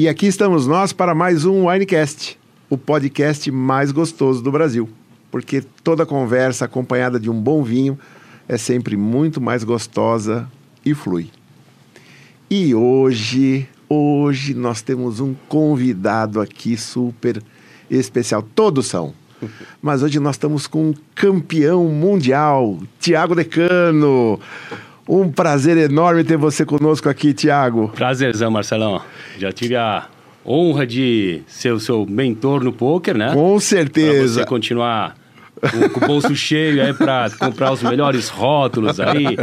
E aqui estamos nós para mais um Winecast, o podcast mais gostoso do Brasil. Porque toda conversa acompanhada de um bom vinho é sempre muito mais gostosa e flui. E hoje, hoje nós temos um convidado aqui super especial. Todos são. Mas hoje nós estamos com um campeão mundial, Tiago Decano. Um prazer enorme ter você conosco aqui, Tiago. Prazerzão, Marcelão. Já tive a honra de ser o seu mentor no poker, né? Com certeza. Pra você continuar com, o bolso cheio aí para comprar os melhores rótulos aí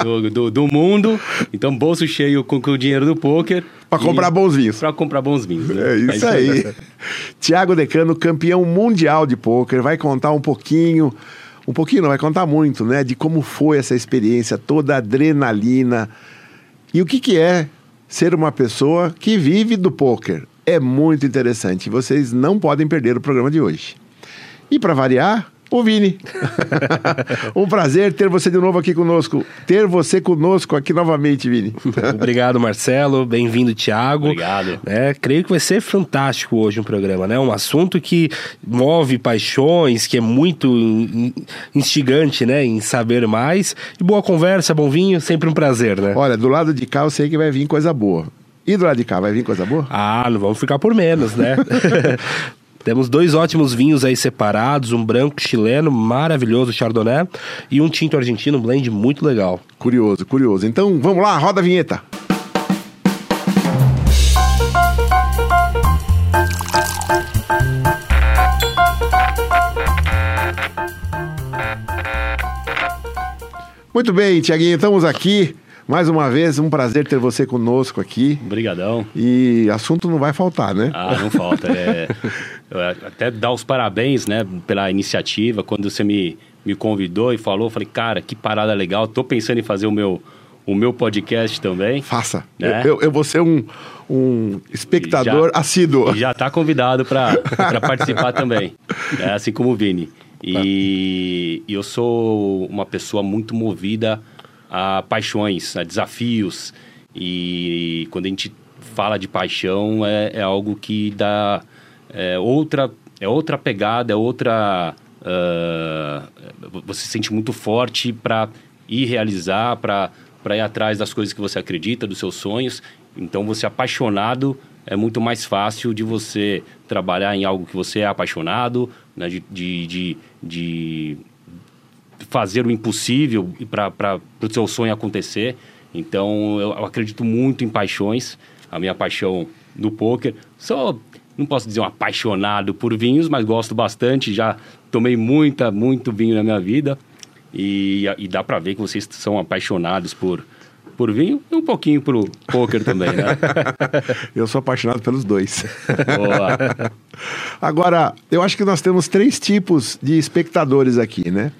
do, do, do, mundo. Então, bolso cheio com, com o dinheiro do poker. Para comprar bons vinhos. Para comprar bons vinhos. Né? É isso, é isso aí. aí. Tiago Decano, campeão mundial de poker, vai contar um pouquinho um pouquinho, não vai contar muito, né? De como foi essa experiência, toda a adrenalina. E o que, que é ser uma pessoa que vive do poker. É muito interessante. Vocês não podem perder o programa de hoje. E para variar, o Vini. um prazer ter você de novo aqui conosco. Ter você conosco aqui novamente, Vini. Obrigado, Marcelo. Bem-vindo, Thiago. Obrigado. É, creio que vai ser fantástico hoje um programa, né? Um assunto que move paixões, que é muito instigante, né? Em saber mais. E boa conversa, bom vinho, sempre um prazer, né? Olha, do lado de cá eu sei que vai vir coisa boa. E do lado de cá, vai vir coisa boa? Ah, não vamos ficar por menos, né? Temos dois ótimos vinhos aí separados, um branco chileno maravilhoso, Chardonnay, e um tinto argentino, um blend muito legal. Curioso, curioso. Então, vamos lá, roda a vinheta. Muito bem, Tiaguinho, estamos aqui mais uma vez, um prazer ter você conosco aqui. Obrigadão. E assunto não vai faltar, né? Ah, não falta. É, até dar os parabéns, né, pela iniciativa. Quando você me, me convidou e falou, falei, cara, que parada legal. Tô pensando em fazer o meu, o meu podcast também. Faça. Né? Eu, eu, vou ser um, um espectador já, assíduo. Já está convidado para participar também, é, assim como o Vini. E, e eu sou uma pessoa muito movida a paixões, a desafios. E quando a gente fala de paixão, é, é algo que dá é, outra, é outra pegada, é outra. Uh, você se sente muito forte para ir realizar, para ir atrás das coisas que você acredita, dos seus sonhos. Então, você apaixonado é muito mais fácil de você trabalhar em algo que você é apaixonado, né? de, de, de, de fazer o impossível para o seu sonho acontecer. Então, eu, eu, acredito muito em paixões. A minha paixão no poker. Sou, não posso dizer um apaixonado por vinhos, mas gosto bastante. Já tomei muita, muito vinho na minha vida. E, e dá para ver que vocês são apaixonados por, por vinho e um pouquinho por poker também, né? eu sou apaixonado pelos dois. Boa. Agora, eu acho que nós temos três tipos de espectadores aqui, né?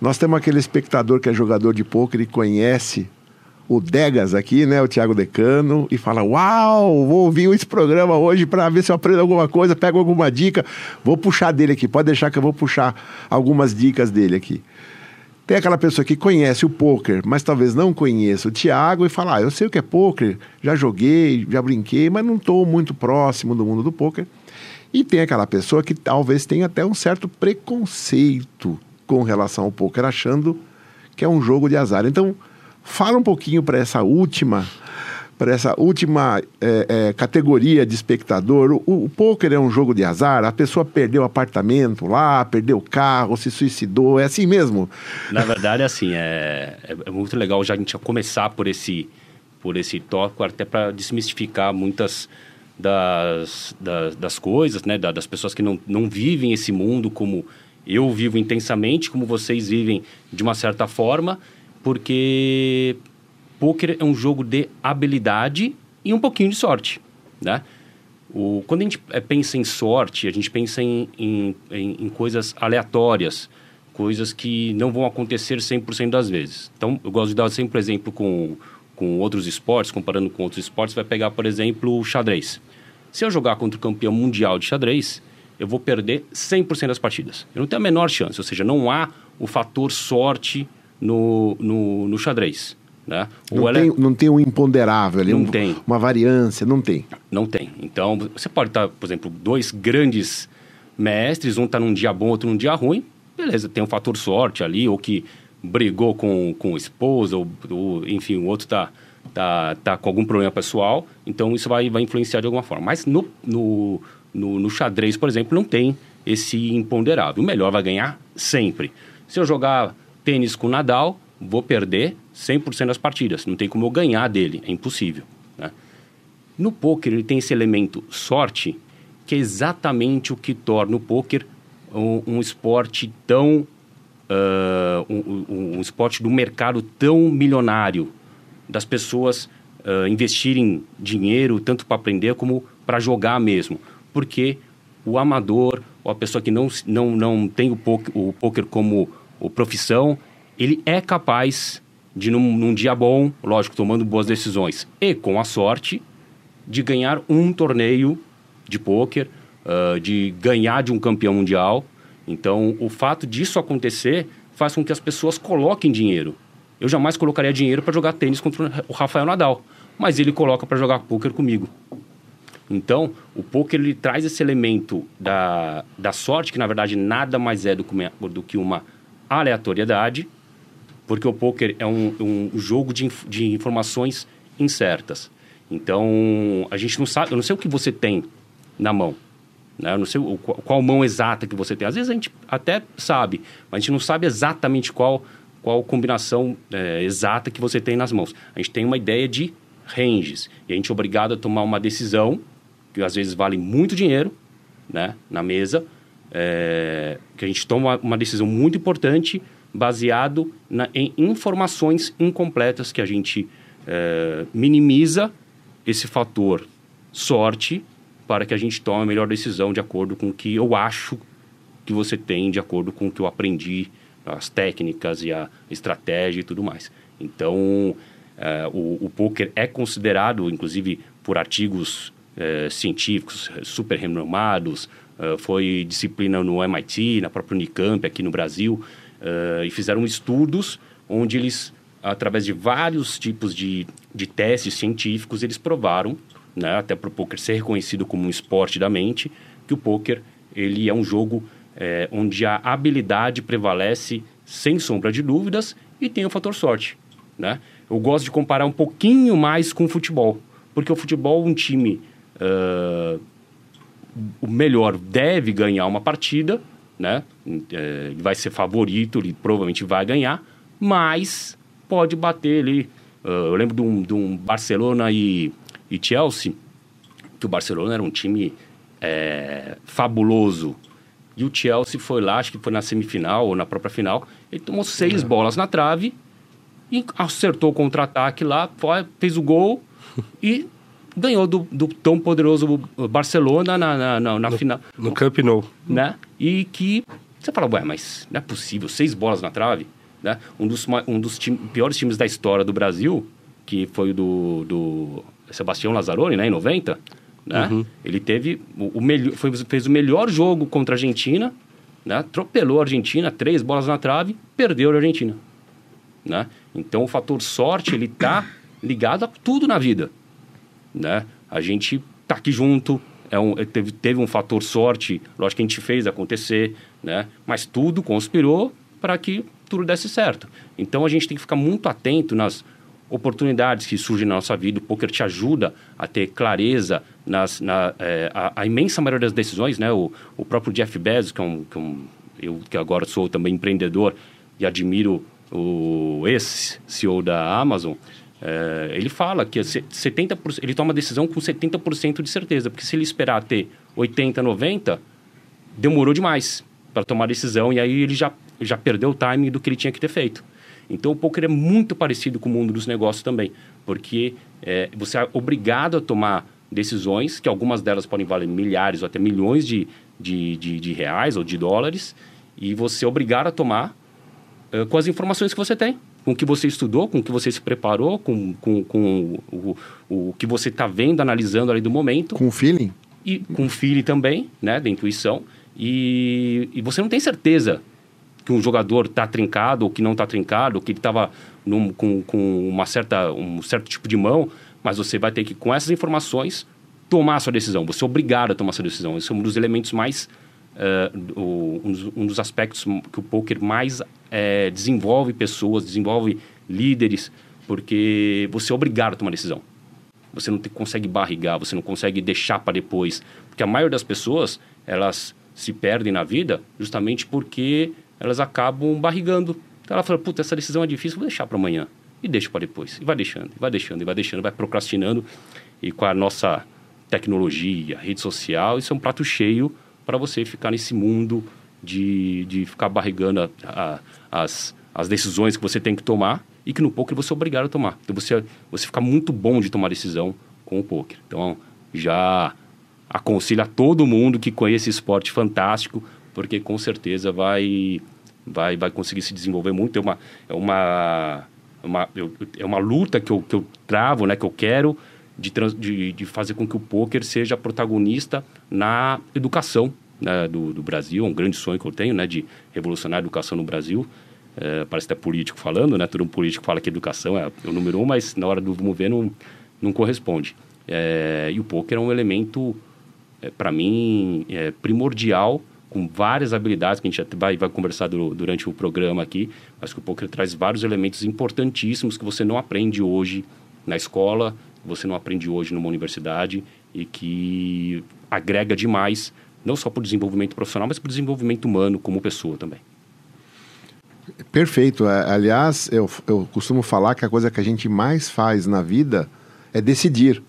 Nós temos aquele espectador que é jogador de pôquer e conhece o Degas aqui, né, o Thiago Decano, e fala: Uau, vou ouvir esse programa hoje para ver se eu aprendo alguma coisa, pego alguma dica. Vou puxar dele aqui, pode deixar que eu vou puxar algumas dicas dele aqui. Tem aquela pessoa que conhece o poker, mas talvez não conheça o Thiago e fala: ah, eu sei o que é poker, já joguei, já brinquei, mas não estou muito próximo do mundo do poker. E tem aquela pessoa que talvez tenha até um certo preconceito com relação ao poker, achando que é um jogo de azar. Então, fala um pouquinho para essa última para essa última é, é, categoria de espectador. O, o poker é um jogo de azar, a pessoa perdeu o apartamento lá, perdeu o carro, se suicidou, é assim mesmo? Na verdade, é assim, é, é, é muito legal já a gente começar por esse, por esse tópico, até para desmistificar muitas das, das, das coisas, né, das pessoas que não, não vivem esse mundo como eu vivo intensamente, como vocês vivem de uma certa forma, porque poker é um jogo de habilidade e um pouquinho de sorte, né? O, quando a gente é, pensa em sorte, a gente pensa em, em, em, em coisas aleatórias, coisas que não vão acontecer 100% das vezes. Então, eu gosto de dar sempre exemplo com, com outros esportes, comparando com outros esportes, vai pegar, por exemplo, o xadrez. Se eu jogar contra o campeão mundial de xadrez, eu vou perder 100% das partidas. Eu não tenho a menor chance, ou seja, não há o fator sorte no, no, no xadrez. Né? Não, tem, é... não tem um imponderável ali, não um, tem. uma variância, não tem. Não tem. Então, você pode estar, por exemplo, dois grandes mestres, um está num dia bom, outro num dia ruim, beleza, tem um fator sorte ali, ou que brigou com, com o esposa, ou, ou enfim, o outro está tá, tá com algum problema pessoal, então isso vai, vai influenciar de alguma forma. Mas no, no, no, no xadrez, por exemplo, não tem esse imponderável. O melhor vai ganhar sempre. Se eu jogar tênis com Nadal, vou perder 100% das partidas. Não tem como eu ganhar dele, é impossível. Né? No poker ele tem esse elemento sorte, que é exatamente o que torna o poker um, um esporte tão uh, um, um, um, esporte do mercado tão milionário, das pessoas uh, investirem dinheiro tanto para aprender como para jogar mesmo, porque o amador ou a pessoa que não, não, não tem o poker, o poker como o profissão, ele é capaz de, num, num dia bom, lógico, tomando boas decisões e com a sorte, de ganhar um torneio de pôquer, uh, de ganhar de um campeão mundial. Então, o fato disso acontecer faz com que as pessoas coloquem dinheiro. Eu jamais colocaria dinheiro para jogar tênis contra o Rafael Nadal, mas ele coloca para jogar pôquer comigo. Então, o poker ele traz esse elemento da, da sorte, que na verdade nada mais é do que uma, do que uma aleatoriedade, porque o poker é um, um jogo de, de informações incertas. Então, a gente não sabe, eu não sei o que você tem na mão. Né? Eu não sei o, qual mão exata que você tem. Às vezes a gente até sabe, mas a gente não sabe exatamente qual, qual combinação é, exata que você tem nas mãos. A gente tem uma ideia de ranges. E a gente é obrigado a tomar uma decisão que às vezes vale muito dinheiro né, na mesa, é, que a gente toma uma decisão muito importante baseado na, em informações incompletas que a gente é, minimiza esse fator sorte para que a gente tome a melhor decisão de acordo com o que eu acho que você tem, de acordo com o que eu aprendi, as técnicas e a estratégia e tudo mais. Então, é, o, o poker é considerado, inclusive por artigos é, científicos super renomados, uh, foi disciplina no MIT, na própria Unicamp, aqui no Brasil, uh, e fizeram estudos onde eles, através de vários tipos de, de testes científicos, eles provaram, né, até para o poker ser reconhecido como um esporte da mente, que o poker ele é um jogo é, onde a habilidade prevalece sem sombra de dúvidas e tem o fator sorte, né? Eu gosto de comparar um pouquinho mais com o futebol, porque o futebol, um time uh, o melhor deve ganhar uma partida, né? É, ele vai ser favorito, ele provavelmente vai ganhar, mas pode bater ali. Uh, eu lembro de um, de um Barcelona e, e, Chelsea, que o Barcelona era um time é, fabuloso. E o Chelsea foi lá, acho que foi na semifinal ou na própria final, ele tomou seis é. bolas na trave e acertou o contra-ataque lá, foi, fez o gol e ganhou do, do tão poderoso Barcelona na, na, na, na no, final. No Camp Nou. Né? E que você fala, ué, mas não é possível, seis bolas na trave. Né? Um dos, um dos time, piores times da história do Brasil, que foi o do, do Sebastião Lazzaroni, né, em 90, né? Uhum. Ele teve o, o melhor, foi, fez o melhor jogo contra a Argentina, né? Atropelou a Argentina, três bolas na trave, perdeu a Argentina, né? Então o fator sorte ele tá ligado a tudo na vida né? A gente tá aqui junto, é um, teve, teve um fator sorte, lógico que a gente fez acontecer, né? Mas tudo conspirou para que tudo desse certo. Então a gente tem que ficar muito atento nas oportunidades que surgem na nossa vida. O poker te ajuda a ter clareza nas na, é, a, a, imensa maioria das decisões, né? O, o próprio Jeff Bezos, que é um, que é um eu que agora sou também empreendedor e admiro o ex-CEO da Amazon, é, ele fala que 70%, ele toma decisão com 70% de certeza, porque se ele esperar ter 80, 90, demorou demais para tomar decisão e aí ele já, já perdeu o timing do que ele tinha que ter feito. Então o poker é muito parecido com o mundo dos negócios também, porque é, você é obrigado a tomar decisões, que algumas delas podem valer milhares ou até milhões de, de, de, de reais ou de dólares, e você é obrigado a tomar com as informações que você tem com o que você estudou, com o que você se preparou, com, com, com o, o que você está vendo, analisando ali do momento. Com o feeling? E com o feeling também, né, da intuição. E, e você não tem certeza que um jogador está trincado ou que não está trincado, ou que ele estava com, com uma certa, um certo tipo de mão, mas você vai ter que, com essas informações, tomar a sua decisão. Você é obrigado a tomar a sua decisão. Esse é um dos elementos mais... Uh, o, um, dos, um, dos, aspectos que o poker mais é, desenvolve pessoas, desenvolve líderes, porque você é obrigado a tomar decisão. Você não te, consegue barrigar, você não consegue deixar para depois. Porque a maioria das pessoas, elas se perdem na vida justamente porque elas acabam barrigando. Então ela fala, puta, essa decisão é difícil, vou deixar para amanhã. E deixa para depois. E vai deixando, e vai deixando, e vai deixando, vai procrastinando. E com a nossa tecnologia, rede social, isso é um prato cheio para você ficar nesse mundo de, de ficar barrigando a, a, as, as decisões que você tem que tomar e que no poker você é obrigado a tomar. Então você, você fica muito bom de tomar decisão com o poker. Então já aconselho a todo mundo que conhece esse esporte fantástico, porque com certeza vai, vai, vai conseguir se desenvolver muito. É uma, é uma, uma, eu, é uma luta que eu, que eu travo, né, que eu quero de, trans, de, de fazer com que o poker seja protagonista na educação né, do, do Brasil. É um grande sonho que eu tenho, né, de revolucionar a educação no Brasil. É, parece até político falando, né? Todo um político fala que educação é o número um, mas na hora do vamos ver não, não corresponde. É, e o poker é um elemento, é, para mim, é, primordial, com várias habilidades que a gente vai, vai conversar do, durante o programa aqui, mas que o poker traz vários elementos importantíssimos que você não aprende hoje na escola, você não aprende hoje numa universidade e que agrega demais, não só para o desenvolvimento profissional, mas para o desenvolvimento humano como pessoa também. Perfeito. Aliás, eu, eu costumo falar que a coisa que a gente mais faz na vida é decidir.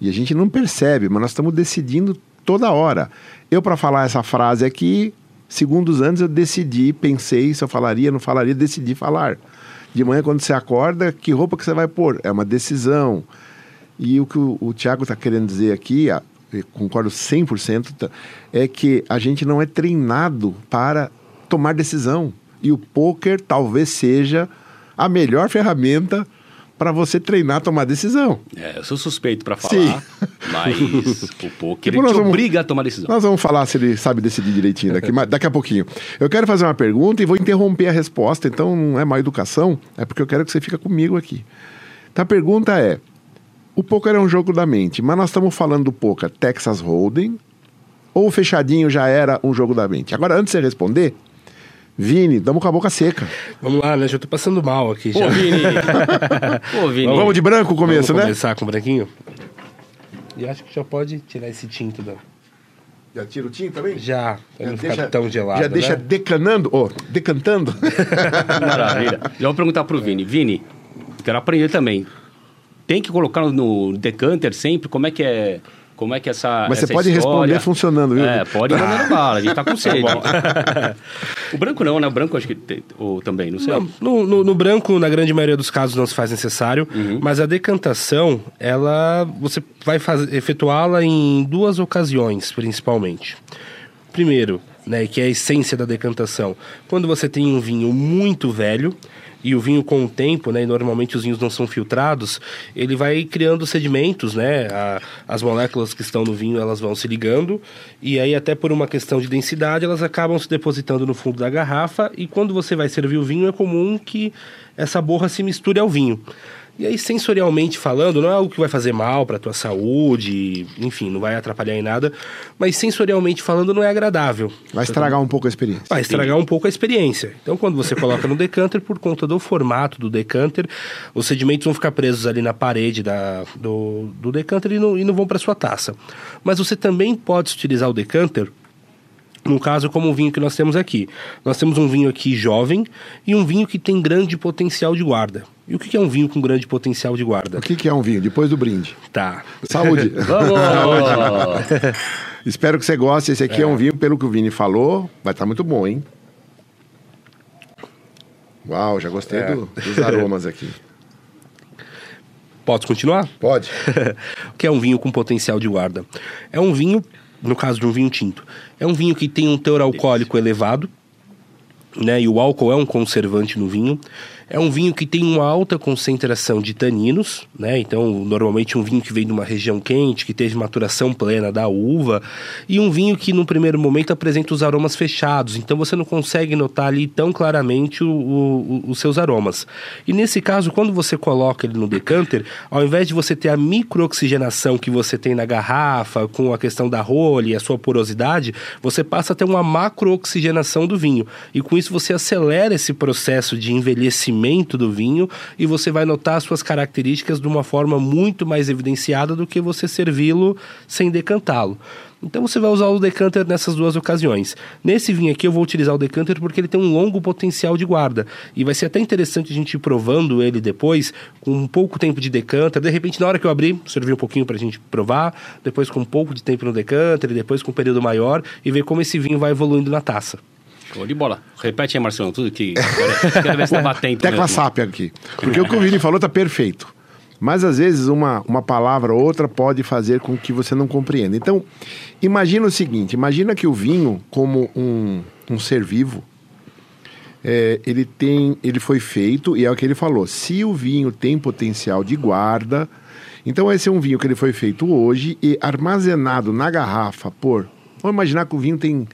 E a gente não percebe, mas nós estamos decidindo toda hora. Eu, para falar essa frase aqui, segundos antes eu decidi, pensei se eu falaria, não falaria, decidi falar. De manhã, quando você acorda, que roupa que você vai pôr? É uma decisão. E o que o, o Tiago está querendo dizer aqui, concordo 100%, é que a gente não é treinado para tomar decisão. E o poker talvez seja a melhor ferramenta para você treinar a tomar decisão. É, eu sou suspeito para falar, Sim. mas o poker ele te vamos, obriga a tomar decisão. Nós vamos falar se ele sabe decidir direitinho daqui, daqui a pouquinho. Eu quero fazer uma pergunta e vou interromper a resposta, então não é má educação, é porque eu quero que você fique comigo aqui. Então a pergunta é: o poker é um jogo da mente, mas nós estamos falando do poker Texas Hold'em ou o fechadinho já era um jogo da mente? Agora, antes de você responder, Vini, damos com a boca seca. Vamos lá, né? Já tô passando mal aqui. Já. Ô, Vini! Ô, Vini! Vamos de branco o começo, Vamos né? começar com branquinho? E acho que já pode tirar esse tinto da... Já tira o tinto também? Já, pra já não deixa, tão gelado, Já deixa né? decanando, ó, oh, decantando. Maravilha. Já vou perguntar pro Vini. Vini, quero aprender também. Tem que colocar no decanter sempre? Como é que é como é que essa. Mas essa você pode história... responder funcionando, viu? É, pode ir mandando bala, a gente tá com sede. o branco não, né? O branco acho que. Tem, ou também, não sei. Não, no, no, no, branco, na grande maioria dos casos, não se faz necessário, uhum. mas a decantação, ela. Você vai efetuá-la em duas ocasiões, principalmente. Primeiro, né, que é a essência da decantação. Quando você tem um vinho muito velho, e o vinho com o tempo, né, e normalmente os vinhos não são filtrados, ele vai criando sedimentos, né, a, as moléculas que estão no vinho elas vão se ligando e aí até por uma questão de densidade elas acabam se depositando no fundo da garrafa e quando você vai servir o vinho é comum que essa borra se misture ao vinho. E aí, sensorialmente falando, não é algo que vai fazer mal para tua saúde, enfim, não vai atrapalhar em nada, mas sensorialmente falando não é agradável. Vai estragar um pouco a experiência. Vai estragar um pouco a experiência. Então, quando você coloca no decanter, por conta do formato do decanter, os sedimentos vão ficar presos ali na parede da, do, do decanter e não, e não vão para sua taça. Mas você também pode utilizar o decanter no caso, como o vinho que nós temos aqui. Nós temos um vinho aqui jovem e um vinho que tem grande potencial de guarda. E o que é um vinho com grande potencial de guarda? O que é um vinho? Depois do brinde. Tá. Saúde. Vamos! Espero que você goste. Esse aqui é. é. um vinho, pelo que o Vini falou, vai estar tá muito bom, hein? Uau, já gostei é. do, dos aromas aqui. Pode continuar? Pode. o que é um vinho com potencial de guarda? É um vinho, no caso de um vinho tinto, é um vinho que tem um teor alcoólico elevado, né? E o álcool é um conservante no vinho. É um vinho que tem uma alta concentração de taninos, né? Então, normalmente um vinho que vem de uma região quente, que teve maturação plena da uva, e um vinho que no primeiro momento apresenta os aromas fechados, então você não consegue notar ali tão claramente o, o, os seus aromas. E nesse caso, quando você coloca ele no decanter, ao invés de você ter a microoxigenação que você tem na garrafa, com a questão da rolha e a sua porosidade, você passa a ter uma macrooxigenação do vinho. E com isso você acelera esse processo de envelhecimento do vinho e você vai notar as suas características de uma forma muito mais evidenciada do que você servi-lo sem decantá-lo. Então você vai usar o decanter nessas duas ocasiões. Nesse vinho aqui eu vou utilizar o decanter porque ele tem um longo potencial de guarda. E vai ser até interessante a gente ir provando ele depois, com um pouco tempo de decanter. De repente, na hora que eu abrir, servir um pouquinho para a gente provar, depois com um pouco de tempo no decanter, e depois com um período maior, e ver como esse vinho vai evoluindo na taça. Show de bola. Repete aí, Marcelo, tudo que. Quero, quero ver se tá batendo. Tecla SAP aqui. Porque o que o Vini falou tá perfeito. Mas às vezes uma, uma palavra ou outra pode fazer com que você não compreenda. Então, imagina o seguinte: imagina que o vinho, como um, um ser vivo, é, ele tem, ele foi feito e é o que ele falou. Se o vinho tem potencial de guarda, então esse é um vinho que ele foi feito hoje e armazenado na garrafa por. Vamos imaginar que o vinho tem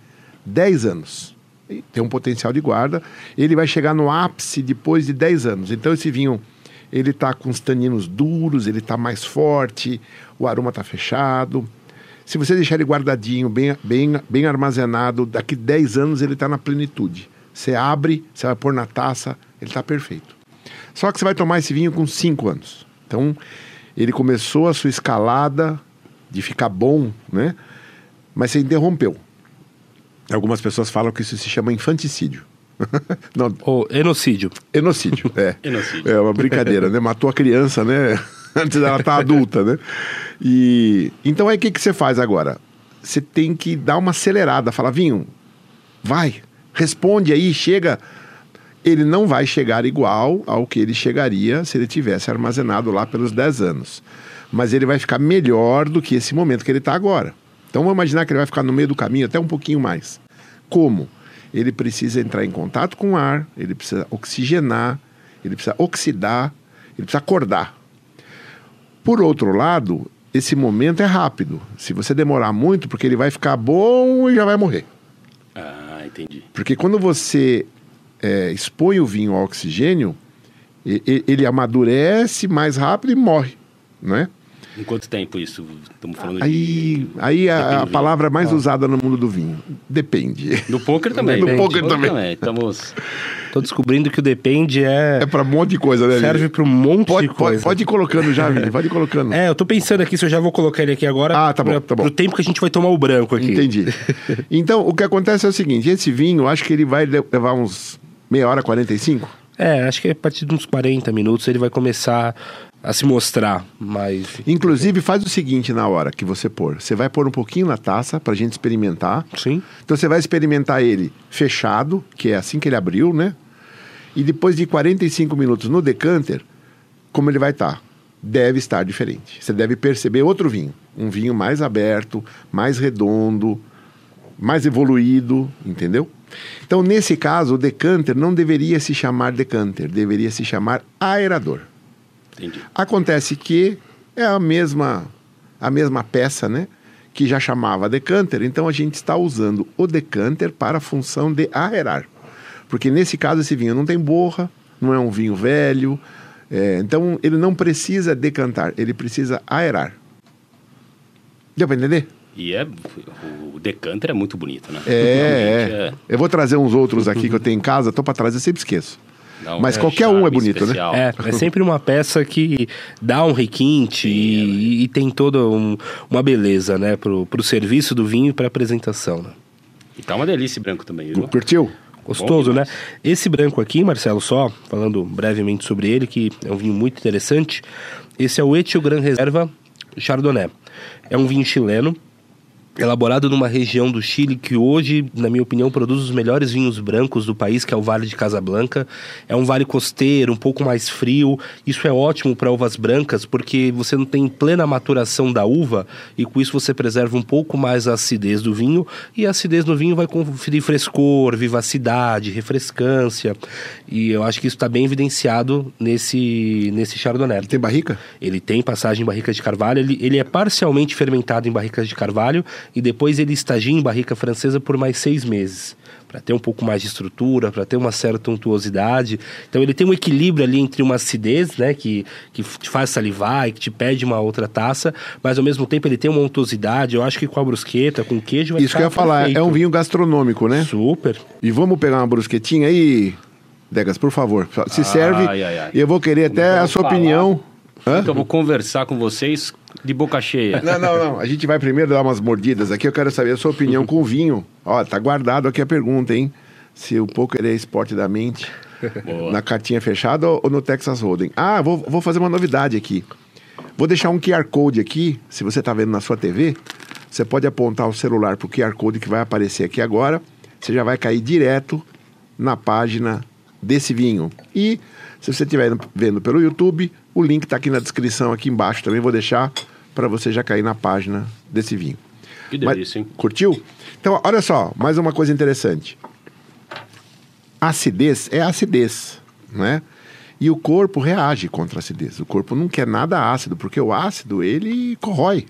10 anos. Tem um potencial de guarda. Ele vai chegar no ápice depois de 10 anos. Então esse vinho ele está com os taninos duros, ele está mais forte, o aroma está fechado. Se você deixar ele guardadinho, bem, bem, bem armazenado, daqui 10 anos ele está na plenitude. Você abre, você vai pôr na taça, ele está perfeito. Só que você vai tomar esse vinho com 5 anos. Então, ele começou a sua escalada de ficar bom, né? Mas você interrompeu. Algumas pessoas falam que isso se chama infanticídio. Não. O enocídio. Enocídio, é. enocídio. É uma brincadeira, né? Matou a criança, né? Antes dela estar tá adulta, né? E então aí o que, que você faz agora? Você tem que dar uma acelerada, falar, Vinho, vai, responde aí, chega. Ele não vai chegar igual ao que ele chegaria se ele tivesse armazenado lá pelos 10 anos. Mas ele vai ficar melhor do que esse momento que ele está agora. Então vamos imaginar que ele vai ficar no meio do caminho até um pouquinho mais. Como? ele precisa entrar em contato com o ar, ele precisa oxigenar, ele precisa oxidar, ele precisa acordar. Por outro lado, esse momento é rápido. Se você demorar muito, porque ele vai ficar bom e já vai morrer. Ah, entendi. Porque quando você é, expõe o vinho ao oxigênio, ele amadurece mais rápido e morre, não é? Em quanto tempo isso? Estamos falando aí, de... Aí a, a palavra mais ah. usada no mundo do vinho. Depende. No poker também. No poker também. também. Estamos... Tô descobrindo que o depende é... É para um monte de coisa, né? Serve para um monte pode, de coisa. Pode, pode ir colocando já, Vini. Pode ir colocando. É, eu tô pensando aqui se eu já vou colocar ele aqui agora. Ah, tá bom, tá bom. Pro tempo que a gente vai tomar o branco aqui. Entendi. então, o que acontece é o seguinte. Esse vinho, acho que ele vai levar uns meia hora, 45? É, acho que a partir de uns 40 minutos ele vai começar a se mostrar mais. Inclusive, faz o seguinte na hora que você pôr. Você vai pôr um pouquinho na taça pra gente experimentar. Sim. Então você vai experimentar ele fechado, que é assim que ele abriu, né? E depois de 45 minutos no decanter, como ele vai estar? Tá? Deve estar diferente. Você deve perceber outro vinho. Um vinho mais aberto, mais redondo, mais evoluído, entendeu? Então, nesse caso, o decanter não deveria se chamar decanter, deveria se chamar aerador. Entendi. Acontece que é a mesma, a mesma peça, né? Que já chamava decanter, então a gente está usando o decanter para a função de aerar. Porque nesse caso esse vinho não tem borra, não é um vinho velho, é, então ele não precisa decantar, ele precisa aerar. Deu para entender? E é, o decanter é muito bonito, né? É, é. é. Eu vou trazer uns outros aqui que eu tenho em casa, estou para trás, eu sempre esqueço. Um Mas qualquer um é bonito, né? especial. né? É, é sempre uma peça que dá um requinte e, e, tem toda um, uma beleza, né? Pro, pro serviço do vinho e pra apresentação, né? E tá uma delícia esse branco também, viu? Curtiu? Gostoso, né? Esse branco aqui, Marcelo, só falando brevemente sobre ele, que é um vinho muito interessante. Esse é o Etio Gran Reserva Chardonnay. É um vinho chileno. Elaborado numa região do Chile que hoje, na minha opinião, produz os melhores vinhos brancos do país, que é o Vale de Casablanca. É um vale costeiro, um pouco mais frio. Isso é ótimo para uvas brancas, porque você não tem plena maturação da uva e com isso você preserva um pouco mais a acidez do vinho e a acidez do vinho vai conferir frescor, vivacidade, refrescância. E eu acho que isso está bem evidenciado nesse, nesse Chardonnay. Ele tem barrica? Ele tem passagem em barrica de carvalho. Ele, ele é parcialmente fermentado em barricas de carvalho e depois ele estagia em barrica francesa por mais seis meses para ter um pouco mais de estrutura, para ter uma certa untuosidade. Então ele tem um equilíbrio ali entre uma acidez, né, que, que te faz salivar e que te pede uma outra taça, mas ao mesmo tempo ele tem uma untuosidade. Eu acho que com a brusqueta, com queijo vai Isso que eu ia falar, é um vinho gastronômico, né? Super. E vamos pegar uma brusquetinha aí, Degas, por favor. Se serve. Ai, ai, ai. E eu vou querer até a sua falar. opinião. Hã? Então eu vou conversar com vocês de boca cheia. Não, não, não. A gente vai primeiro dar umas mordidas aqui. Eu quero saber a sua opinião com o vinho. Ó, tá guardado aqui a pergunta, hein? Se o poker é esporte da mente. Boa. Na cartinha fechada ou no Texas Hold'em? Ah, vou, vou fazer uma novidade aqui. Vou deixar um QR Code aqui. Se você está vendo na sua TV, você pode apontar o celular para o QR Code que vai aparecer aqui agora. Você já vai cair direto na página desse vinho. E se você estiver vendo pelo YouTube, o link está aqui na descrição, aqui embaixo também. Vou deixar para você já cair na página desse vinho. Que delícia, hein? Curtiu? Então, olha só, mais uma coisa interessante. Acidez é acidez, né? E o corpo reage contra a acidez. O corpo não quer nada ácido, porque o ácido, ele corrói.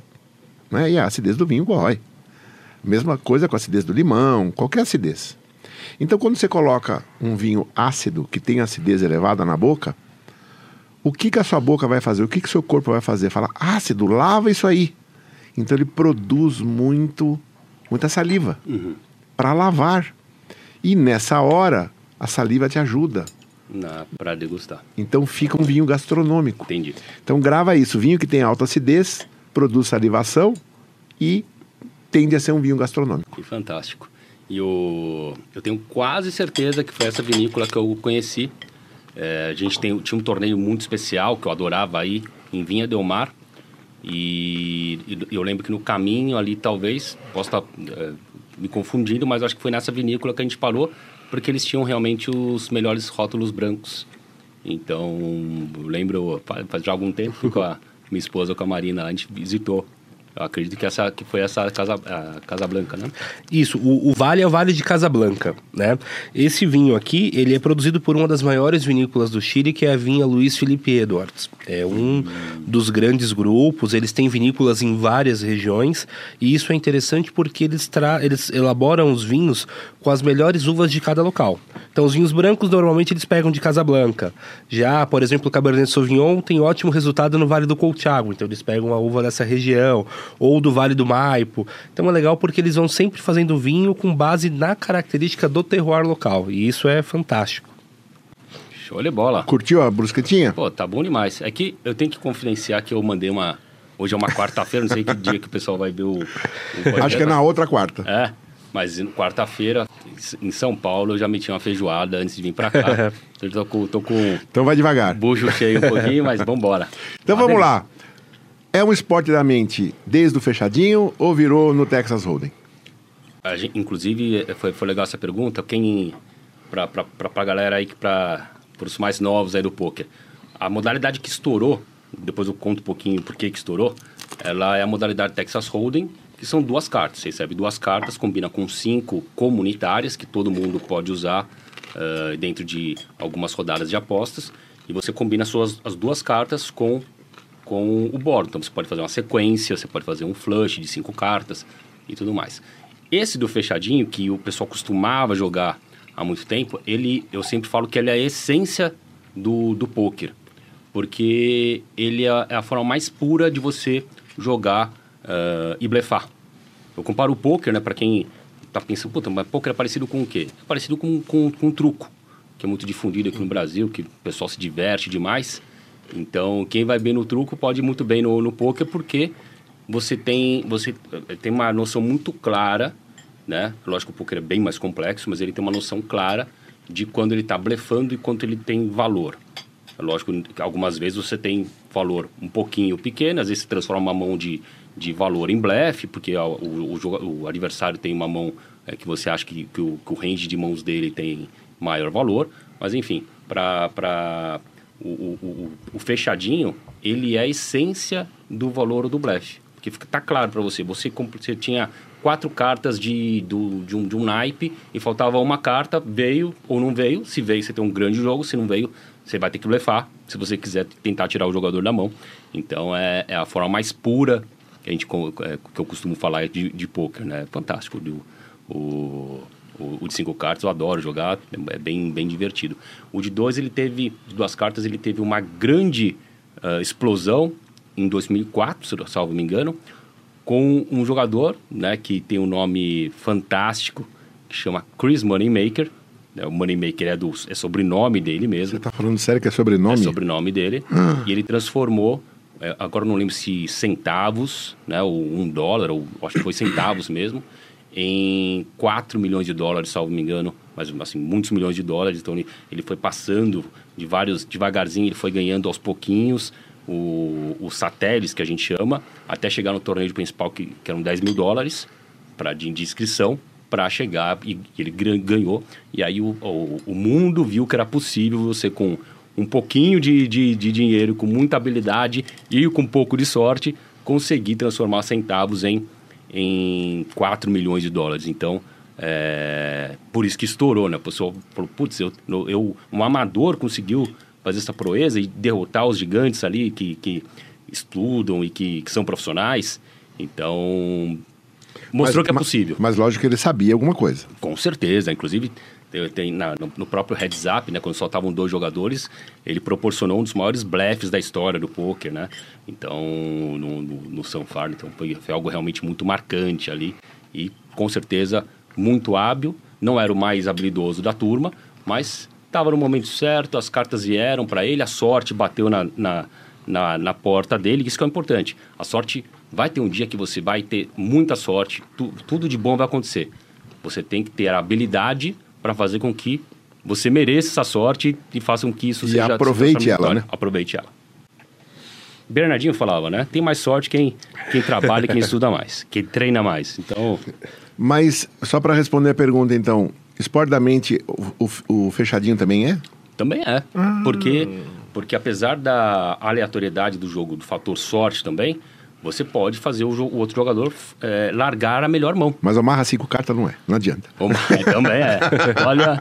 Né? E a acidez do vinho corrói. Mesma coisa com a acidez do limão, qualquer acidez. Então, quando você coloca um vinho ácido, que tem acidez elevada na boca, o que, que a sua boca vai fazer? O que, que o seu corpo vai fazer? Fala, ácido, lava isso aí. Então, ele produz muito, muita saliva uhum. para lavar. E nessa hora, a saliva te ajuda. Para degustar. Então, fica um vinho gastronômico. Entendi. Então, grava isso. Vinho que tem alta acidez, produz salivação e tende a ser um vinho gastronômico. Que fantástico. E o, eu tenho quase certeza que foi essa vinícola que eu conheci. É, a gente tem, tinha um torneio muito especial que eu adorava aí em Vinha Del Mar. E, e eu lembro que no caminho ali, talvez, posso estar é, me confundindo, mas acho que foi nessa vinícola que a gente parou, porque eles tinham realmente os melhores rótulos brancos. Então, eu lembro, faz já algum tempo, com a minha esposa, com a Marina, a gente visitou eu acredito que essa que foi essa Casa, a Casa Blanca, né? Isso, o, o, vale é o Vale de Casablanca, né? Esse vinho aqui, ele é produzido por uma das maiores vinícolas do Chile, que é a vinha Luiz Felipe Edwards. É um dos grandes grupos, eles têm vinícolas em várias regiões, e isso é interessante porque eles, tra eles elaboram os vinhos com as melhores uvas de cada local. Então, os vinhos brancos, normalmente, eles pegam de Casablanca. Já, por exemplo, o Cabernet Sauvignon tem ótimo resultado no Vale do Colchagua, então eles pegam a uva dessa região ou do Vale do Maipo. Então é legal porque eles vão sempre fazendo vinho com base na característica do terroir local. E isso é fantástico. Show de bola. Curtiu a brusquetinha? Pô, tá bom demais. É que eu tenho que confidenciar que eu mandei uma. Hoje é uma quarta-feira, não sei que dia que o pessoal vai ver o. o Acho que é na outra quarta. É. Mas quarta-feira, em São Paulo, eu já meti uma feijoada antes de vir pra cá. então, tô com, tô com. Então vai devagar. Bucho cheio um pouquinho, mas vambora. Então vamos lá. É um esporte da mente desde o fechadinho ou virou no Texas Hold'em? Gente, inclusive, foi, foi legal essa pergunta. Quem, para a galera aí, para os mais novos aí do poker, a modalidade que estourou, depois eu conto um pouquinho por que estourou, ela é a modalidade Texas Hold'em, que são duas cartas. Você recebe duas cartas, combina com cinco comunitárias, que todo mundo pode usar uh, dentro de algumas rodadas de apostas, e você combina suas, as duas cartas com com o bordo. Então você pode fazer uma sequência, você pode fazer um flush de cinco cartas e tudo mais. Esse do fechadinho, que o pessoal costumava jogar há muito tempo, ele, eu sempre falo que ele é a essência do, do poker. Porque ele é, é a forma mais pura de você jogar uh, e blefar. Eu comparo o poker, né, para quem tá pensando, puta, mas poker é parecido com o quê? É parecido com, com, com truco, que é muito difundido aqui no Brasil, que o pessoal se diverte demais. Então, quem vai bem no truco pode ir muito bem no, no poker porque você tem, você tem uma noção muito clara, né? Lógico o poker é bem mais complexo, mas ele tem uma noção clara de quando ele está blefando e quanto ele tem valor. Lógico que algumas vezes você tem valor um pouquinho pequeno, às vezes você transforma uma mão de, de valor em blefe, porque o, o, o adversário tem uma mão é, que você acha que, que, o, que o range de mãos dele tem maior valor. Mas, enfim, para o, o, o, fechadinho, ele é a essência do valor do blefe. Porque está claro para você, você, você tinha quatro cartas de, do, de, um, de um naipe e faltava uma carta, veio ou não veio. Se veio, você tem um grande jogo. Se não veio, você vai ter que blefar se você quiser tentar tirar o jogador da mão. Então, é, é a forma mais pura que, a gente, é, que eu costumo falar de, de poker, né? Fantástico. O, o, o, de cinco cartas eu adoro jogar, é bem, bem divertido. O de dois, ele teve, de duas cartas, ele teve uma grande uh, explosão em 2004, se eu salvo me engano, com um jogador né, que tem um nome fantástico, que chama Chris Moneymaker. É, o Moneymaker é, do, é sobrenome dele mesmo. Você está falando sério que é sobrenome? É sobrenome dele. Ah. E ele transformou, é, agora não lembro se centavos, né, ou um dólar, ou acho que foi centavos mesmo, em 4 milhões de dólares, salvo me engano, mas assim, muitos milhões de dólares. Então ele, ele foi passando de vários, devagarzinho, ele foi ganhando aos pouquinhos os satélites que a gente chama, até chegar no torneio principal que, que eram 10 mil dólares pra, de, de inscrição para chegar e, e, ele ganhou. E aí o, o, o, mundo viu que era possível você com um pouquinho de, de, de dinheiro, com muita habilidade e com um pouco de sorte, conseguir transformar centavos em, em 4 milhões de dólares. Então, é, por isso que estourou, né? O pessoal falou, putz, eu, eu, um amador conseguiu fazer essa proeza e derrotar os gigantes ali que, que estudam e que, que são profissionais. Então, mostrou mas, que é possível. Mas, mas, lógico que ele sabia alguma coisa. Com certeza. Inclusive, tem, na, no, no, próprio heads up, né, quando só estavam dois jogadores, ele proporcionou um dos maiores blefs da história do poker, né? Então, no, no, no Sanfar, então foi, foi algo realmente muito marcante ali. E, com certeza, muito hábil. Não era o mais habilidoso da turma, mas estava no momento certo, as cartas vieram para ele, a sorte bateu na, na, na, na, porta dele, isso que é importante. A sorte vai ter um dia que você vai ter muita sorte, tu, tudo de bom vai acontecer. Você tem que ter a habilidade para fazer com que você mereça essa sorte e faça com que isso e seja... aproveite ela, né? Aproveite ela. Bernardinho falava, né? Tem mais sorte quem, quem trabalha e quem estuda mais, quem treina mais. Então... Mas, só para responder a pergunta, então, Esporte da mente, o, o, o fechadinho também é? Também é. Ah. Porque, porque apesar da aleatoriedade do jogo, do fator sorte também, você pode fazer o, o outro jogador é, largar a melhor mão. Mas amarra cinco cartas não é, não adianta. também é. Olha,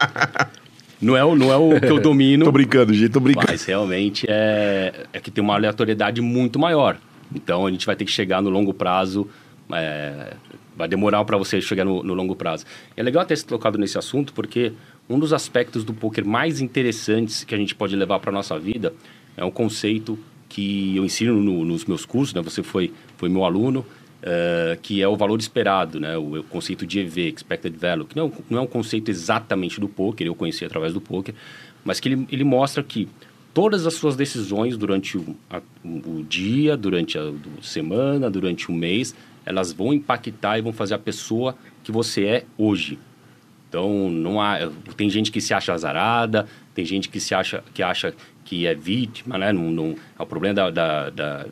não é, o, não é o que eu domino. tô brincando, gente, tô brincando. Mas realmente é, é que tem uma aleatoriedade muito maior. Então a gente vai ter que chegar no longo prazo é, vai demorar para você chegar no, no, longo prazo. É legal ter se tocado nesse assunto porque um dos aspectos do poker mais interessantes que a gente pode levar para nossa vida é um conceito que eu ensino no, nos meus cursos, né? Você foi, foi meu aluno, uh, que é o valor esperado, né? O, o, conceito de EV, Expected Value, que não, é não é um conceito exatamente do poker, eu conheci através do poker, mas que ele, ele mostra que todas as suas decisões durante o, a, o dia, durante a semana, durante o mês, elas vão impactar e vão fazer a pessoa que você é hoje. Então, não há, tem gente que se acha azarada, tem gente que se acha que acha que é vítima, né? Não, não é o problema da, da, da,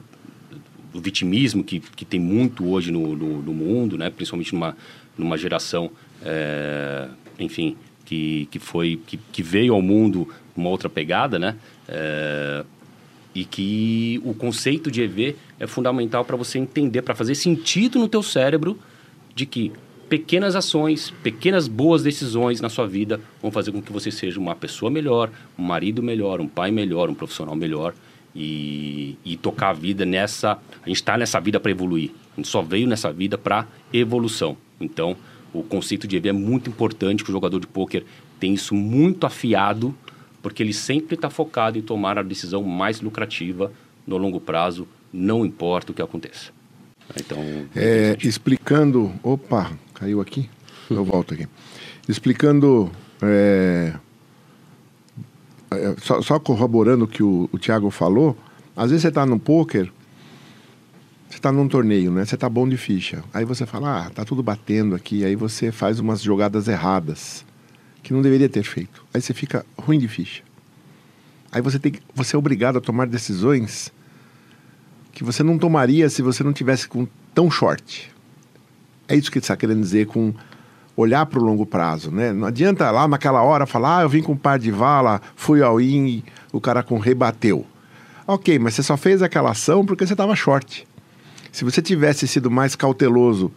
do vitimismo que, que tem muito hoje no, no, no mundo, né? Principalmente numa, numa geração, é, enfim, que, que foi que, que veio ao mundo uma outra pegada, né? É, e que o conceito de EV é fundamental para você entender, para fazer sentido no teu cérebro de que pequenas ações, pequenas boas decisões na sua vida vão fazer com que você seja uma pessoa melhor, um marido melhor, um pai melhor, um profissional melhor e, e tocar a vida nessa. A gente está nessa vida para evoluir. A gente só veio nessa vida para evolução. Então, o conceito de EV é muito importante que o jogador de pôquer tem isso muito afiado porque ele sempre está focado em tomar a decisão mais lucrativa no longo prazo, não importa o que aconteça. Então, é, explicando, opa, caiu aqui, eu volto aqui. Explicando, é, é, só, só, corroborando o que o, o Thiago falou, às vezes você está no poker, você está num torneio, né? Você está bom de ficha. Aí você fala, ah, tá tudo batendo aqui. Aí você faz umas jogadas erradas que não deveria ter feito. Aí você fica ruim de ficha. Aí você tem você é obrigado a tomar decisões que você não tomaria se você não tivesse com tão short. É isso que ele está querendo dizer com olhar para o longo prazo, né? Não adianta lá naquela hora falar, ah, eu vim com um par de vala, fui ao in, o cara com rebateu. Ok, mas você só fez aquela ação porque você estava short. Se você tivesse sido mais cauteloso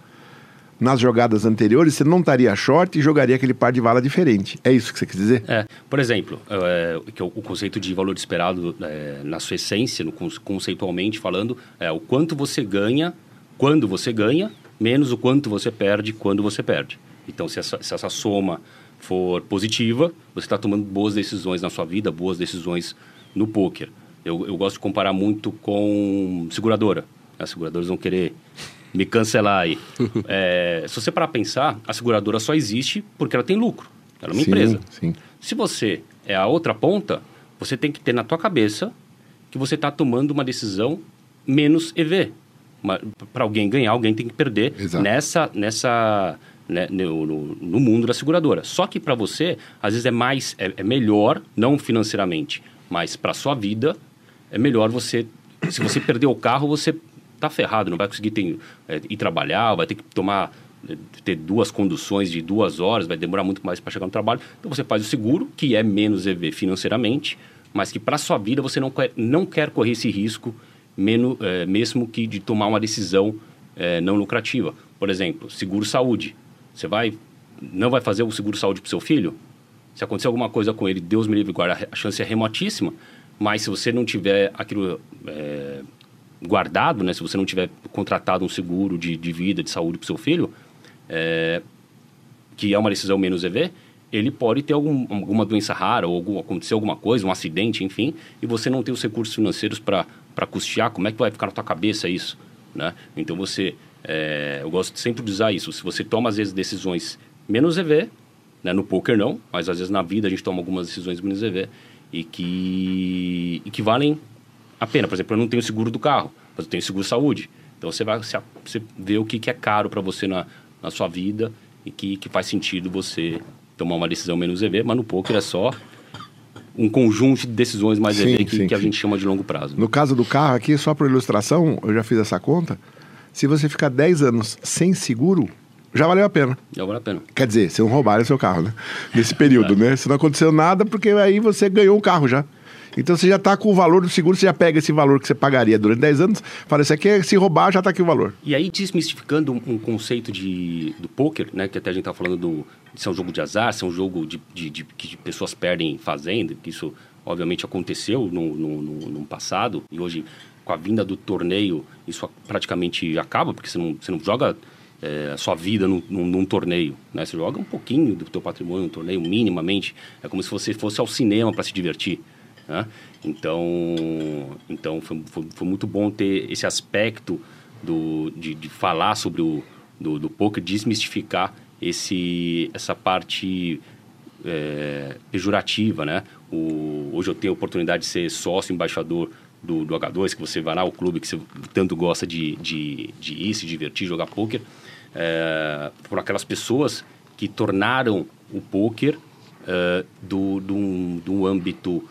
nas jogadas anteriores, você não estaria short e jogaria aquele par de vala diferente. É isso que você quer dizer? É, por exemplo, é, que o, o conceito de valor esperado é, na sua essência, no, conceitualmente falando, é o quanto você ganha quando você ganha, menos o quanto você perde quando você perde. Então, se essa, se essa soma for positiva, você está tomando boas decisões na sua vida, boas decisões no poker. Eu, eu gosto de comparar muito com seguradora. As seguradoras vão querer me cancelar aí. é, se você parar para pensar, a seguradora só existe porque ela tem lucro. Ela é uma sim, empresa. Sim. Se você é a outra ponta, você tem que ter na tua cabeça que você está tomando uma decisão menos EV. Para alguém ganhar, alguém tem que perder Exato. nessa nessa né, no, no, no, mundo da seguradora. Só que para você, às vezes é mais é, é melhor, não financeiramente, mas para sua vida é melhor você se você perder o carro, você tá ferrado, não vai conseguir ter, é, ir trabalhar, vai ter que tomar é, ter duas conduções de duas horas, vai demorar muito mais para chegar no trabalho. Então você faz o seguro, que é menos EV financeiramente, mas que para sua vida você não quer, não quer correr esse risco, menos, é, mesmo que de tomar uma decisão é, não lucrativa. Por exemplo, seguro saúde. Você vai não vai fazer o seguro saúde para seu filho? Se acontecer alguma coisa com ele, Deus me livre, guarda, a chance é remotíssima. Mas se você não tiver aquilo é, guardado, né? Se você não tiver contratado um seguro de, de vida, de saúde para seu filho, é, que é uma decisão menos EV, ele pode ter algum, alguma doença rara ou algum, acontecer alguma coisa, um acidente, enfim, e você não tem os recursos financeiros para custear, como é que vai ficar na tua cabeça isso, né? Então você, é, eu gosto sempre de usar isso, se você toma às vezes decisões menos EV, né? no poker não, mas às vezes na vida a gente toma algumas decisões menos EV e que, e que valem a pena. Por exemplo, eu não tenho seguro do carro, mas eu tenho seguro saúde. Então você vai você vê o que, que é caro para você na, na sua vida e que, que faz sentido você tomar uma decisão menos EV, mas no poker é só um conjunto de decisões mais sim, EV que, sim, que a gente chama de longo prazo. No caso do carro aqui, só por ilustração, eu já fiz essa conta. Se você ficar 10 anos sem seguro, já valeu a pena. Já valeu a pena. Quer dizer, se não roubaram o seu carro, né? Nesse período, né? Se não aconteceu nada, porque aí você ganhou um carro já. Então você já está com o valor do seguro, você já pega esse valor que você pagaria durante 10 anos, fala, isso aqui é, se roubar, já está aqui o valor. E aí, desmistificando um, um, conceito de, do poker, né, que até a gente está falando do, de ser um jogo de azar, ser um jogo de, de, de, que pessoas perdem fazendo, que isso obviamente aconteceu no, no, no, no passado, e hoje, com a vinda do torneio, isso praticamente acaba, porque você não, você não joga é, a sua vida num, num, num, torneio. Né? Você joga um pouquinho do teu patrimônio no torneio, minimamente. É como se você fosse ao cinema para se divertir. Né? Então, então foi, foi, foi, muito bom ter esse aspecto do, de, de falar sobre o do, do poker, desmistificar esse, essa parte é, pejorativa, né? O, hoje eu tenho a oportunidade de ser sócio embaixador do, do H2, que você vai lá, o clube que você tanto gosta de, de, de ir, se divertir, jogar poker, é, por aquelas pessoas que tornaram o poker é, do, do, um, do âmbito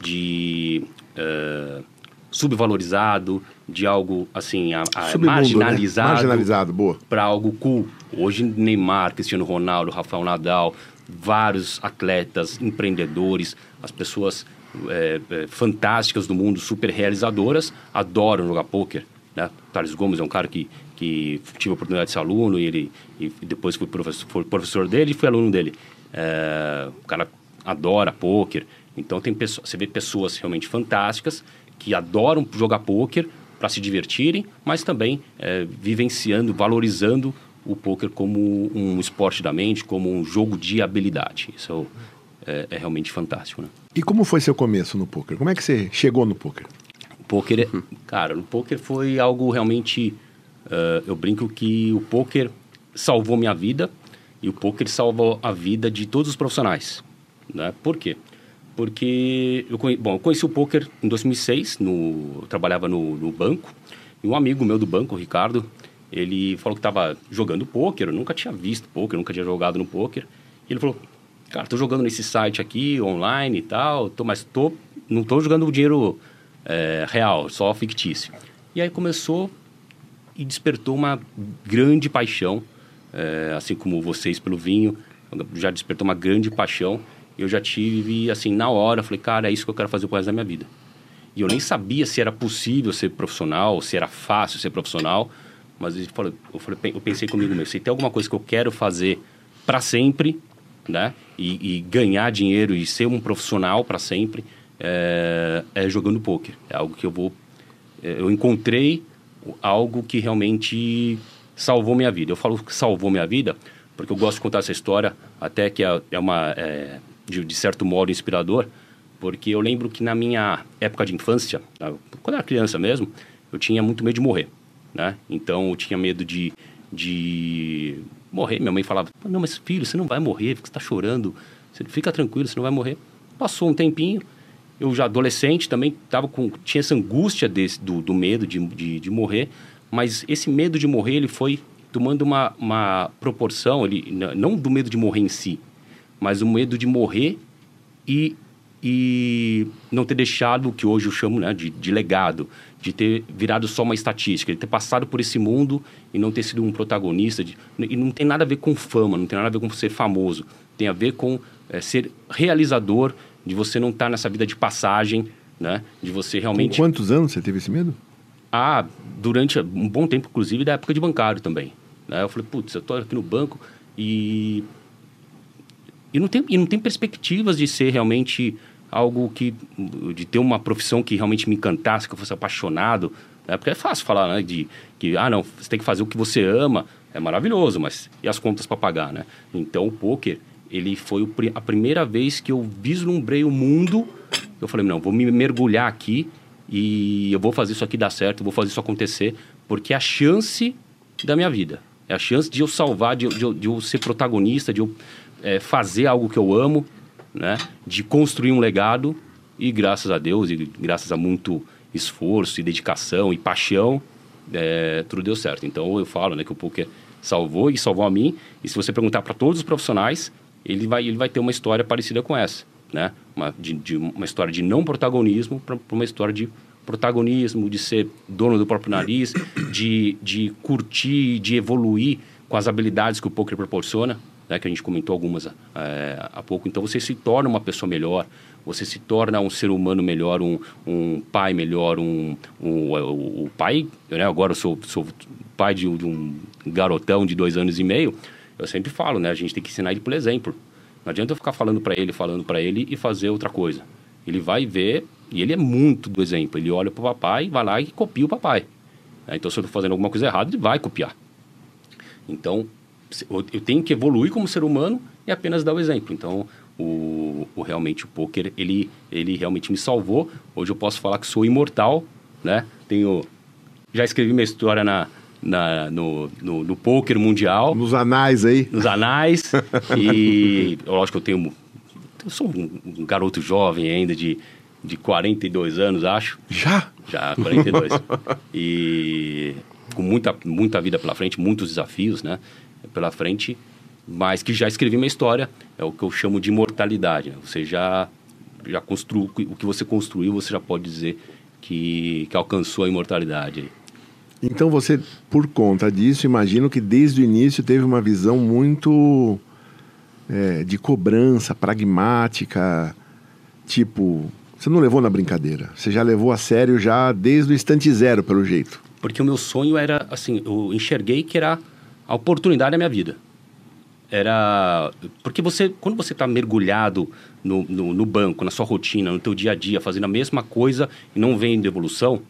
de uh, subvalorizado, de algo assim a, a marginalizado, né? marginalizado boa, para algo cool. Hoje Neymar, Cristiano Ronaldo, Rafael Nadal, vários atletas, empreendedores, as pessoas é, é, fantásticas do mundo, super realizadoras, adoram jogar poker. Né? Thales Gomes é um cara que, que tive a oportunidade de ser aluno e ele e depois fui professor, foi professor dele e fui aluno dele. É, o cara adora poker. Então tem pessoas, você vê pessoas realmente fantásticas que adoram jogar pôquer para se divertirem, mas também é, vivenciando, valorizando o pôquer como um esporte da mente, como um jogo de habilidade. Isso é, é realmente fantástico, né? E como foi seu começo no pôquer? Como é que você chegou no pôquer? O pôquer, uhum. cara, no pôquer foi algo realmente... Uh, eu brinco que o pôquer salvou minha vida e o pôquer salvou a vida de todos os profissionais. Né? Por quê? Porque eu, bom, eu conheci o poker em 2006, no, eu trabalhava no, no, banco, e um amigo meu do banco, o Ricardo, ele falou que estava jogando poker, eu nunca tinha visto poker, nunca tinha jogado no poker. E ele falou, cara, tô jogando nesse site aqui, online e tal, tô, mas tô, não tô jogando dinheiro é, real, só fictício. E aí começou, e despertou uma grande paixão, é, assim como vocês pelo vinho, já despertou uma grande paixão. Eu já tive, assim, na hora, falei, cara, é isso que eu quero fazer o resto da minha vida. E eu nem sabia se era possível ser profissional, se era fácil ser profissional, mas eu, falei, eu, falei, eu pensei comigo mesmo, se tem alguma coisa que eu quero fazer para sempre, né, e, e, ganhar dinheiro e ser um profissional para sempre, é, é jogando poker. É algo que eu vou, é, eu encontrei algo que realmente salvou minha vida. Eu falo que salvou minha vida porque eu gosto de contar essa história, até que é, é uma é, de, de certo modo inspirador, porque eu lembro que na minha época de infância, quando eu era criança mesmo, eu tinha muito medo de morrer, né? Então eu tinha medo de, de morrer. Minha mãe falava: "Não, mas filho, você não vai morrer, você está chorando, você fica tranquilo, você não vai morrer". Passou um tempinho, eu já adolescente também tava com tinha essa angústia desse, do, do medo de, de, de morrer, mas esse medo de morrer ele foi tomando uma, uma proporção, ele, não do medo de morrer em si, mas o medo de morrer e, e não ter deixado o que hoje eu chamo né, de, de legado, de ter virado só uma estatística, de ter passado por esse mundo e não ter sido um protagonista. De, e não tem nada a ver com fama, não tem nada a ver com ser famoso, tem a ver com é, ser realizador, de você não estar tá nessa vida de passagem, né? De você realmente. Com quantos anos você teve esse medo? Ah, durante um bom tempo, inclusive, da época de bancário também. Né? Eu falei, putz, eu estou aqui no banco e e não tem, e não tem perspectivas de ser realmente algo que de ter uma profissão que realmente me encantasse, que eu fosse apaixonado, né? Porque é fácil falar, né, de que ah, não, você tem que fazer o que você ama, é maravilhoso, mas e as contas para pagar, né? Então o poker, ele foi a primeira vez que eu vislumbrei o mundo. Eu falei, não, vou me mergulhar aqui e eu vou fazer isso aqui dar certo, vou fazer isso acontecer, porque é a chance da minha vida. É a chance de eu salvar, de, de, de eu ser protagonista, de eu é, fazer algo que eu amo, né? De construir um legado e graças a Deus e graças a muito esforço e dedicação e paixão, é, tudo deu certo. Então eu falo, né, que o poker salvou e salvou a mim. E se você perguntar para todos os profissionais, ele vai ele vai ter uma história parecida com essa, né? Uma, de, de uma história de não protagonismo para uma história de protagonismo, de ser dono do próprio nariz, de, de curtir, de evoluir com as habilidades que o poker proporciona né, que a gente comentou algumas é, há pouco. Então você se torna uma pessoa melhor, você se torna um ser humano melhor, um, um pai melhor, um, um o, pai, né, agora eu sou, sou pai de, de, um garotão de dois anos e meio, eu sempre falo, né, a gente tem que ensinar ele por exemplo. Não adianta eu ficar falando para ele, falando para ele e fazer outra coisa. Ele vai ver, e ele é muito do exemplo, ele olha para o papai, vai lá e copia o papai. Então se eu estou fazendo alguma coisa errada, ele vai copiar. Então, eu tenho que evoluir como ser humano e apenas dar o exemplo. Então, o, o, realmente o poker ele ele realmente me salvou. Hoje eu posso falar que sou imortal, né? Tenho já escrevi minha história na, na no, no, no poker mundial. Nos anais aí. Nos anais. e lógico eu tenho eu sou um, um garoto jovem ainda de de 42 anos, acho. Já? Já, 42. e com muita, muita vida pela frente, muitos desafios, né? Pela frente, mas que já escrevi uma história, é o que eu chamo de imortalidade. Né? Você já, já construiu, o que você construiu, você já pode dizer que, que alcançou a imortalidade. Então você, por conta disso, imagino que desde o início teve uma visão muito é, de cobrança, pragmática, tipo, você não levou na brincadeira, você já levou a sério já desde o instante zero, pelo jeito. Porque o meu sonho era, assim, eu enxerguei que era a oportunidade da minha vida. Era. Porque você, quando você está mergulhado no, no, no, banco, na sua rotina, no teu dia a dia, fazendo a mesma coisa e não vendo evolução,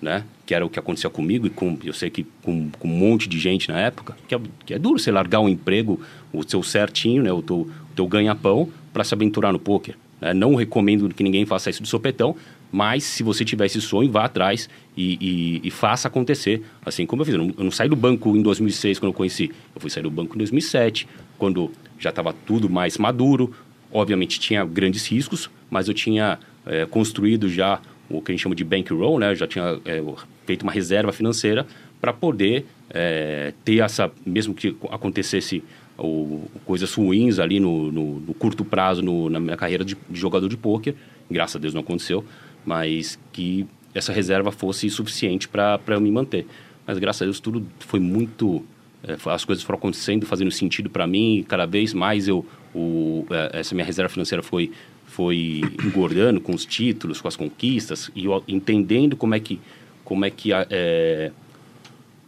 né? Que era o que acontecia comigo e com, eu sei que com, com um monte de gente na época, que é, que é duro você largar um emprego, o seu certinho, né? O teu, o teu ganha-pão, para se aventurar no poker. Né? Não recomendo que ninguém faça isso de sopetão, mas se você tiver esse sonho, vá atrás e, e, e faça acontecer. Assim como eu fiz. Eu não, eu não, saí do banco em 2006, quando eu conheci. Eu fui sair do banco em 2007, quando já estava tudo mais maduro. Obviamente tinha grandes riscos, mas eu tinha é, construído já o que a gente chama de bankroll, né? Eu já tinha é, feito uma reserva financeira para poder é, ter essa, mesmo que acontecesse ou, coisas ruins ali no, no, no curto prazo no, na minha carreira de, de jogador de pôquer, graças a Deus não aconteceu, mas que essa reserva fosse suficiente para eu me manter. mas graças a Deus tudo foi muito é, as coisas foram acontecendo, fazendo sentido para mim. Cada vez mais eu, o, é, essa minha reserva financeira foi, foi engordando com os títulos, com as conquistas e eu, entendendo como é que, como é que, é,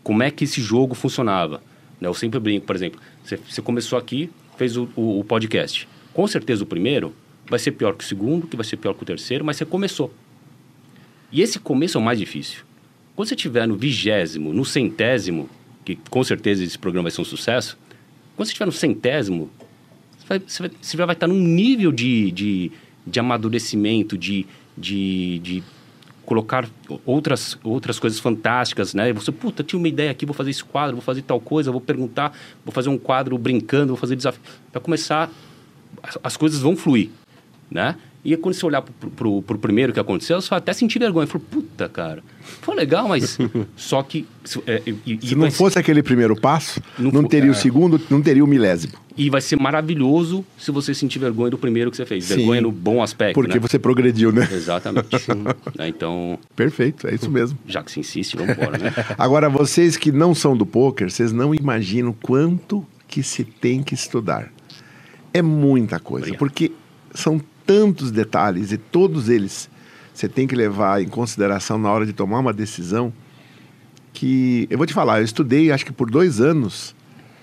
como é que esse jogo funcionava. Né? Eu sempre brinco, por exemplo, você, você começou aqui, fez o, o, o podcast. Com certeza o primeiro vai ser pior que o segundo, que vai ser pior que o terceiro, mas você começou. E esse começo é o mais difícil. Quando você estiver no vigésimo, no centésimo, que com certeza esse programa vai ser um sucesso, quando você estiver no centésimo, você, vai, você, vai, você já vai estar num nível de, de, de amadurecimento, de, de, de colocar outras, outras coisas fantásticas, né? Você, puta, tinha uma ideia aqui, vou fazer esse quadro, vou fazer tal coisa, vou perguntar, vou fazer um quadro brincando, vou fazer desafio. Para começar, as, as coisas vão fluir, né? E quando você olhar pro, pro, pro primeiro que aconteceu, você vai até sentir vergonha. Falou, puta, cara, foi legal, mas só que... É, e, se não fosse aquele primeiro passo, não, não teria é. o segundo, não teria o milésimo. E vai ser maravilhoso se você sentir vergonha do primeiro que você fez. Sim, vergonha no bom aspecto, Porque né? você progrediu, né? Exatamente. é, então... Perfeito, é isso mesmo. Já que se insiste, vamos embora, né? Agora, vocês que não são do poker, vocês não imaginam quanto que se tem que estudar. É muita coisa, Obrigado. porque são tantos detalhes e todos eles você tem que levar em consideração na hora de tomar uma decisão que eu vou te falar, eu estudei acho que por dois anos,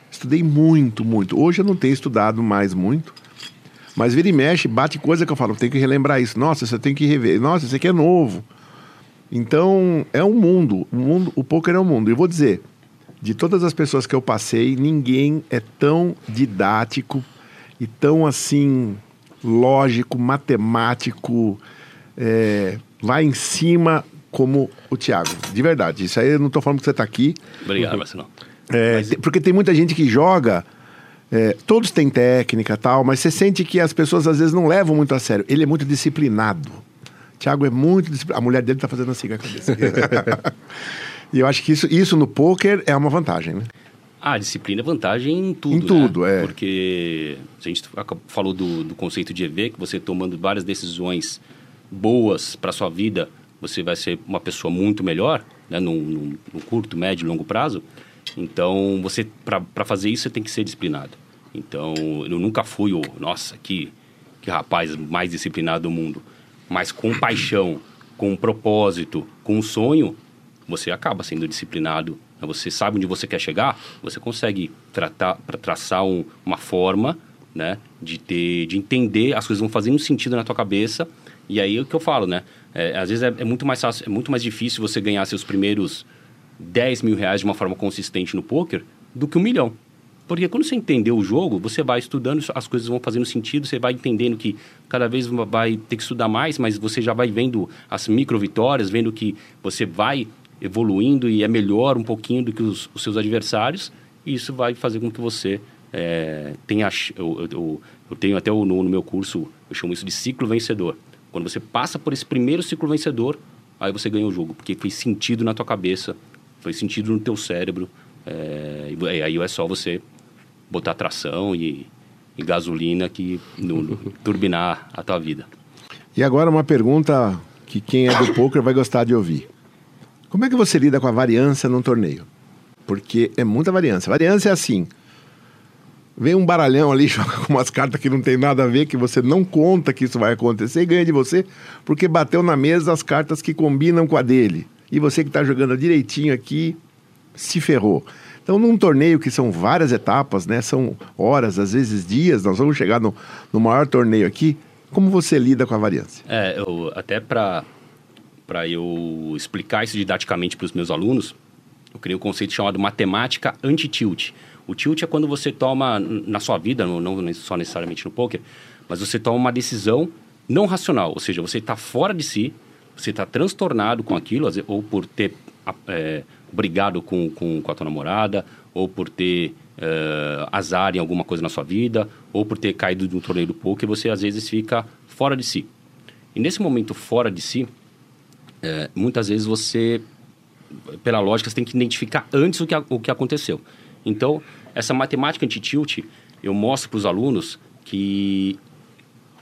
estudei muito, muito. Hoje eu não tenho estudado mais muito, mas vira e mexe, bate coisa que eu falo, tem que relembrar isso. Nossa, você tem que rever. Nossa, isso aqui é novo. Então, é um mundo. O, mundo, o poker é um mundo. E vou dizer, de todas as pessoas que eu passei, ninguém é tão didático e tão assim lógico, matemático, é, lá em cima como o Thiago. De verdade. Isso aí eu não estou falando que você está aqui. Obrigado, Marcelo. É, mas... Porque tem muita gente que joga. É, todos têm técnica tal, mas você sente que as pessoas às vezes não levam muito a sério. Ele é muito disciplinado. Thiago é muito disciplinado. A mulher dele está fazendo assim com a cabeça. e eu acho que isso, isso no poker é uma vantagem, né? Ah, a disciplina é vantagem em tudo. Em tudo, né? é. Porque a gente falou do, do conceito de EV, que você tomando várias decisões boas para sua vida, você vai ser uma pessoa muito melhor, né? No, no, no curto, médio e longo prazo. Então, você para fazer isso, você tem que ser disciplinado. Então, eu nunca fui o, nossa, que, que rapaz mais disciplinado do mundo. Mas com paixão, com um propósito, com um sonho, você acaba sendo disciplinado você sabe onde você quer chegar, você consegue tratar, traçar um, uma forma, né, de ter, de entender, as coisas vão fazendo sentido na tua cabeça, e aí é o que eu falo, né, é, às vezes é, é, muito mais fácil, é muito mais difícil você ganhar seus primeiros 10 mil reais de uma forma consistente no poker do que um milhão. Porque quando você entendeu o jogo, você vai estudando, as coisas vão fazendo sentido, você vai entendendo que cada vez vai ter que estudar mais, mas você já vai vendo as micro vitórias, vendo que você vai evoluindo e é melhor um pouquinho do que os, os seus adversários, e isso vai fazer com que você é, tenha. Eu, eu, eu, tenho até no, no meu curso, eu chamo isso de ciclo vencedor. Quando você passa por esse primeiro ciclo vencedor, aí você ganha o jogo, porque fez sentido na tua cabeça, fez sentido no teu cérebro, é, e aí é só você botar tração e, e gasolina que no, no, turbinar a tua vida. E agora uma pergunta que quem é do poker vai gostar de ouvir. Como é que você lida com a variância num torneio? Porque é muita variância. Variância é assim. Vem um baralhão ali, joga com umas cartas que não tem nada a ver, que você não conta que isso vai acontecer e ganha de você, porque bateu na mesa as cartas que combinam com a dele. E você que está jogando direitinho aqui, se ferrou. Então, num torneio que são várias etapas, né? São horas, às vezes dias, nós vamos chegar no, no maior torneio aqui. Como você lida com a variância? É, eu, até para para eu explicar isso didaticamente para os meus alunos, eu criei um conceito chamado matemática anti-tilt. O tilt é quando você toma, na sua vida, não, só necessariamente no poker, mas você toma uma decisão não racional, ou seja, você está fora de si, você está transtornado com aquilo, ou por ter é, brigado com, com, com, a tua namorada, ou por ter é, azar em alguma coisa na sua vida, ou por ter caído de um torneio do poker, você às vezes fica fora de si. E nesse momento fora de si, é, muitas vezes você, pela lógica, você tem que identificar antes o que, o que aconteceu. Então, essa matemática anti-tilt, eu mostro para os alunos que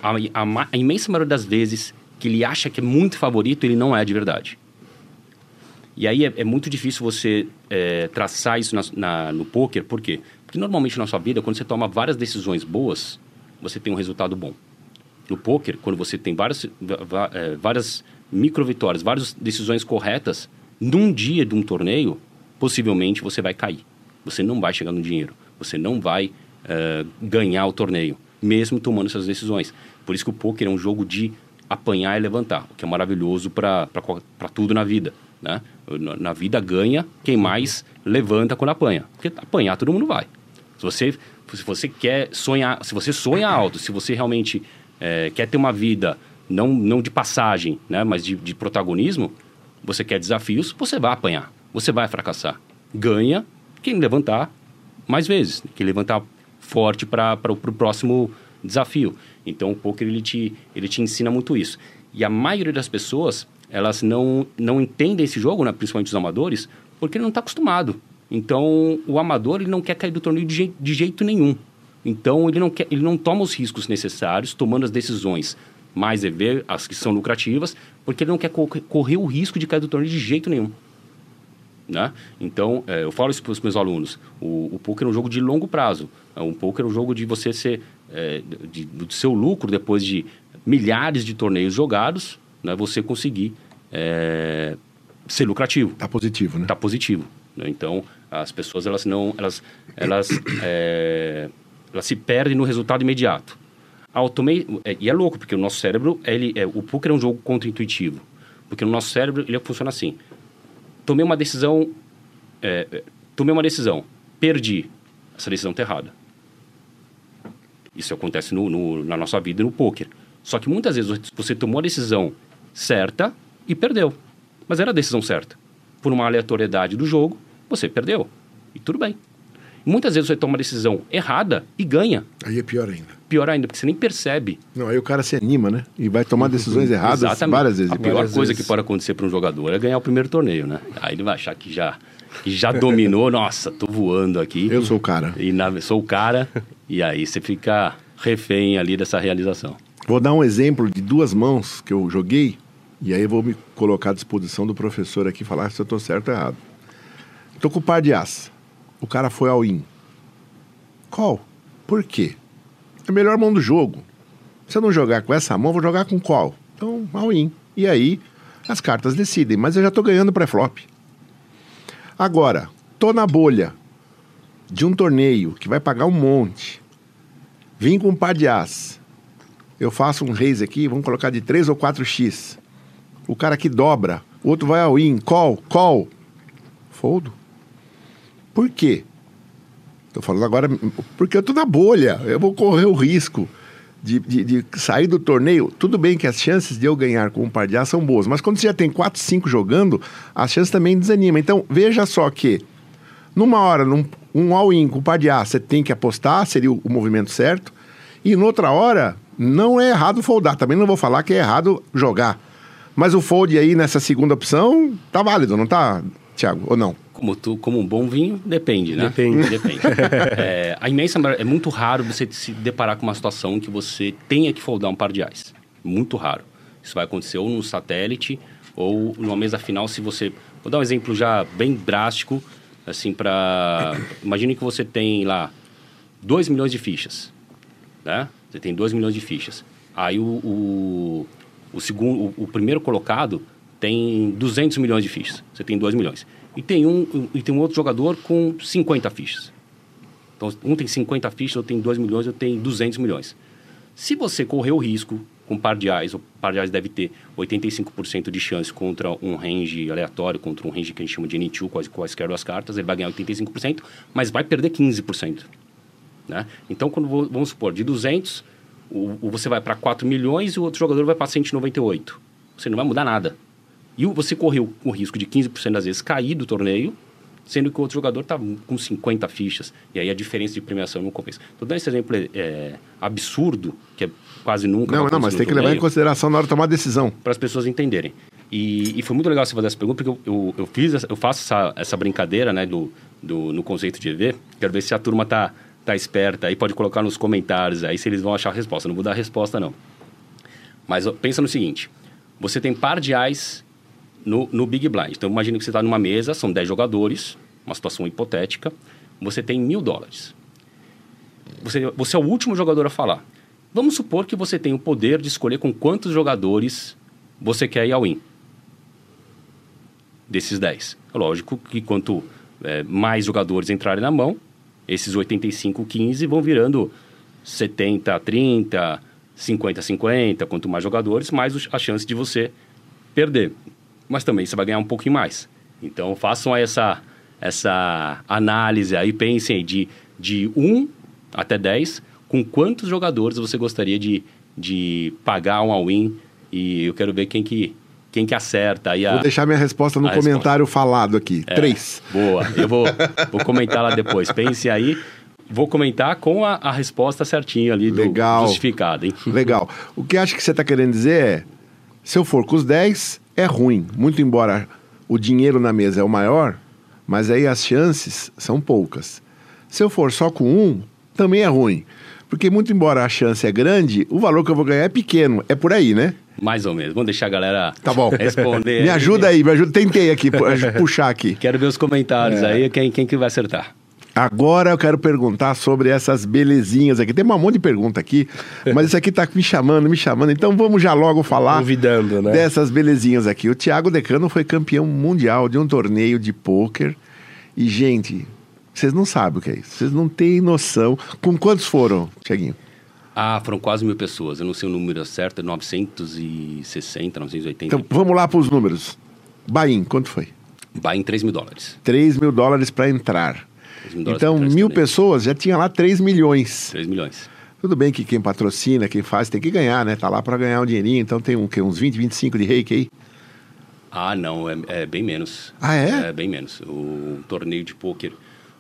a, a, a, imensa maioria das vezes que ele acha que é muito favorito, ele não é de verdade. E aí é, é muito difícil você é, traçar isso na, na, no poker, por quê? Porque normalmente na sua vida, quando você toma várias decisões boas, você tem um resultado bom. No poker, quando você tem várias, é, várias micro vitórias, várias decisões corretas, num dia de um torneio, possivelmente você vai cair. Você não vai chegar no dinheiro. Você não vai uh, ganhar o torneio, mesmo tomando essas decisões. Por isso que o poker é um jogo de apanhar e levantar, o que é maravilhoso para tudo na vida. Né? Na vida ganha quem mais levanta quando apanha. Porque apanhar todo mundo vai. Se você, se você quer sonhar, se você sonha alto, se você realmente é, quer ter uma vida não, não de passagem, né, mas de, de protagonismo, você quer desafios, você vai apanhar, você vai fracassar. Ganha quem levantar mais vezes, quem levantar forte para o próximo desafio. Então o poker ele te, ele te ensina muito isso. E a maioria das pessoas, elas não, não entendem esse jogo, né, principalmente os amadores, porque ele não está acostumado. Então o amador ele não quer cair do torneio de, je de jeito nenhum. Então ele não, quer, ele não toma os riscos necessários, tomando as decisões mais EV, as que são lucrativas, porque ele não quer co correr o risco de cair do torneio de jeito nenhum. Né? Então, é, eu falo isso para os meus alunos. O, o poker é um jogo de longo prazo. É um poker é um jogo de você ser... É, de, do seu lucro, depois de milhares de torneios jogados, né, você conseguir é, ser lucrativo. Está positivo, né? Está positivo. Né? Então, as pessoas, elas não... Elas, elas, é, elas se perdem no resultado imediato. Automei, é, e é louco, porque o nosso cérebro, ele, é, o poker é um jogo contra-intuitivo. Porque no nosso cérebro, ele funciona assim. Tomei uma decisão, é, é tomei uma decisão, perdi. Essa decisão está errada. Isso acontece no, no, na nossa vida no poker. Só que muitas vezes você tomou a decisão certa e perdeu. Mas era a decisão certa. Por uma aleatoriedade do jogo, você perdeu. E tudo bem. Muitas vezes você toma uma decisão errada e ganha. Aí é pior ainda. Pior ainda, porque você nem percebe. Não, aí o cara se anima, né? E vai tomar decisões erradas Exatamente. várias vezes. A pior coisa vezes. que pode acontecer para um jogador é ganhar o primeiro torneio, né? Aí ele vai achar que já, que já dominou, nossa, tô voando aqui. Eu sou o cara. E na, sou o cara, e aí você fica refém ali dessa realização. Vou dar um exemplo de duas mãos que eu joguei, e aí eu vou me colocar à disposição do professor aqui falar se eu estou certo ou errado. Tô com o par de as o cara foi ao in. Qual? Por quê? É a melhor mão do jogo. Se eu não jogar com essa mão, vou jogar com qual? Então, all in. E aí, as cartas decidem. Mas eu já estou ganhando pré-flop. Agora, tô na bolha de um torneio que vai pagar um monte. Vim com um par de as. Eu faço um raise aqui, vamos colocar de 3 ou 4x. O cara que dobra, o outro vai ao in, call, call. Foldo. Por quê? Estou falando agora porque eu estou na bolha. Eu vou correr o risco de, de, de, sair do torneio. Tudo bem que as chances de eu ganhar com um par de A são boas, mas quando você já tem 4, 5 jogando, as chances também desanimam. Então, veja só que numa hora, num, um all-in com um par de A, você tem que apostar, seria o, o movimento certo. E noutra hora, não é errado foldar. Também não vou falar que é errado jogar. Mas o fold aí nessa segunda opção tá válido, não tá, Thiago? Ou não? Como, tu, como um bom vinho, depende, né? Depende. depende. é, a imensa é muito raro você se deparar com uma situação em que você tenha que foldar um par de ais. Muito raro. Isso vai acontecer ou no satélite ou numa mesa final se você... Vou dar um exemplo já bem drástico, assim, para... Imagine que você tem lá 2 milhões de fichas, né? Você tem 2 milhões de fichas. Aí o, o, o segundo, o, o primeiro colocado tem 200 milhões de fichas. Você tem 2 milhões e tem um, e tem um outro jogador com 50 fichas. Então, um tem 50 fichas, eu tenho 2 milhões, eu tenho 200 milhões. Se você correr o risco com par de ais, o par de ais deve ter 85% de chance contra um range aleatório, contra um range que a gente chama de N2, quais, quaisquer duas cartas, ele vai ganhar 85%, mas vai perder 15%. Né? Então, quando vamos supor, de 200, o, o você vai para 4 milhões e o outro jogador vai para 198. Você não vai mudar nada. E você correu o risco de 15% das vezes cair do torneio, sendo que o outro jogador está com 50 fichas. E aí a diferença de premiação não compensa. Estou dando esse exemplo é, absurdo, que é quase nunca. Não, não, mas tem que levar em consideração na hora de tomar a decisão. Para as pessoas entenderem. E, e, foi muito legal você fazer essa pergunta, porque eu, eu, eu fiz, eu faço essa, essa brincadeira né, do, do, no conceito de EV. Quero ver se a turma está tá esperta aí, pode colocar nos comentários aí se eles vão achar a resposta. Não vou dar a resposta, não. Mas pensa no seguinte: você tem par de ais no, no Big Blind. Então, imagine que você está numa mesa, são 10 jogadores, uma situação hipotética, você tem mil dólares. Você, você é o último jogador a falar. Vamos supor que você tem o poder de escolher com quantos jogadores você quer ir ao win. Desses 10. Lógico que quanto é, mais jogadores entrarem na mão, esses 85-15 vão virando 70-30, 50-50. Quanto mais jogadores, mais a chance de você perder. Mas também você vai ganhar um pouquinho mais. Então façam essa, essa análise aí, pensem aí de, de 1 até 10, com quantos jogadores você gostaria de, de pagar um all-in. E eu quero ver quem que, quem que acerta. Aí a, vou deixar minha resposta no comentário resposta. falado aqui. É, Três. Boa. Eu vou, vou comentar lá depois. Pense aí. Vou comentar com a, a resposta certinha ali, do, Legal. justificada. Hein? Legal. O que acho que você está querendo dizer é, se eu for com os 10, é ruim. Muito embora o dinheiro na mesa é o maior, mas aí as chances são poucas. Se eu for só com um, também é ruim. Porque, muito embora a chance é grande, o valor que eu vou ganhar é pequeno. É por aí, né? Mais ou menos. Vamos deixar a galera tá bom. responder. me ajuda aí, me ajuda. Tentei aqui, puxar aqui. Quero ver os comentários é. aí, quem, quem que vai acertar. Agora eu quero perguntar sobre essas belezinhas aqui. Tem um monte de pergunta aqui, mas isso aqui está me chamando, me chamando. Então vamos já logo falar Convidando, né? dessas belezinhas aqui. O Thiago Decano foi campeão mundial de um torneio de pôquer. E, gente, vocês não sabem o que é isso. Vocês não têm noção. Com quantos foram, Tiaguinho? Ah, foram quase mil pessoas. Eu não sei o número certo, 960, 980. Então, vamos lá para os números. Bain, quanto foi? Bain, 3 mil dólares. 3 mil dólares para entrar. Então, mil pessoas já tinha lá 3 milhões. 3 milhões. Tudo bem que quem patrocina, quem faz, tem que ganhar, né? Tá lá para ganhar um dinheirinho. Então tem um, que, uns 20, 25 de reiki aí. Ah, não, é, é, bem menos. Ah, é? É bem menos. O torneio de pôquer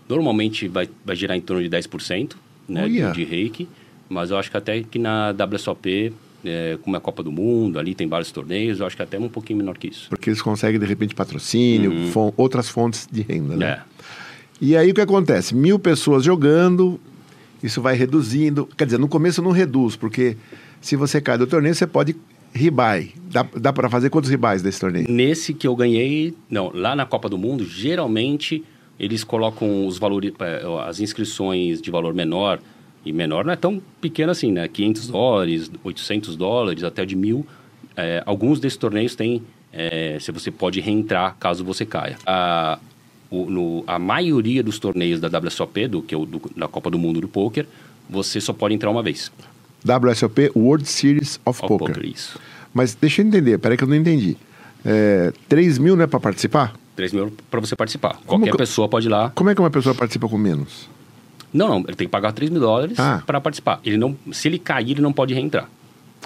normalmente vai, vai girar em torno de 10% né, de, de reiki, mas eu acho que até que na WSOP, é, como é a Copa do Mundo, ali tem vários torneios, eu acho que até um pouquinho menor que isso. Porque eles conseguem, de repente, patrocínio, uhum. outras fontes de renda, né? É. E aí o que acontece? Mil pessoas jogando, isso vai reduzindo. Quer dizer, no começo não reduz, porque se você cai do torneio, você pode ribai. Dá, dá para fazer quantos ribais desse torneio? Nesse que eu ganhei, não, lá na Copa do Mundo, geralmente eles colocam os valores, é, as inscrições de valor menor, e menor não é tão pequeno assim, né? 500 dólares, 800 dólares, até de mil. É, alguns desses torneios têm, é, se você pode reentrar caso você caia. A, o, no, a maioria dos torneios da WSOP, do, que é o, do, da Copa do Mundo do Poker, você só pode entrar uma vez. WSOP, World Series of, of Poker. Poker. Isso. Mas deixa eu entender, peraí que eu não entendi. É, 3 mil não é para participar? 3 mil para você participar. Como Qualquer que, pessoa pode ir lá. Como é que uma pessoa participa com menos? Não, não. Ele tem que pagar 3 mil dólares ah. para participar. Ele não, se ele cair, ele não pode reentrar.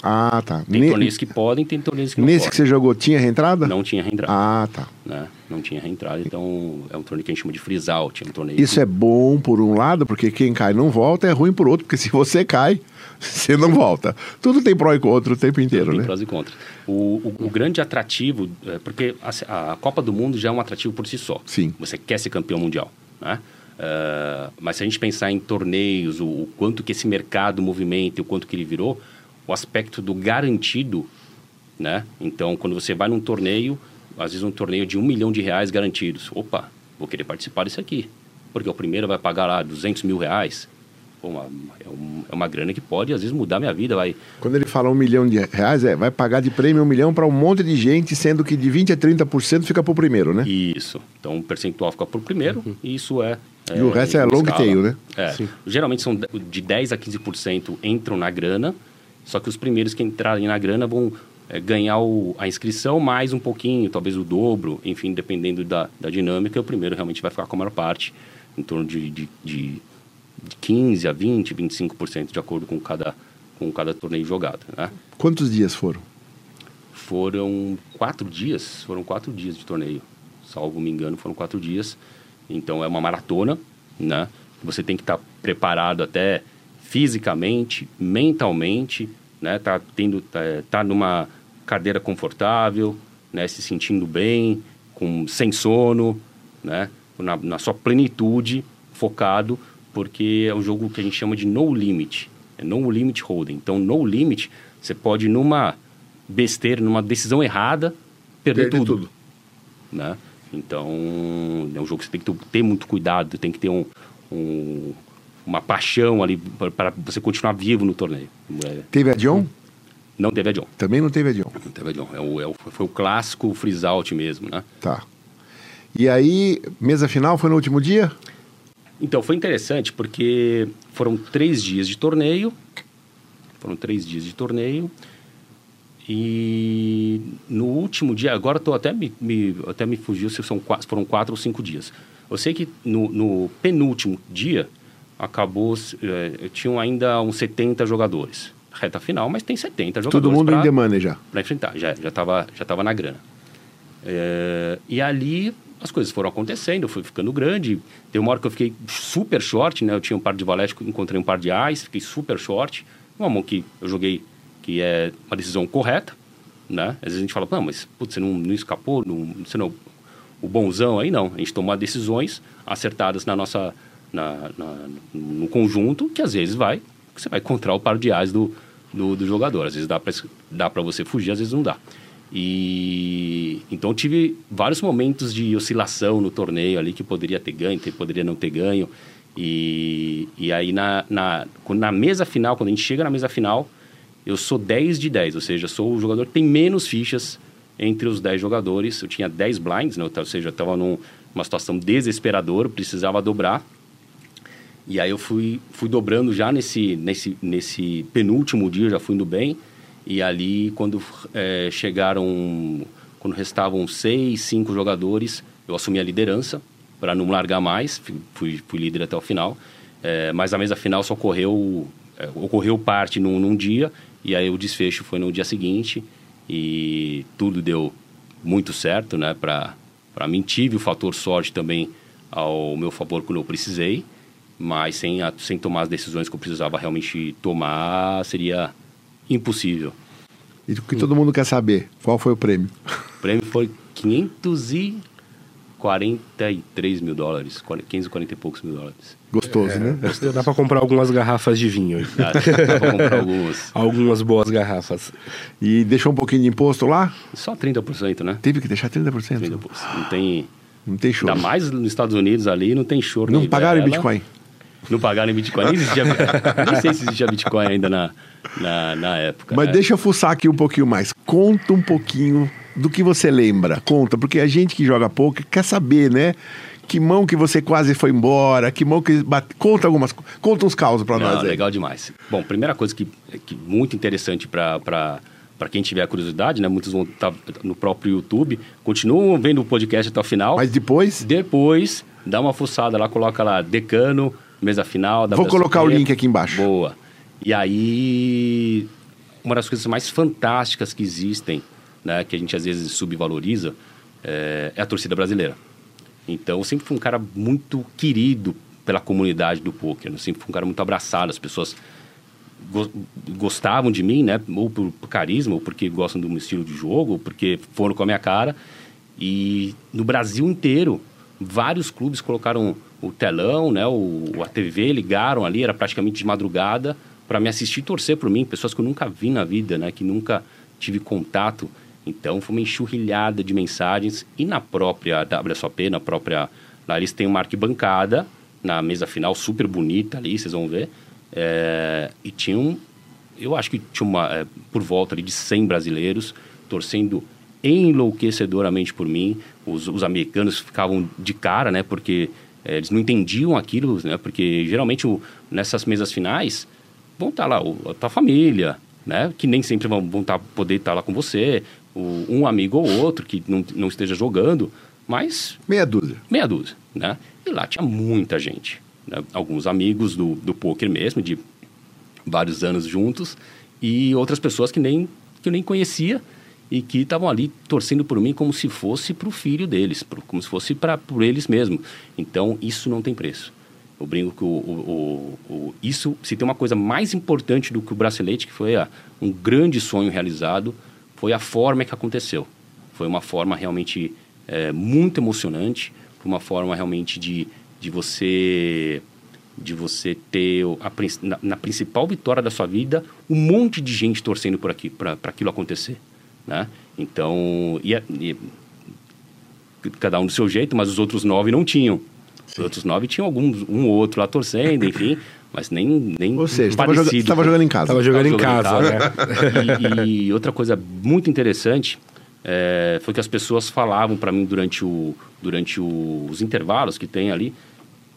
Ah, tá. Tem ne... torneios que podem, tem torneios que não Nesse podem. que você jogou, tinha reentrada? Não tinha reentrada. Ah, tá. Né? Não tinha reentrada, então é um torneio que a gente chama de freeze out. É um torneio Isso que... é bom por um lado, porque quem cai não volta, é ruim por outro, porque se você cai, você não volta. Tudo tem pró e contra o tempo inteiro, Tudo né? Tem prós e contras. O, o, o, grande atrativo, é porque a, a, Copa do Mundo já é um atrativo por si só. Sim. Você quer ser campeão mundial, né? Uh, mas se a gente pensar em torneios, o, o, quanto que esse mercado movimenta e o quanto que ele virou, o aspecto do garantido, né? Então, quando você vai num torneio, às vezes um torneio de um milhão de reais garantidos. Opa, vou querer participar disso aqui. Porque o primeiro vai pagar lá 200 mil reais. Pô, uma, é, um, é, uma grana que pode, às vezes, mudar minha vida. Vai... Quando ele fala um milhão de reais, é, vai pagar de prêmio um milhão para um monte de gente, sendo que de 20% a 30% fica para o primeiro, né? Isso. Então, o percentual fica para o primeiro uhum. e isso é... E o resto é long escala. tail, né? É. Sim. Geralmente são de 10% a 15% entram na grana, só que os primeiros que entrarem na grana vão é, ganhar o, a inscrição mais um pouquinho, talvez o dobro, enfim, dependendo da, da dinâmica, o primeiro realmente vai ficar com a maior parte, em torno de, de, de, de 15% a 20%, 25% de acordo com cada, com cada torneio jogado. Né? Quantos dias foram? Foram quatro dias, foram quatro dias de torneio, salvo me engano, foram quatro dias. Então é uma maratona, né? Você tem que estar tá preparado até fisicamente, mentalmente, né? Tá tendo, tá, tá numa cadeira confortável, né? Se sentindo bem, com sem sono, né? Na, na sua plenitude, focado, porque é um jogo que a gente chama de no limit, é no limit holding. Então, no limit, você pode numa besteira, numa decisão errada, perder tudo. tudo. Né? Então, é um jogo que você tem que ter muito cuidado, tem que ter um, um uma paixão ali para você continuar vivo no torneio. É. Teve a John? Não teve a John. Também não teve a John? Não teve a John. É o, é o, foi o clássico freeze out mesmo, né? Tá. E aí, mesa final foi no último dia? Então, foi interessante porque foram três dias de torneio. Foram três dias de torneio. E no último dia, agora tô até me, me, até me fugiu se são foram quatro ou cinco dias. Eu sei que no, no penúltimo dia acabou, é, tinham ainda uns 70 jogadores. Reta final, mas tem 70 jogadores. Todo mundo pra, em demanda já. Para enfrentar, já já estava já tava na grana. É, e ali as coisas foram acontecendo, foi ficando grande. Tem uma hora que eu fiquei super short, né? Eu tinha um par de valete, encontrei um par de ais, fiquei super short. Uma mão que eu joguei que é uma decisão correta, né? Às vezes a gente fala, não, mas putz, você não, não escapou, não, você não, o bonzão aí não. A gente toma decisões acertadas na nossa, na, na, no conjunto, que às vezes vai, você vai encontrar o par de ais do, do, do jogador. Às vezes dá para dá você fugir, às vezes não dá. E então tive vários momentos de oscilação no torneio ali que poderia ter ganho, que poderia não ter ganho. E, e aí na, na, na mesa final, quando a gente chega na mesa final, eu sou 10 de 10, ou seja, sou o jogador que tem menos fichas entre os 10 jogadores. Eu tinha 10 blinds, né? ou seja, eu estava numa situação desesperadora, precisava dobrar. E aí eu fui, fui dobrando já nesse, nesse, nesse penúltimo dia, já fui indo bem. E ali, quando é, chegaram, quando restavam seis, cinco jogadores, eu assumi a liderança para não largar mais, fui, fui líder até o final. É, mas a mesa final só ocorreu, é, ocorreu parte num, num dia e aí o desfecho foi no dia seguinte e tudo deu muito certo, né? Para mim tive o fator sorte também ao meu favor quando eu precisei, mas sem sem tomar as decisões que eu precisava realmente tomar seria impossível. E o que todo mundo quer saber, qual foi o prêmio? O prêmio foi 500 e 43 mil dólares, 540 e poucos mil dólares. Gostoso, é, né? Dá para comprar algumas garrafas de vinho. Dá, dá para comprar algumas. algumas boas garrafas. E deixou um pouquinho de imposto lá? Só 30%, né? Teve que deixar 30%? 30%. Não tem... Não tem choro. Ainda mais nos Estados Unidos ali, não tem choro. Não pagaram em Bitcoin? Não pagaram em Bitcoin. Nem, existia, nem sei se existia Bitcoin ainda na, na, na época. Mas né? deixa eu fuçar aqui um pouquinho mais. Conta um pouquinho do que você lembra. Conta, porque a gente que joga pouco quer saber, né? Que mão que você quase foi embora, que mão que bate... Conta algumas Conta uns causos para nós. Aí. Legal demais. Bom, primeira coisa que, que muito interessante para para quem tiver curiosidade, né? Muitos vão estar tá no próprio YouTube. Continuam vendo o podcast até o final. Mas depois? Depois, dá uma fuçada lá, coloca lá Decano, mesa final. Vou colocar o link aqui embaixo. Boa. E aí, uma das coisas mais fantásticas que existem, né, que a gente às vezes subvaloriza, é, é a torcida brasileira. Então, eu sempre fui um cara muito querido pela comunidade do poker. Eu sempre fui um cara muito abraçado. As pessoas gostavam de mim, né? Ou por, por, carisma, ou porque gostam do meu estilo de jogo, ou porque foram com a minha cara. E no Brasil inteiro, vários clubes colocaram o telão, né? O, a TV ligaram ali, era praticamente de madrugada para me assistir e torcer por mim, pessoas que eu nunca vi na vida, né, que nunca tive contato. Então foi uma enxurrilhada de mensagens e na própria WSOP, na própria eles têm uma arquibancada na mesa final super bonita ali, vocês vão ver. É, e tinham, eu acho que tinha uma, é, por volta ali de 100 brasileiros torcendo enlouquecedoramente por mim. Os, os americanos ficavam de cara, né, porque é, eles não entendiam aquilo, né, porque geralmente o, nessas mesas finais vão estar tá lá a tua família, né? Que nem sempre vão, vão tá, poder estar tá lá com você, o, um amigo ou outro que não, não esteja jogando, mas... Meia dúzia. Meia dúzia, né? E lá tinha muita gente, né? Alguns amigos do, do poker mesmo, de vários anos juntos, e outras pessoas que nem, que eu nem conhecia e que estavam ali torcendo por mim como se fosse para o filho deles, como se fosse para por eles mesmos. Então, isso não tem preço. Eu brinco que o, o, o, isso, se tem uma coisa mais importante do que o bracelete, que foi um grande sonho realizado, foi a forma que aconteceu. Foi uma forma realmente é, muito emocionante, foi uma forma realmente de, de você de você ter a, na, na, principal vitória da sua vida um monte de gente torcendo por aqui para aquilo acontecer, né? Então, e, e cada um do seu jeito, mas os outros nove não tinham. Os outros nove tinham alguns, um ou outro lá torcendo, enfim, mas nem, nem Ou seja, estava joga, jogando em casa. Estava jogando, jogando, em casa, em casa né? e, e, outra coisa muito interessante é, foi que as pessoas falavam para mim durante, o, durante o, os intervalos que tem ali,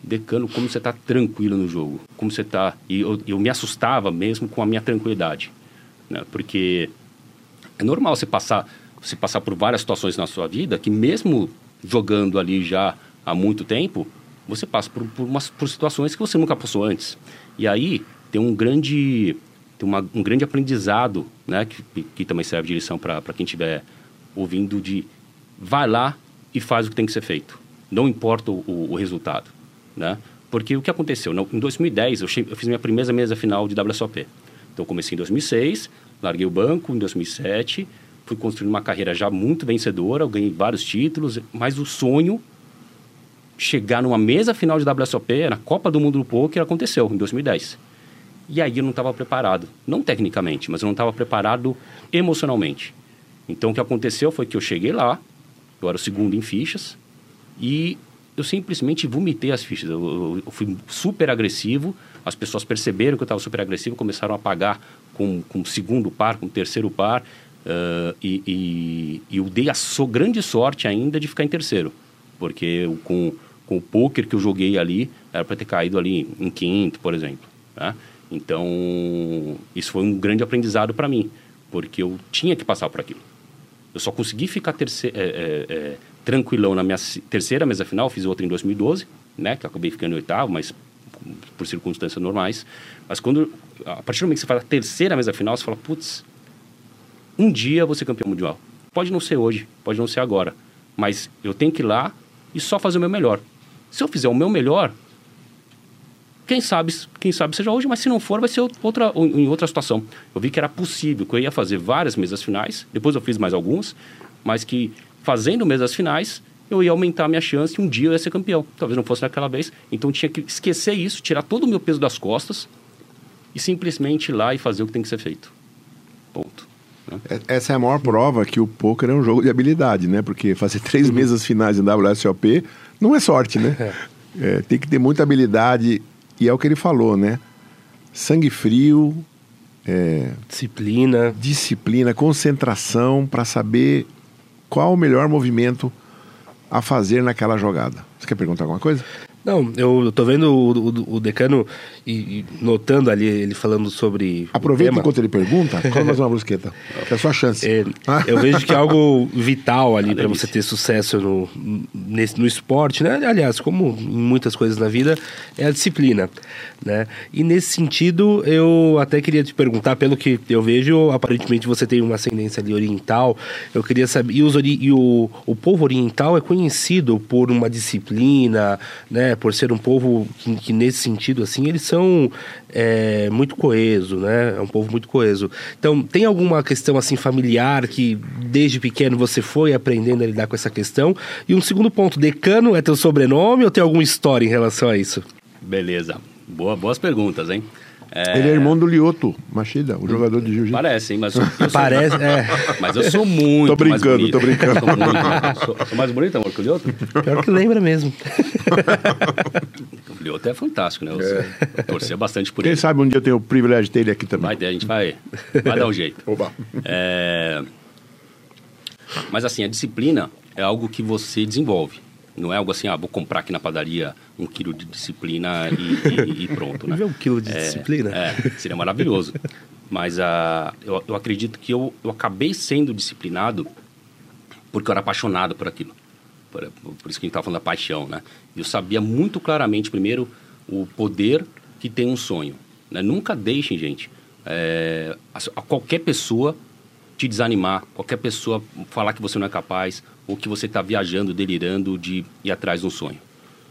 Decano, como você está tranquilo no jogo, como você está... E eu, eu me assustava mesmo com a minha tranquilidade, né? Porque é normal você passar, você passar por várias situações na sua vida que mesmo jogando ali já há muito tempo, você passa por, por, umas, por situações que você nunca passou antes. E aí tem um grande, tem uma, um grande aprendizado, né, que, que também serve de lição para quem estiver ouvindo, de vai lá e faz o que tem que ser feito. Não importa o, o resultado, né? Porque o que aconteceu? Em 2010, eu, eu fiz minha primeira mesa final de WSOP. Então, comecei em 2006, larguei o banco em 2007, fui construindo uma carreira já muito vencedora, ganhei vários títulos, mas o sonho chegar numa mesa final de WSOP, na Copa do Mundo do Poker, aconteceu em 2010. E aí eu não estava preparado, não tecnicamente, mas eu não estava preparado emocionalmente. Então o que aconteceu foi que eu cheguei lá, eu era o segundo em fichas, e eu simplesmente vomitei as fichas. Eu, eu, eu fui super agressivo, as pessoas perceberam que eu estava super agressivo, começaram a pagar com, com segundo par, com terceiro par, uh, e, e, e, eu dei a so, grande sorte ainda de ficar em terceiro, porque eu, com com o poker que eu joguei ali, era para ter caído ali em quinto, por exemplo. Né? Então, isso foi um grande aprendizado para mim, porque eu tinha que passar por aquilo. Eu só consegui ficar terce- é, é, é, tranquilão na minha terceira mesa final, fiz outra em 2012, né, que acabei ficando em oitavo, mas por circunstâncias normais. Mas quando, a partir do momento que você faz a terceira mesa final, você fala, putz, um dia ser campeão mundial. Pode não ser hoje, pode não ser agora, mas eu tenho que ir lá e só fazer o meu melhor. Se eu fizer o meu melhor, quem sabe, quem sabe seja hoje, mas se não for, vai ser outra, em outra situação. Eu vi que era possível, que eu ia fazer várias mesas finais, depois eu fiz mais algumas, mas que fazendo mesas finais, eu ia aumentar a minha chance e um dia eu ia ser campeão. Talvez não fosse naquela vez. Então tinha que esquecer isso, tirar todo o meu peso das costas e simplesmente ir lá e fazer o que tem que ser feito. Ponto. Né? Essa é a maior prova que o poker é um jogo de habilidade, né? Porque fazer três uhum. mesas finais em WSOP não é sorte, né? É. é, tem que ter muita habilidade e é o que ele falou, né? Sangue frio, é, disciplina, disciplina, concentração para saber qual o melhor movimento a fazer naquela jogada. Você quer perguntar alguma coisa? Não, eu tô vendo o, o, o decano e, e, notando ali ele falando sobre. Aproveita enquanto ele pergunta, come mais uma brusqueta. Que é a sua chance. É, eu vejo que é algo vital ali para você ter sucesso no, nesse, no esporte, né? Aliás, como em muitas coisas na vida, é a disciplina. Né? E nesse sentido, eu até queria te perguntar, pelo que eu vejo, aparentemente você tem uma ascendência ali oriental. Eu queria saber. E, os, e o, o povo oriental é conhecido por uma disciplina, né? por ser um povo que, que nesse sentido, assim, eles são é, muito coeso, né? É um povo muito coeso. Então, tem alguma questão, assim, familiar que desde pequeno você foi aprendendo a lidar com essa questão? E um segundo ponto, decano é teu sobrenome ou tem alguma história em relação a isso? Beleza. Boa, boas perguntas, hein? É... Ele é irmão do Lioto Machida, o jogador de jiu-jitsu. Parece, hein? Mas eu, eu Parece, sou... é. Mas eu sou muito tô brincando. Tô brincando, tô brincando. Sou, sou, mais bonito, amor, que o Lioto? Pior que lembra mesmo. o Lioto é fantástico, né? Eu, é. torcia bastante por Quem ele. Quem sabe um dia eu tenho o privilégio de ter ele aqui também. Vai ter, a gente vai, vai dar um jeito. Oba. É... Mas assim, a disciplina é algo que você desenvolve. Não é algo assim, ah, vou comprar aqui na padaria um quilo de disciplina e, e, e pronto, né? Ver um quilo de é, disciplina? É, seria maravilhoso. Mas uh, eu, eu acredito que eu, eu acabei sendo disciplinado porque eu era apaixonado por aquilo. Por, por isso que a gente estava falando da paixão, né? Eu sabia muito claramente, primeiro, o poder que tem um sonho. Né? Nunca deixem, gente, é, a, a qualquer pessoa te desanimar, qualquer pessoa falar que você não é capaz, ou que você está viajando, delirando de ir atrás de um sonho.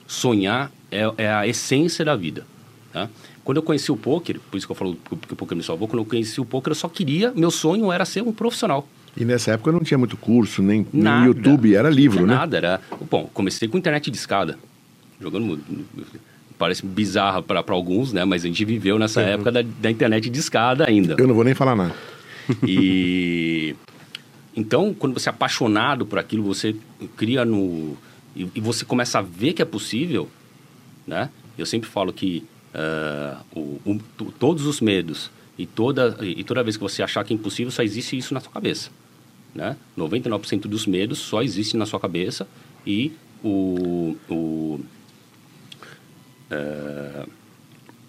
Sonhar é, é a essência da vida. Tá? Quando eu conheci o poker, por isso que eu falo que o poker me salvou, quando eu conheci o poker, eu só queria, meu sonho era ser um profissional. E nessa época não tinha muito curso, nem, nada, nem YouTube, era livro, não né? Nada, era. Bom, comecei com internet de escada, jogando. Parece bizarra para alguns, né? Mas a gente viveu nessa uhum. época da, da internet de escada ainda. Eu não vou nem falar nada. E Então, quando você é apaixonado por aquilo, você cria no... E, e você começa a ver que é possível, né? Eu sempre falo que uh, o, o, todos os medos e toda, e toda vez que você achar que é impossível, só existe isso na sua cabeça. Né? 99% dos medos só existem na sua cabeça e o, o, uh,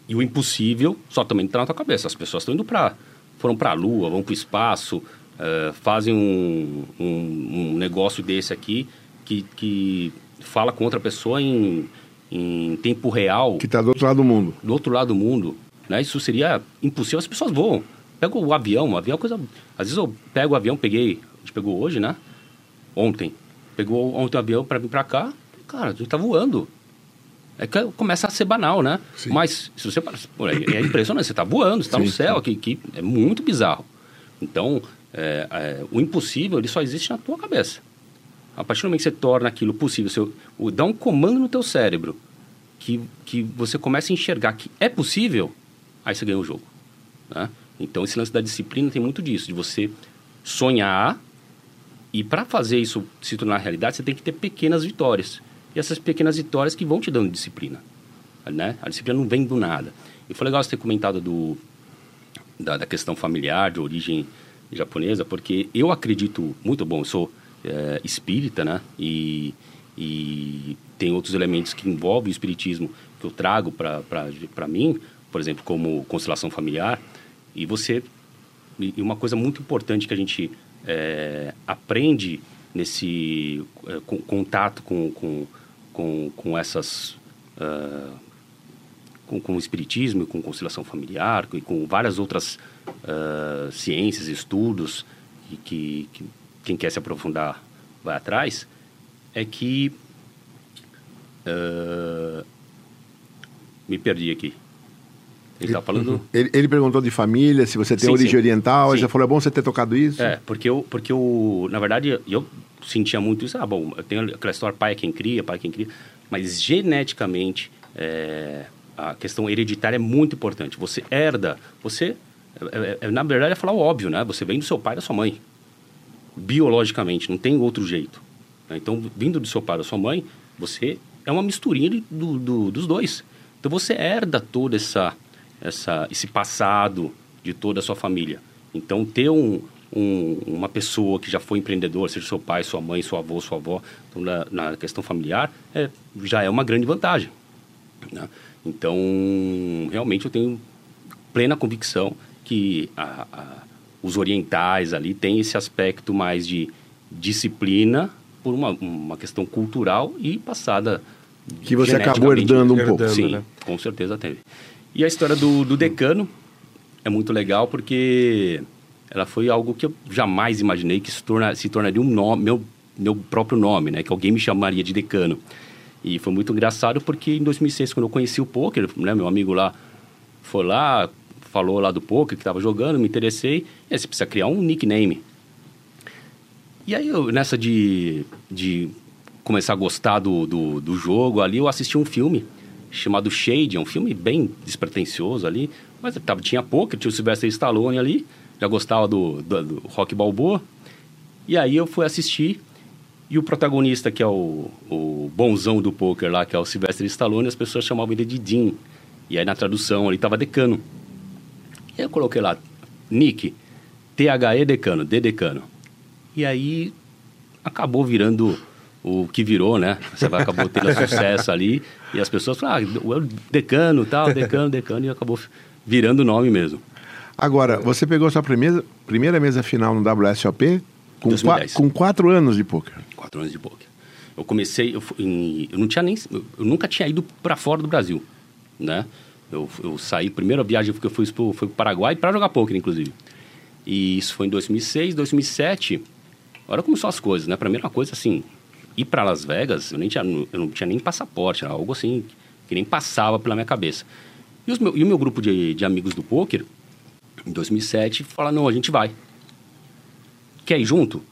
e o impossível só também está na sua cabeça. As pessoas estão indo para foram para a Lua, vão para o espaço, uh, fazem um, um, um, negócio desse aqui que, que fala com outra pessoa em, em tempo real. Que está do outro lado do mundo. Do outro lado do mundo. Né? Isso seria impossível, as pessoas voam. Pega o avião, o avião é coisa... Às vezes eu pego o avião, peguei, a gente pegou hoje, né? Ontem. Pegou ontem o avião para vir para cá, cara, a gente tá voando. É que começa a ser banal, né? Sim. Mas se você é, é impressionante, você está voando, você está no céu, aqui, que é muito bizarro. Então, é, é, o impossível ele só existe na tua cabeça. A partir do momento que você torna aquilo possível, você dá um comando no teu cérebro que, que você começa a enxergar que é possível, aí você ganha o jogo. Né? Então, esse lance da disciplina tem muito disso, de você sonhar e para fazer isso se tornar realidade, você tem que ter pequenas vitórias. E essas pequenas vitórias que vão te dando disciplina. Né? A disciplina não vem do nada. E foi legal você ter comentado do, da, da questão familiar, de origem japonesa, porque eu acredito muito bom. Eu sou é, espírita, né? E, e tem outros elementos que envolvem o espiritismo que eu trago para mim, por exemplo, como constelação familiar. E você. E uma coisa muito importante que a gente é, aprende nesse é, contato com, com, com, com essas. Uh, com, com o espiritismo, com constelação familiar e com várias outras uh, ciências, estudos que, que, quem quer se aprofundar vai atrás, é que uh, me perdi aqui. Ele está falando. Uhum. Ele, ele, perguntou de família, se você tem sim, origem sim. oriental. Ele já falou, é bom você ter tocado isso? É, porque eu, porque eu, na verdade, eu sentia muito isso. Ah, bom, eu tenho aquela história, pai é quem cria, pai é quem cria. Mas geneticamente, é, a questão hereditária é muito importante. Você herda, você, é, é, na verdade, é falar o óbvio, né? Você vem do seu pai e da sua mãe. Biologicamente, não tem outro jeito. Né? Então, vindo do seu pai e da sua mãe, você é uma misturinha do, do, dos dois. Então, você herda toda essa essa, esse passado de toda a sua família. Então, ter um, um, uma pessoa que já foi empreendedor, seja seu pai, sua mãe, seu avô, sua avó, então, na, na questão familiar, é, já é uma grande vantagem. Né? Então, realmente eu tenho plena convicção que a, a, os orientais ali têm esse aspecto mais de disciplina por uma, uma questão cultural e passada que você acabou herdando um pouco. Sim, né? com certeza teve. E a história do, do decano é muito legal porque ela foi algo que eu jamais imaginei que se, torna, se tornaria um nome, meu, meu próprio nome, né? Que alguém me chamaria de decano. E foi muito engraçado porque em 2006, quando eu conheci o poker, né, meu amigo lá foi lá, falou lá do poker que estava jogando, me interessei. E aí você precisa criar um nickname. E aí, eu, nessa de, de começar a gostar do, do, do jogo ali, eu assisti um filme chamado Shade, é um filme bem despretensioso ali, mas tava, tinha poker, tinha o Sylvester Stallone ali, já gostava do, do, do Rock Balboa. E aí eu fui assistir e o protagonista, que é o, o bonzão do poker lá, que é o Sylvester Stallone, as pessoas chamavam ele de Dean. E aí na tradução ele tava decano. E eu coloquei lá, Nick, THE decano, D decano. E aí acabou virando o que virou, né? Você acabou tendo sucesso ali e as pessoas falaram, ah, decano, tal, decano, decano, e acabou virando o nome mesmo. Agora, você pegou sua primeira, primeira mesa final no WSOP com, qua, com quatro anos de poker. Quatro anos de poker. Eu comecei, eu, eu não tinha nem, eu nunca tinha ido para fora do Brasil, né? Eu, eu saí, primeira viagem que eu fui foi para o Paraguai para jogar poker, inclusive. E isso foi em 2006, 2007. Olha como são as coisas, né? Primeira coisa, assim, ir para Las Vegas, eu, nem tinha, eu não tinha nem passaporte, algo assim que nem passava pela minha cabeça. E, meu, e o meu grupo de, de amigos do poker, em 2007, fala: não, a gente vai. Quer ir junto?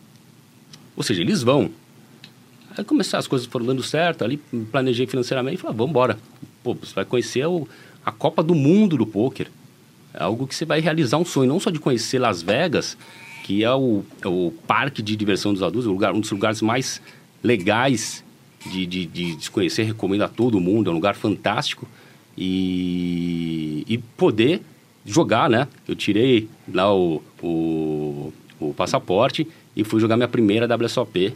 Ou seja, eles vão. Aí começaram, as coisas foram dando certo, ali planejei financeiramente e falei: vamos embora. Pô, você vai conhecer o, a Copa do Mundo do poker. É algo que você vai realizar um sonho, não só de conhecer Las Vegas, que é o, é o parque de diversão dos adultos, um dos lugares mais legais de, de, de se conhecer, recomendo a todo mundo, é um lugar fantástico. E, e poder jogar, né? Eu tirei lá o, o, o passaporte e fui jogar minha primeira WSOP.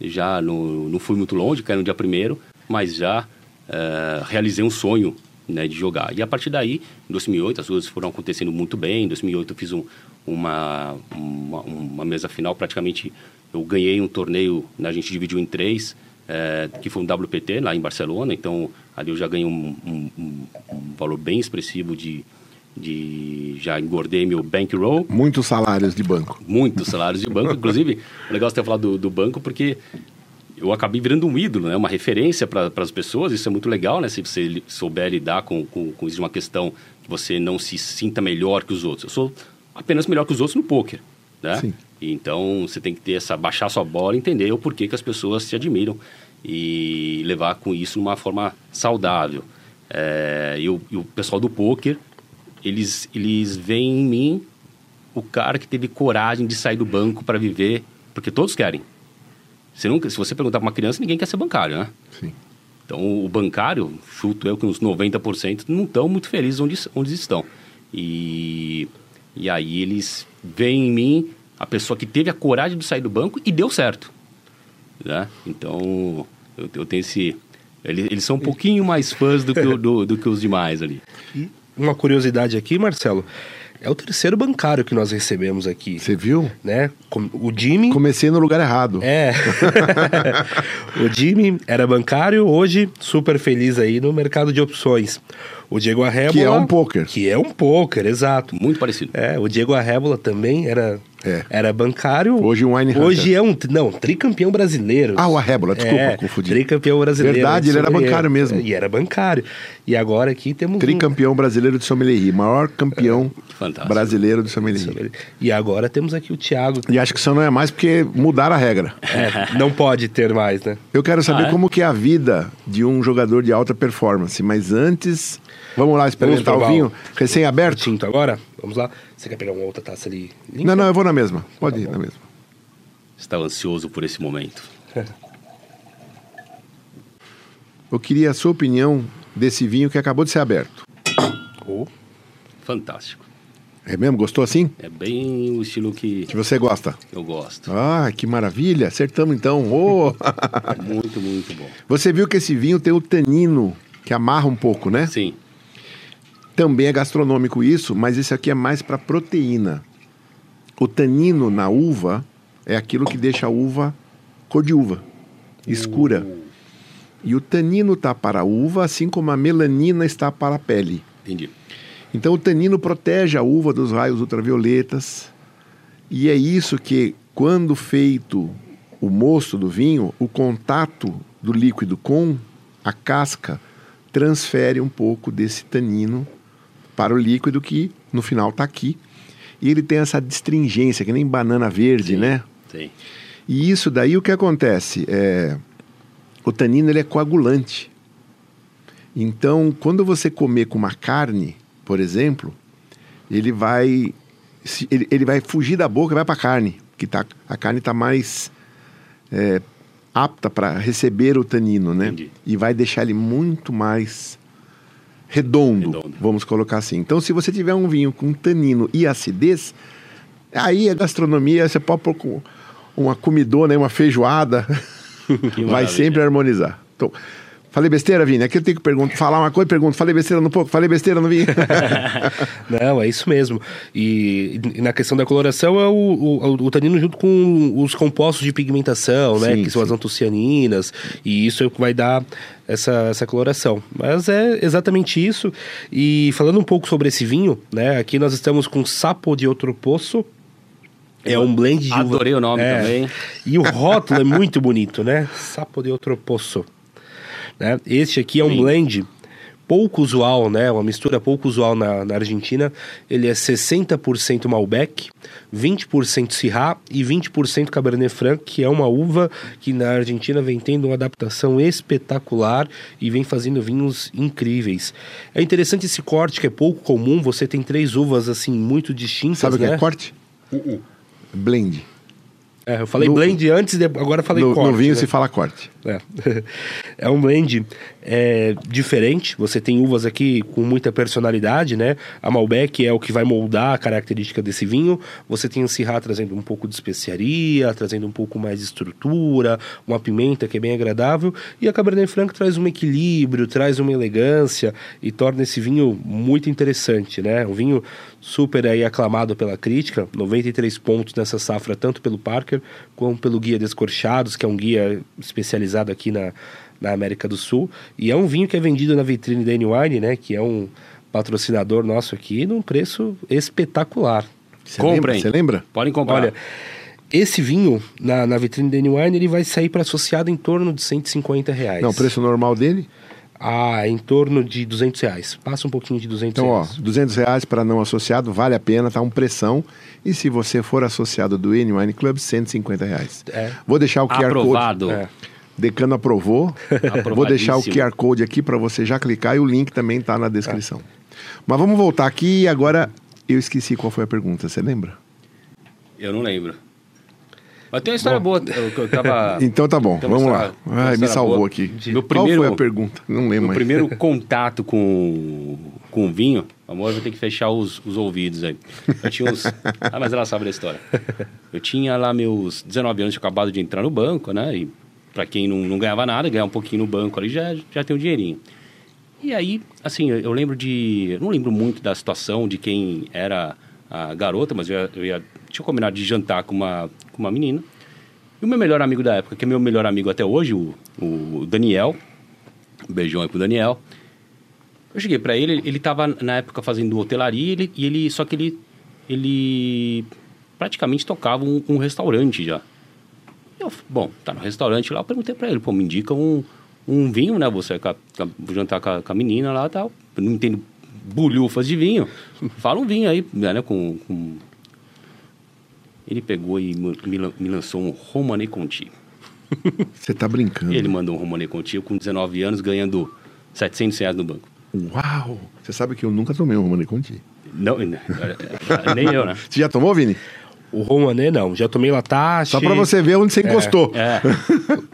Já no, não fui muito longe, caí no dia primeiro, mas já uh, realizei um sonho né, de jogar. E a partir daí, em 2008, as coisas foram acontecendo muito bem. Em 2008 eu fiz um, uma, uma, uma, mesa final, praticamente eu ganhei um torneio, né, a gente dividiu em três, é, que foi um WPT lá em Barcelona. Então ali eu já ganhei um, um, um valor bem expressivo de, de já engordei meu bankroll. Muitos salários de banco. Muitos salários de banco. Inclusive, o legal é ter falado do, do banco porque eu acabei virando um ídolo, né? uma referência para as pessoas. Isso é muito legal, né? Se você souber lidar com, com, com isso de uma questão que você não se sinta melhor que os outros. Eu sou apenas melhor que os outros no poker, né? Sim. Então você tem que ter essa baixar sua bola, entender o porquê que as pessoas te admiram e levar com isso de uma forma saudável. É, e, o, e o pessoal do poker, eles eles veem em mim o cara que teve coragem de sair do banco para viver, porque todos querem. Você nunca, se você perguntar para uma criança, ninguém quer ser bancário, né? Sim. Então, o bancário, chuto eu que uns 90% não estão muito felizes onde, onde estão. E, e aí eles veem em mim a pessoa que teve a coragem de sair do banco e deu certo. Né? Então, eu, eu tenho esse... Eles, eles são um pouquinho mais fãs do que, do, do que os demais ali. E uma curiosidade aqui, Marcelo. É o terceiro bancário que nós recebemos aqui. Você viu? Né? O Jimmy. Comecei no lugar errado. É. o Jimmy era bancário, hoje super feliz aí no mercado de opções. O Diego Arrebola... Que é um poker. Que é um poker, exato. Muito parecido. É, o Diego Arrebola também era, é. era bancário. Hoje um Wine Hoje é um... Não, tricampeão brasileiro. Ah, o Arrebola, desculpa, é, confundi. Tricampeão brasileiro. Verdade, ele era bancário mesmo. E era bancário. E agora aqui temos Tricampeão um... brasileiro de sommelier, maior campeão é. brasileiro de sommelier. E agora temos aqui o Thiago. E acho que isso não é mais porque mudaram a regra. É, não pode ter mais, né? Eu quero saber ah, é? como que é a vida de um jogador de alta performance, mas antes Vamos lá experimentar Vamos o vinho recém-aberto? Tinto agora? Vamos lá. Você quer pegar uma outra taça ali? Limpa? Não, não, eu vou na mesma. Pode tá ir bom. na mesma. Estava ansioso por esse momento. eu queria a sua opinião desse vinho que acabou de ser aberto. Oh. Fantástico. É mesmo? Gostou assim? É bem o estilo que... Que você gosta? Eu gosto. Ah, que maravilha. Acertamos então. Oh. muito, muito bom. Você viu que esse vinho tem o tanino que amarra um pouco, né? Sim. Também é gastronômico isso, mas esse aqui é mais para proteína. O tanino na uva é aquilo que deixa a uva cor de uva, escura. Uh. E o tanino está para a uva, assim como a melanina está para a pele. Entendi. Então o tanino protege a uva dos raios ultravioletas. E é isso que, quando feito o mosto do vinho, o contato do líquido com a casca transfere um pouco desse tanino para o líquido que no final está aqui. E ele tem essa distringência, que nem banana verde, sim, né? Sim. E isso daí o que acontece? É, o tanino ele é coagulante. Então, quando você comer com uma carne, por exemplo, ele vai ele, ele vai fugir da boca e vai para a carne, que tá, a carne está mais é, apta para receber o tanino, né? Entendi. E vai deixar ele muito mais redondo, redondo, vamos colocar assim. Então, se você tiver um vinho com tanino e acidez, aí a gastronomia, você pode pôr com uma comidona, uma feijoada, vai sempre harmonizar. Então, Falei besteira, Vini? Aqui eu tenho que perguntar, falar uma coisa, pergunto. Falei besteira no pouco? Falei besteira no vinho? Não, é isso mesmo. E, e, na questão da coloração é o, o, o, tanino junto com os compostos de pigmentação, né? Sim, que são sim. as antocianinas. E isso é o que vai dar essa, essa coloração. Mas é exatamente isso. E falando um pouco sobre esse vinho, né? Aqui nós estamos com Sapo de Outro Poço. É um blend de Adorei uva. o nome é. também. E o rótulo é muito bonito, né? Sapo de Outro Poço. Né? Este aqui é um Sim. blend pouco usual, né? Uma mistura pouco usual na, na Argentina. Ele é 60% Malbec, 20% Syrah e 20% Cabernet Franc, que é uma uva que na Argentina vem tendo uma adaptação espetacular e vem fazendo vinhos incríveis. É interessante esse corte que é pouco comum. Você tem três uvas assim muito distintas, Sabe o né? que é corte? Uh -uh. Blend. É, eu falei No- blend antes, de, agora falei No, corte. no vinho né? se fala corte. É. é um blend é, diferente. Você tem uvas aqui com muita personalidade, né? A Malbec é o que vai moldar a característica desse vinho. Você tem o Syrah trazendo um pouco de especiaria, trazendo um pouco mais de estrutura, uma pimenta que é bem agradável. E a Cabernet Franc traz um equilíbrio, traz uma elegância e torna esse vinho muito interessante, né? Um vinho super aí aclamado pela crítica, 93 pontos nessa safra, tanto pelo Parker como pelo Guia Descorchados, que é um guia especializado aqui na, na América do Sul. E é um vinho que é vendido na vitrine da N-Wine, né? Que é um patrocinador nosso aqui, num preço espetacular. Você? Comprem. Você lembra? Podem comprar. Olha, esse vinho, na, na vitrine da N-Wine, ele vai sair para associado em torno de 150 reais. Não, o preço normal dele? Ah, em torno de 200 reais. Passa um pouquinho de 200 Então, ó, reais. 200 reais para não associado, vale a pena, tá um pressão. E se você for associado do N Wine Club, 150 reais. É. Vou deixar o QR Code. Aprovado. É. Decano aprovou. Vou deixar o. QR Code aqui para você já clicar e o link também tá na descrição. Mas vamos voltar aqui e agora eu esqueci qual foi a pergunta, você lembra? Eu não lembro. Mas tem uma história boa. Eu, eu tava... Então tá bom, vamos história- lá. Ai, me salvou boa. aqui. Meu Qual primeiro, foi a pergunta? Não lembro meu mais. primeiro contato com, com o vinho, amor, vai ter que fechar os, os ouvidos aí. Eu tinha uns... Ah, mas ela sabe da história. Eu tinha lá meus 19 anos, tinha acabado de entrar no banco, né? E pra quem não, não ganhava nada, ganhar um pouquinho no banco ali, já, já tem um dinheirinho. E aí, assim, eu, eu lembro de... Eu não lembro muito da situação de quem era a garota, mas eu, ia, eu ia, tinha combinado de jantar com uma, com uma menina. E o meu melhor amigo da época, que é meu melhor amigo até hoje, o, o Daniel, um beijão aí pro Daniel. Eu cheguei pra ele, ele tava na época fazendo hotelaria ele, e ele, só que ele, ele praticamente tocava um, um restaurante já. Eu, bom, tá no restaurante lá, eu perguntei pra ele, pô, me indica um, um vinho, né? Você com a- com a- vou jantar com a, com a menina lá e tal. Eu não entendo bulhufas de vinho. Fala um vinho aí, né? Com, com... Ele pegou e me, me lan- me lançou um Romane Conti. Você tá brincando. Ele mandou um Romane Conti, eu com 19 anos, ganhando 700 reais no banco. Uau! Você sabe que eu nunca tomei um Romane Conti. Não, nem eu, né? Você já tomou, Vini? O Romané não, já tomei Latache. Só para você ver onde você encostou. É,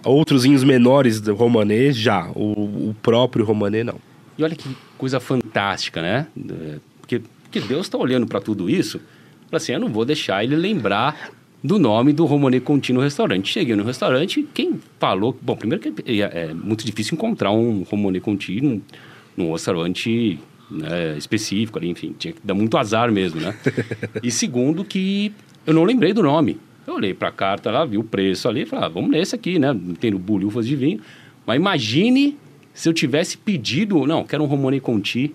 Outros vinhos menores do Romané, já. O, o próprio Romané, não. E olha que coisa fantástica, né? É, Porque, porque Deus está olhando para tudo isso. Fala assim, eu não vou deixar ele lembrar do nome do Romane Conti no restaurante. Cheguei no restaurante, quem falou... Bom, primeiro que é, é muito difícil encontrar um Romane Conti num, num restaurante né, específico ali, enfim. Tinha que dar muito azar mesmo, né? e segundo que eu não lembrei do nome. Eu olhei para a carta lá, vi o preço ali falei, ah, vamos nesse aqui, né? Não tem bulhufas de vinho. Mas imagine se eu tivesse pedido, não, quero um Romane Conti,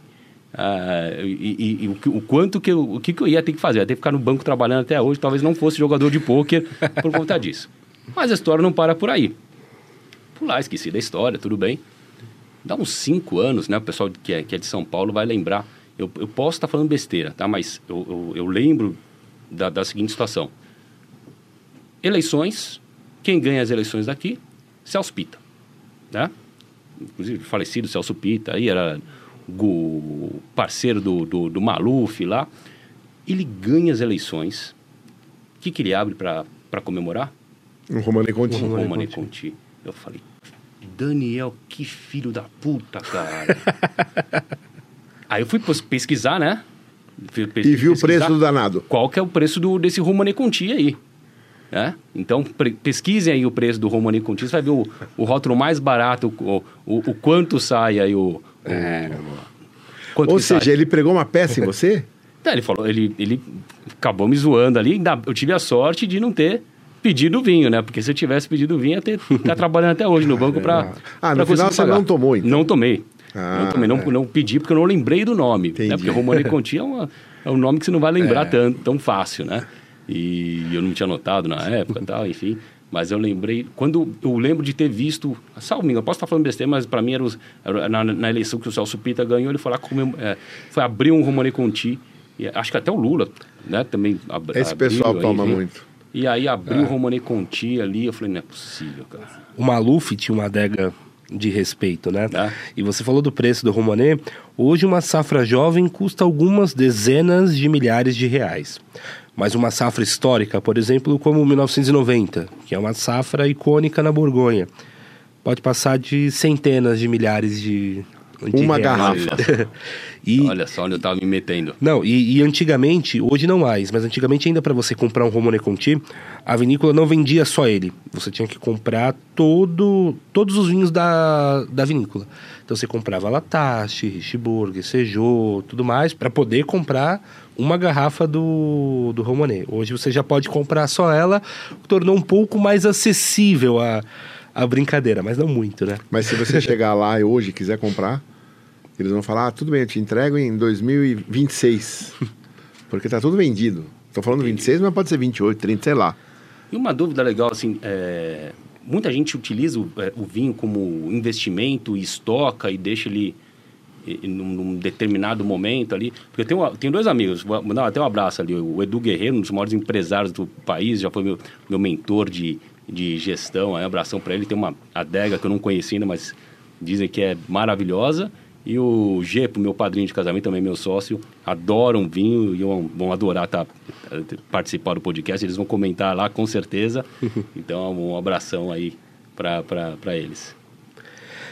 ah, e, e- e o, que- o quanto que eu, o que, que eu ia ter que fazer? Eu ia ter que ficar no banco trabalhando até hoje, talvez não fosse jogador de pôquer por conta disso. Mas a história não para por aí. Fui lá, esqueci da história, tudo bem. Dá uns cinco anos, né? O pessoal que é, que é de São Paulo vai lembrar. Eu, eu posso estar falando besteira, tá? Mas eu, eu, eu lembro da, da seguinte situação. Eleições, quem ganha as eleições daqui? Celso Pita, né? Inclusive, falecido Celso Pita, aí era parceiro do, do, do Maluf lá. Ele ganha as eleições. O que, que ele abre para comemorar? Um Romane Conti. Um Romane Conti. Eu falei, Daniel, que filho da puta, cara. Aí eu fui pesquisar, né? Fui pes- E viu o preço do danado. Qual que é o preço do, desse Romane Conti aí. Né? Então, pesquisem aí o preço do Romane Conti. Você vai ver o, o rótulo mais barato, o, o, o quanto sai aí o... quanto Ou que seja, sai. ele pregou uma peça em você? É, ele falou, ele, ele acabou me zoando ali. Eu tive a sorte de não ter pedido vinho, né? Porque se eu tivesse pedido vinho, ia ter tá trabalhando até hoje no banco para Ah, no final você não tomou, então? Não tomei. Ah, não tomei, não, é. não pedi porque eu não lembrei do nome. Entendi. Né? Porque Romane Conti é, uma, é um nome que você não vai lembrar tão, tão fácil, né? E eu não tinha notado na época e tal, enfim. Mas eu lembrei, quando eu lembro de ter visto, salvo eu posso estar falando besteira, mas para mim era, os- era na, na eleição que o Celso Pita ganhou, ele foi lá é, foi abrir um Romane Conti, e acho que até o Lula, né, também ab- Esse abriu, pessoal aí, toma enfim. muito. E aí abriu o Romane Conti ali, eu falei, não é possível, cara. O Maluf tinha uma adega de respeito, né? É. E você falou do preço do Romané. Hoje uma safra jovem custa algumas dezenas de milhares de reais. Mas uma safra histórica, por exemplo, como 1990, que é uma safra icônica na Borgonha, pode passar de centenas de milhares de, uma reais. garrafa. e, Olha só onde eu estava me metendo. Não, e, e, antigamente, hoje não mais, mas antigamente ainda para você comprar um Romane Conti, a vinícola não vendia só ele. Você tinha que comprar todo, todos os vinhos da, da vinícola. Então você comprava Latache, Richburg, Sejô, tudo mais, para poder comprar uma garrafa do, do Romanê. Hoje você já pode comprar só ela, tornou um pouco mais acessível a, a brincadeira, mas não muito, né? Mas se você chegar lá e hoje quiser comprar, eles vão falar, ah, tudo bem, eu te entrego em 2026. Porque tá tudo vendido. Estou falando 26, mas pode ser 28, 30, sei lá. E uma dúvida legal, assim, é muita gente utiliza o, é, o vinho como investimento e estoca e deixa ele em, num, determinado momento ali. Porque eu tenho, tenho dois amigos, vou mandar até um abraço ali. O Edu Guerreiro, um dos maiores empresários do país, já foi meu, meu mentor de, de gestão. Aí, um abração para ele. Tem uma adega que eu não conheci ainda, mas dizem que é maravilhosa. E o G, meu padrinho de casamento, também meu sócio, adoram vinho e vão adorar tá, participar do podcast. Eles vão comentar lá com certeza. Então, um abração aí para eles.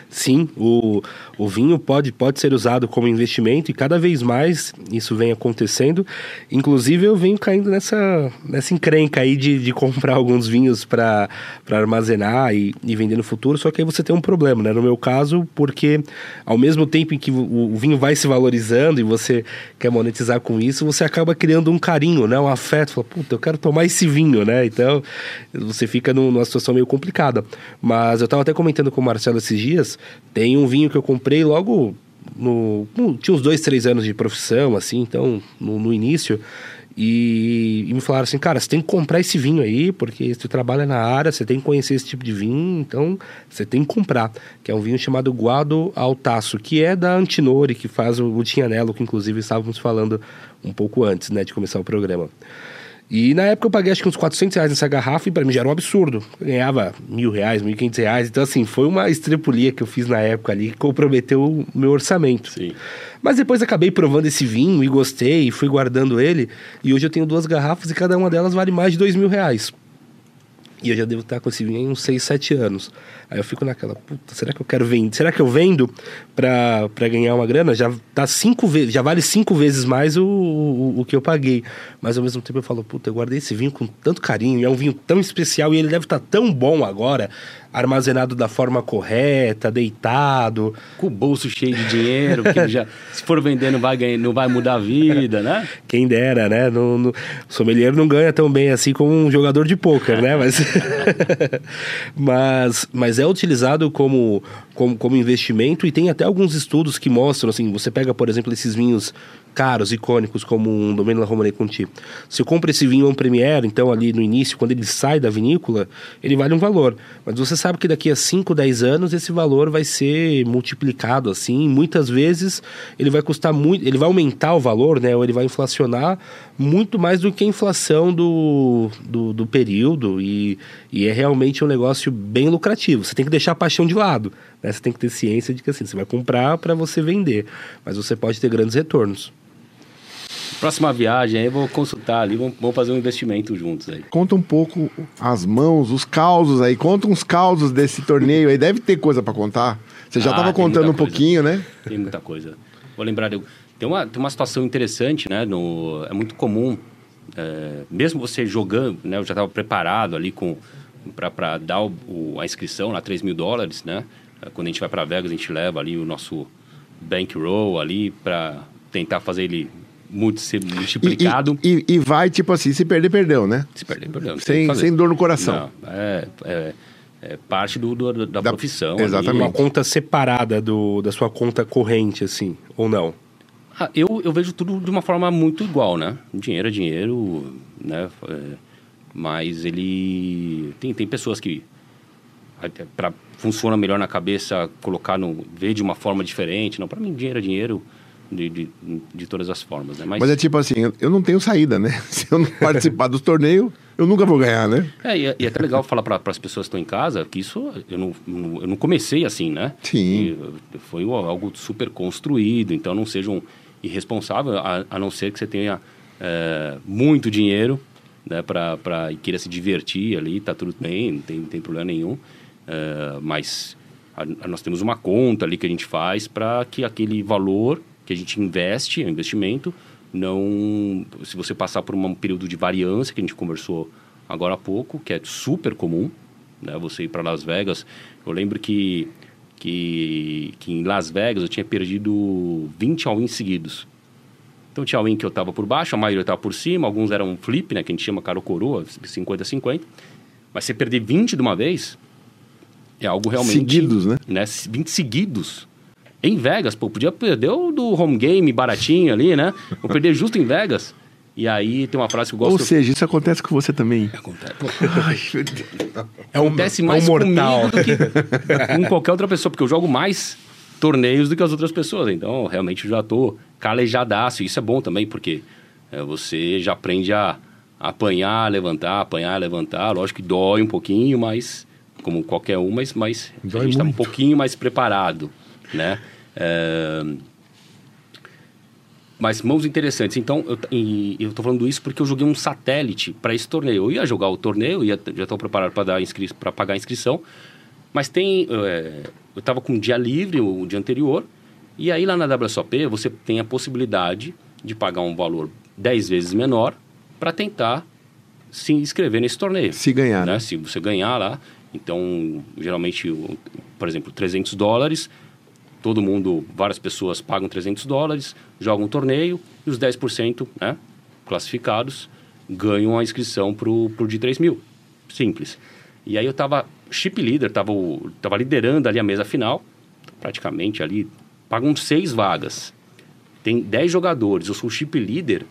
Sim, o, o vinho pode, pode ser usado como investimento e cada vez mais isso vem acontecendo. Inclusive, eu venho caindo nessa, nessa encrenca aí de, de comprar alguns vinhos para armazenar e, e vender no futuro. Só que aí você tem um problema, né? No meu caso, porque ao mesmo tempo em que o, o vinho vai se valorizando e você quer monetizar com isso, você acaba criando um carinho, né? Um afeto. Fala, puta, eu quero tomar esse vinho, né? Então, você fica numa situação meio complicada. Mas eu estava até comentando com o Marcelo esses dias tem um vinho que eu comprei logo no, tinha uns dois, três anos de profissão, assim, então, no, no início. E, e, me falaram assim, cara, você tem que comprar esse vinho aí, porque você trabalha na área, você tem que conhecer esse tipo de vinho, então você tem que comprar. Que é um vinho chamado Guado Altaço, que é da Antinori, que faz o, o Tinhanello, que inclusive estávamos falando um pouco antes, né, de começar o programa. E na época eu paguei acho que uns 400 reais nessa garrafa e para mim já era um absurdo. Eu ganhava mil reais, mil e quinhentos reais. Então, assim, foi uma estrepulia que eu fiz na época ali que comprometeu o meu orçamento. Sim. Mas depois acabei provando esse vinho e gostei e fui guardando ele. E hoje eu tenho duas garrafas e cada uma delas vale mais de dois mil reais. E eu já devo estar com esse vinho em uns 6, 7 anos. Aí eu fico naquela, puta, será que eu quero vender? Será que eu vendo pra ganhar uma grana? Já tá cinco vezes, já vale cinco vezes mais o, o, o, que eu paguei. Mas ao mesmo tempo eu falo, puta, eu guardei esse vinho com tanto carinho, é um vinho tão especial e ele deve estar tá tão bom agora armazenado da forma correta, deitado. Com o bolso cheio de dinheiro, que já, se for vender não vai, ganhar, não vai mudar a vida, né? Quem dera, né? O sommelier não ganha tão bem assim como um jogador de pôquer, né? Mas, mas, mas é utilizado como, como, como investimento e tem até alguns estudos que mostram, assim, você pega, por exemplo, esses vinhos caros, icônicos, como um Domaine La Romane Conti. Se eu compro esse vinho em Premier, então ali no início, quando ele sai da vinícola, ele vale um valor. Mas você sabe que daqui a 5, 10 anos esse valor vai ser multiplicado assim. Muitas vezes ele vai custar muito, ele vai aumentar o valor, né? Ou ele vai inflacionar muito mais do que a inflação do, do, do período. E, e é realmente um negócio bem lucrativo. Você tem que deixar a paixão de lado. Né? Você tem que ter ciência de que assim, você vai comprar para você vender. Mas você pode ter grandes retornos. Próxima viagem, aí eu vou consultar ali, vamos, vamos, fazer um investimento juntos aí. Conta um pouco as mãos, os causos aí, conta uns causos desse torneio aí, deve ter coisa para contar. Você já estava ah, contando um coisa. pouquinho, né? Tem muita coisa. Vou lembrar, tem uma, tem uma situação interessante, né? No, é muito comum, é, mesmo você jogando, né? Eu já estava preparado ali com para dar o, o, a inscrição lá, 3 mil dólares, né? Quando a gente vai para Vegas, a gente leva ali o nosso bankroll ali para tentar fazer ele muito ser multiplicado. E, e, e, vai, tipo assim, se perder, perdeu, né? Se perder, perdeu. Sem, sem dor no coração. Não, é, é, é, parte do, do da, da, profissão. Exatamente. Ali. Uma conta separada do, da sua conta corrente, assim, ou não? Ah, eu, eu vejo tudo de uma forma muito igual, né? Dinheiro é dinheiro, né? É, mas ele... Tem, tem pessoas que... Pra, funciona melhor na cabeça colocar no... Ver de uma forma diferente. Não, para mim, dinheiro é dinheiro de, de, de, todas as formas, né? Mas... Mas é tipo assim, eu não tenho saída, né? Se eu não participar dos torneios, eu nunca vou ganhar, né? É, e é, e é até legal falar para as pessoas que estão em casa que isso, eu não, eu não comecei assim, né? Sim. E foi algo super construído, então não sejam irresponsáveis, a, a não ser que você tenha é, muito dinheiro, né, para queira se divertir ali, tá tudo bem, não tem, tem problema nenhum. É, mas a, a, nós temos uma conta ali que a gente faz para que aquele valor que a gente investe, o investimento, não. Se você passar por um período de variância, que a gente conversou agora há pouco, que é super comum, né, você ir para Las Vegas. Eu lembro que, que, que em Las Vegas eu tinha perdido 20 all-ins seguidos. Então tinha all-in que eu estava por baixo, a maioria estava por cima, alguns eram flip, né, que a gente chama caro coroa, 50-50. Mas você perder 20 de uma vez é algo realmente... Seguidos, né? né 20 seguidos. Em Vegas, pô, podia perder o do home game baratinho ali, né? Ou perder justo em Vegas. E aí tem uma frase que eu gosto... Ou seja, isso acontece com você também. Acontece. é um, acontece mais é um mortal. comigo do que com qualquer outra pessoa, porque eu jogo mais torneios do que as outras pessoas. Então, realmente, eu já tô calejadaço. Isso é bom também, porque é, você já aprende a apanhar, levantar, apanhar, levantar. Lógico que dói um pouquinho, mas como qualquer um, mas, mas a gente está um pouquinho mais preparado, né? É... Mas mãos interessantes. Então, eu estou falando isso porque eu joguei um satélite para esse torneio. Eu ia jogar o torneio, ia, já estou preparado para inscri... pagar a inscrição, mas tem... É... eu estava com um dia livre o dia anterior, e aí lá na WSOP você tem a possibilidade de pagar um valor 10 vezes menor para tentar se inscrever nesse torneio. Se ganhar. Né? Se você ganhar lá. Então, geralmente, por exemplo, 300 dólares, todo mundo, várias pessoas pagam 300 dólares, jogam um torneio e os 10% né, classificados ganham a inscrição para o de 3 mil. Simples. E aí eu estava chip leader, estava tava liderando ali a mesa final, praticamente ali, pagam seis vagas. Tem 10 jogadores, eu sou chip leader,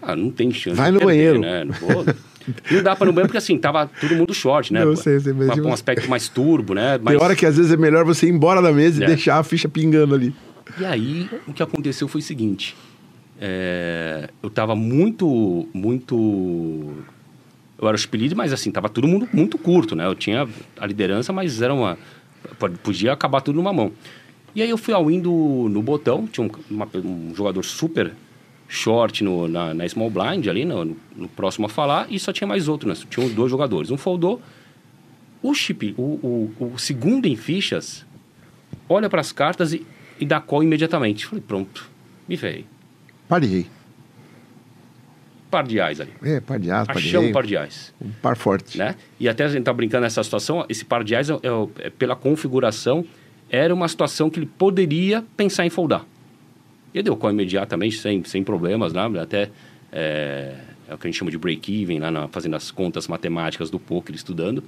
ah, não tem chance. Vai no perder, banheiro. Né? Não, vou, não dá para no banheiro porque assim, tava todo mundo short, né? Não sei, sei um, um aspecto mais turbo, né? Tem hora que às vezes é melhor você ir embora da mesa é. e deixar a ficha pingando ali. E aí, o que aconteceu foi o seguinte. É, eu tava muito, muito... Eu era o Spilid, mas assim, tava todo mundo muito curto, né? Eu tinha a liderança, mas era uma... Podia acabar tudo numa mão. E aí eu fui ao indo no botão, tinha um, uma, um jogador super short no, na, na small blind ali, no, no, próximo a falar, e só tinha mais outro, né? Tinham dois jogadores. Um foldou. O chip, o, o, o segundo em fichas, olha para as cartas e, e dá call imediatamente. Falei, pronto, me veio. Parei. Par de ais ali. É, par de ais, Achamos um par de ais. Um par forte. Né? E até a gente tá brincando nessa situação, esse par de ais, é, é, é, pela configuração, era uma situação que ele poderia pensar em foldar. E deu call imediatamente, sem, sem problemas, né? Até é, é o que a gente chama de break-even, lá na, fazendo as contas matemáticas do poker, estudando.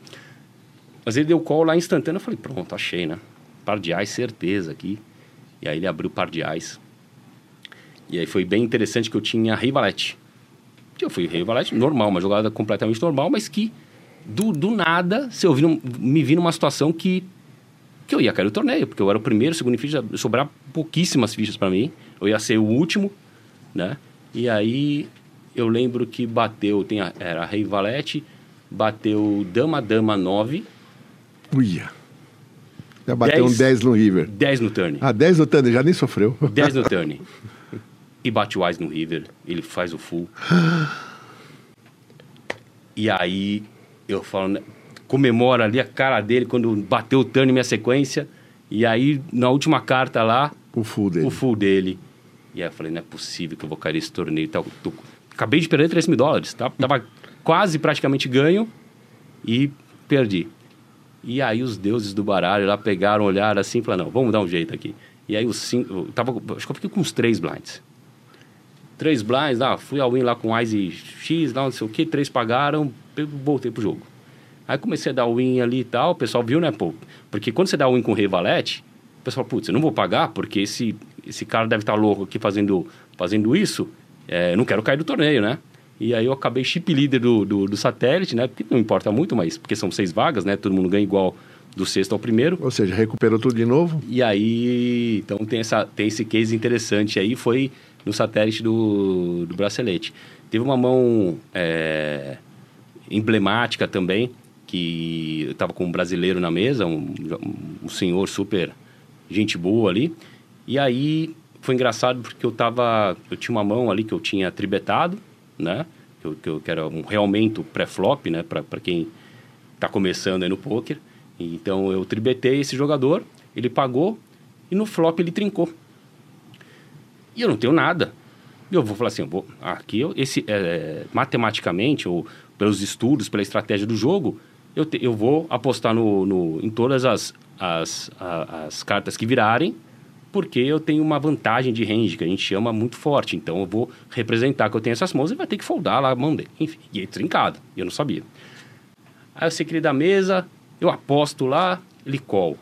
Mas ele deu call lá instantâneo, eu falei, pronto, achei, né? Par de ais, certeza aqui. E aí ele abriu par de ais. E aí foi bem interessante que eu tinha rei valete. Eu fui rei valete normal, uma jogada completamente normal, mas que do, do nada, se eu vi, me vi numa situação que que eu ia cair no torneio, porque eu era o primeiro, segundo ficha, sobrar pouquíssimas fichas para mim. Eu ia ser o último, né? E aí eu lembro que bateu, tem a, era Rei Valete, bateu Dama Dama 9. Uia. Já bateu 10, um 10 no River. 10 no turn. Ah, 10 no turn, já nem sofreu. 10 no turn. e bate o Ice no River, ele faz o full. e aí eu falo, né, comemora ali a cara dele quando bateu o turn minha sequência. E aí, na última carta lá... O full dele. O full dele. E aí eu falei, não é possível que eu vou cair nesse torneio. Tá, tô, acabei de perder 3 mil dólares. Tá? Tava quase praticamente ganho e perdi. E aí os deuses do baralho lá pegaram, olharam assim e falaram, não, vamos dar um jeito aqui. E aí os cinco... Tava, acho que eu fiquei com uns três blinds. Três blinds, ah, fui ao win lá com Ice X, lá não sei o que, três pagaram, voltei pro jogo. Aí comecei a dar win ali e tal, o pessoal viu, né, pô? Porque quando você dá win com rei valete, o pessoal, putz, eu não vou pagar porque esse, esse cara deve estar tá louco aqui fazendo, fazendo isso, é, não quero cair do torneio, né? E aí eu acabei chip líder do, do, do, satélite, né? Porque não importa muito, mas porque são seis vagas, né? Todo mundo ganha igual do sexto ao primeiro. Ou seja, recuperou tudo de novo. E aí, então tem, essa, tem esse case interessante aí, foi no satélite do, do bracelete. Teve uma mão é, emblemática também, que eu estava com um brasileiro na mesa, um, um senhor super gente boa ali. E aí foi engraçado porque eu tava. Eu tinha uma mão ali que eu tinha tribetado, né? Que, eu, que, eu, que era um realmente pré-flop, né? Para quem tá começando aí no poker. Então eu tribetei esse jogador, ele pagou e no flop ele trincou. E eu não tenho nada. Eu vou falar assim, eu vou, aqui eu, esse, é, matematicamente, ou pelos estudos, pela estratégia do jogo, eu, te, eu vou apostar no, no, em todas as, as, a, as cartas que virarem, porque eu tenho uma vantagem de range, que a gente chama muito forte. Então eu vou representar que eu tenho essas mãos e vai ter que foldar lá a mão dele. Enfim, e ele trincado, eu não sabia. Aí eu sei que ele dá mesa, eu aposto lá, ele call.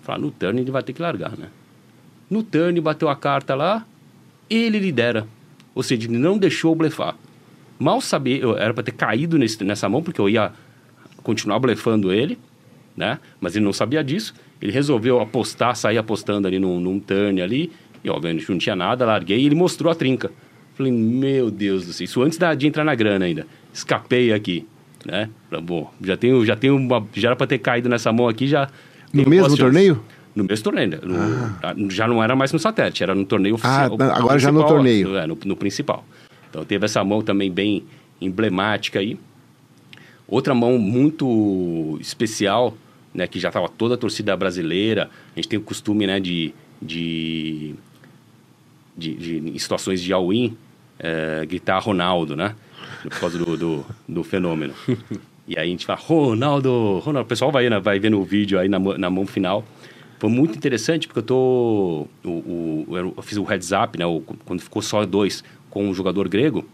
Falar, no turn ele vai ter que largar, né? No turn bateu a carta lá, ele lidera. Ou seja, ele não deixou blefar. Mal sabia, eu era para ter caído nesse, nessa mão, porque eu ia continuar blefando ele, né? Mas ele não sabia disso. Ele resolveu apostar, sair apostando ali num, num turn ali. E, obviamente, não tinha nada, larguei e ele mostrou a trinca. Falei, meu Deus do céu, isso antes da, de entrar na grana ainda. Escapei aqui, né? Bom, já tenho, já tenho uma, já era para ter caído nessa mão aqui, já no mesmo torneio? No mesmo torneio. No, ah. Já não era mais no satélite, era no torneio oficial. Ah, agora já no torneio. É, no, no, principal. Então teve essa mão também bem emblemática aí. Outra mão muito especial, né, que já estava toda a torcida brasileira. A gente tem o costume, né, de, de, de, de em situações de all-in, é, gritar Ronaldo, né? Por causa do, do, do fenômeno. E aí a gente fala, Ronaldo, Ronaldo. O pessoal vai, né, vai vendo o vídeo aí na, na mão final. Foi muito interessante porque eu tô. O, o, eu fiz o heads up, né? O, quando ficou só dois com o jogador grego.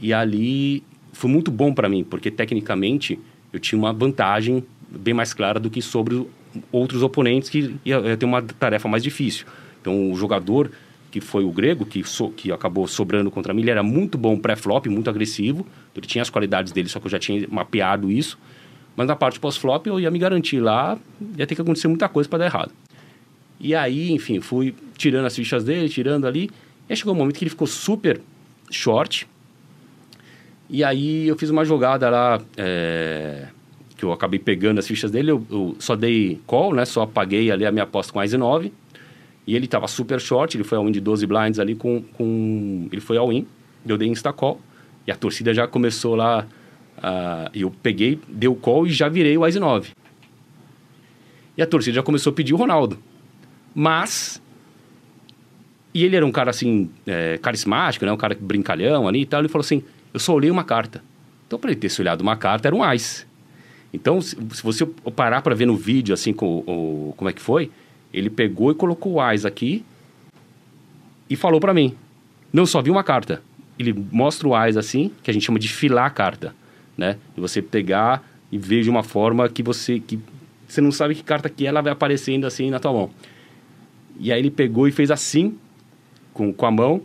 E ali foi muito bom para mim, porque tecnicamente eu tinha uma vantagem bem mais clara do que sobre outros oponentes que ia, ia ter uma tarefa mais difícil. Então o jogador que foi o grego, que, so, que acabou sobrando contra mim, ele era muito bom pré-flop, muito agressivo. Ele tinha as qualidades dele, só que eu já tinha mapeado isso. Mas na parte pós-flop eu ia me garantir lá, ia ter que acontecer muita coisa para dar errado. E aí, enfim, fui tirando as fichas dele, tirando ali. E aí chegou um momento que ele ficou super short. E aí eu fiz uma jogada lá, é, que eu acabei pegando as fichas dele. Eu, eu, só dei call, né? Só apaguei ali a minha aposta com mais 9. E ele estava super short, ele foi ao win de 12 blinds ali com, com... Ele foi ao win, eu dei insta-call. E a torcida já começou lá... Uh, eu peguei, dei o call e já virei o Ice 9. E a torcida já começou a pedir o Ronaldo. Mas... E ele era um cara, assim, é, carismático, né? Um cara brincalhão ali e tal. Ele falou assim, eu só olhei uma carta. Então, para ele ter olhado uma carta, era um Ice. Então, se, você parar para ver no vídeo, assim, com, o, como é que foi ele pegou e colocou o AIS aqui e falou para mim. Não, só vi uma carta. Ele mostra o AIS assim, que a gente chama de filar a carta, né? E você pegar e ver de uma forma que você que você não sabe que carta que é, ela vai aparecendo assim na tua mão. E aí ele pegou e fez assim com, com a mão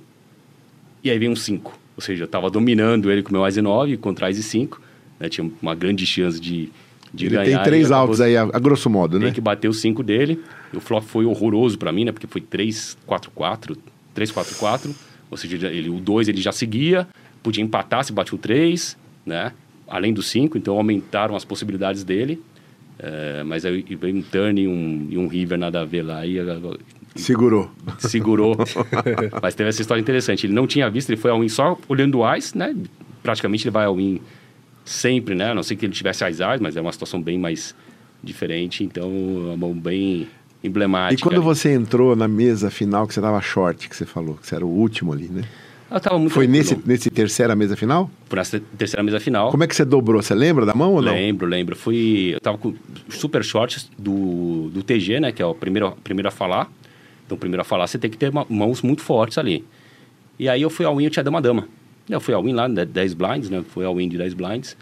e aí vem um 5. Ou seja, eu estava dominando ele com meu AIS 9 contra AIS 5, né? Tinha uma grande chance de de ele ganhar. tem três alvos aí, a, a, grosso modo, tem né? Tem que bater os cinco dele. O flop foi horroroso para mim, né? Porque foi 3-4-4, 3-4-4. Ou seja, ele, o 2 ele já seguia, podia empatar se batia o 3, né? Além do 5, então aumentaram as possibilidades dele. É, mas aí veio um turn e um, e um river nada a ver lá. E, segurou. Segurou. mas teve essa história interessante. Ele não tinha visto, ele foi ao win só olhando o ice, né? Praticamente ele vai ao win sempre, né? A não ser que ele tivesse as eyes, mas é uma situação bem mais diferente, então é uma mão bem emblemática. E quando ali. você entrou na mesa final que você estava short, que você falou, que você era o último ali, né? Eu tava muito Foi nesse, nesse terceira mesa final? Por essa terceira mesa final. Como é que você dobrou? Você lembra da mão ou não? Lembro, lembro. Fui. Eu tava com super shorts do, do TG, né? Que é o primeiro, primeiro a falar. Então, primeiro a falar, você tem que ter mãos muito fortes ali. E aí eu fui ao win, eu tinha dama dama. Eu fui ao win lá, 10 blinds, né? Foi ao win de 10 blinds.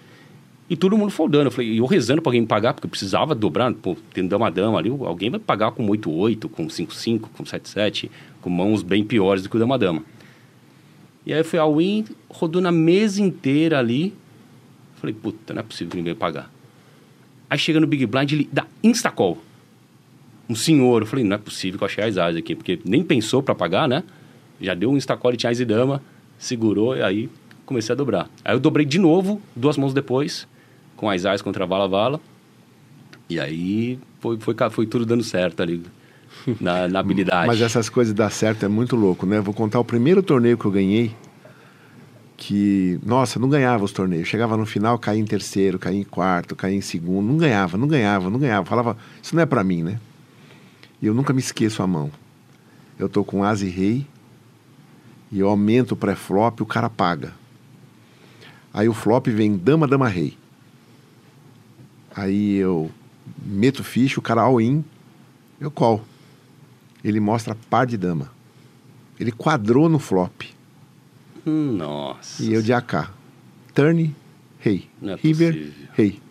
E todo mundo foldando. Eu falei, eu rezando pra alguém me pagar, porque eu precisava dobrar, pô, tendo dama-dama ali, alguém vai pagar com 8-8, com 5-5, com 7-7, com mãos bem piores do que o dama-dama. E aí eu fui ao win, rodou na mesa inteira ali. Falei, puta, não é possível que ninguém pagar. Aí chega no Big Blind, ele dá insta-call. Um senhor, eu falei, não é possível que eu achei as asas aqui, porque nem pensou para pagar, né? Já deu um insta-call, ele tinha as e dama segurou e aí comecei a dobrar. Aí eu dobrei de novo, duas mãos depois, com as ais contra a vala vala. E aí foi, foi, foi tudo dando certo ali. na, na habilidade. Mas essas coisas dar certo é muito louco, né? Vou contar o primeiro torneio que eu ganhei, que, nossa, não ganhava os torneios. Chegava no final, caía em terceiro, caía em quarto, caía em segundo, não ganhava, não ganhava, não ganhava. Falava, isso não é para mim, né? E eu nunca me esqueço a mão. Eu tô com as e rei, e eu aumento o pré-flop, o cara paga. Aí o flop vem dama, dama, rei. Aí eu meto ficha, o cara all-in, eu call. Ele mostra par de dama. Ele quadrou no flop. Nossa. E eu de AK. Turn, rei. Não é River, possível. rei.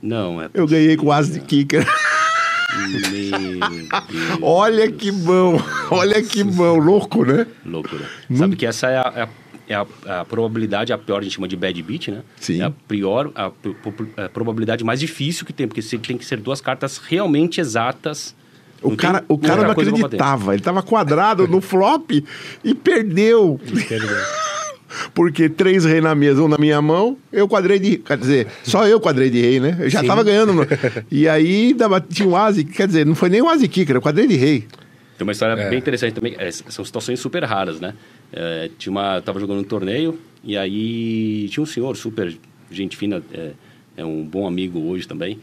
Não é Eu ganhei com as de kicker. Olha que bom, olha que bom, louco, né? Loucura. Sabe que essa é a, é a- é a- a probabilidade, a pior, a gente chama de bad beat, né? Sim. É a pior, a, pro- a probabilidade mais difícil que tem, porque você tem que ser duas cartas realmente exatas. O Não cara, o cara não acreditava. Ele tava quadrado no flop e perdeu. Porque três rei na mesa, um na minha mão, eu quadrei de. Quer dizer, só eu quadrei de rei, né? Eu já Sim. tava ganhando. no- E aí dava- tinha um ase, quer dizer, não foi nem um ase kicker, eu quadrei de rei. Tem uma história É. bem interessante também. é, são situações super raras, né? É, tinha uma, tava jogando um torneio e aí tinha um senhor super gente fina, é, é um bom amigo hoje também.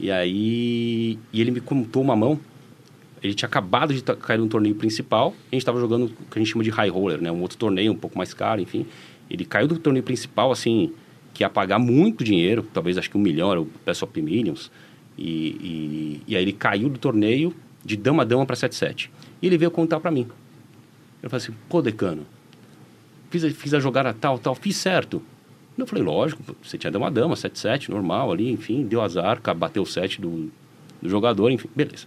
E aí e ele me contou uma mão. Ele tinha acabado de cair no torneio principal. A gente estava jogando o que a gente chama de high roller, né? Um outro torneio um pouco mais caro, enfim. Ele caiu do torneio principal, assim, que ia pagar muito dinheiro, talvez acho que um milhão, era o Pass of Millions. E, e, e aí ele caiu do torneio de dama a dama para 7-7. E ele veio contar para mim. Eu falei assim, pô, decano, fiz, a- fiz a jogada tal, tal, fiz certo. Eu falei, lógico, você tinha dama a dama, 7-7, normal ali, enfim, deu azar, bateu o 7 do, do jogador, enfim, beleza.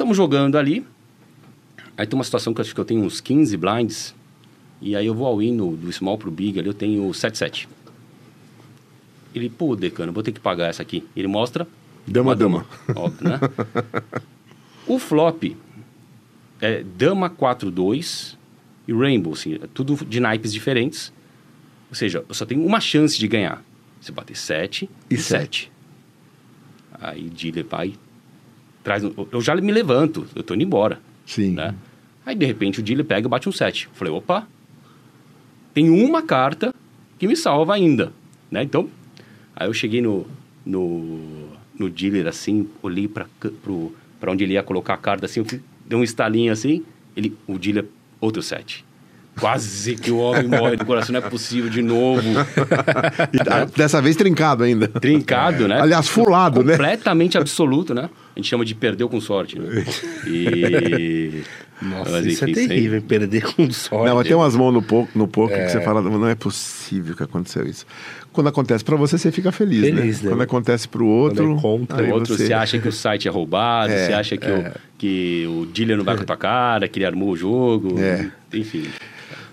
Estamos jogando ali. Aí tem uma situação que eu acho que eu tenho uns 15 blinds. E aí eu vou ao in no, do small pro big ali, eu tenho 7-7. Ele, pô, decano, vou ter que pagar essa aqui. Ele mostra. Dama, uma dama. Óbvio, né? o flop é dama 4-2 e rainbow, assim, é tudo de naipes diferentes. Ou seja, eu só tenho uma chance de ganhar. Se bater 7 E e sete. 7. Aí dealer vai, traz. um- Eu já me levanto, eu tô indo embora. Sim. Né? Aí de repente o dealer pega e bate um 7. Eu Falei, opa, tem uma carta que me salva ainda. Né? Então, aí eu cheguei no, no, no dealer assim, olhei para pra onde ele ia colocar a carta assim, eu fui, dei um estalinho assim, ele, o dealer, outro 7. Quase que o homem morre do coração, não é possível de novo. E tá- dessa vez trincado ainda. Trincado, né? Aliás, fulado, né? Completamente absoluto, né? A gente chama de perdeu com sorte, né? E... Nossa, Mas, isso enfim, é terrível, perder com sorte. Não, mas tem umas mãos no poker, no poker que você fala, não é possível que aconteceu isso. Quando acontece pra você, você fica feliz, Feliz, né? né? Quando acontece pro outro, Quando é contra, aí O outro, você... você acha que o site é roubado, É, você acha que, o, que o dealer não vai com a tua cara, que ele armou o jogo, É. enfim.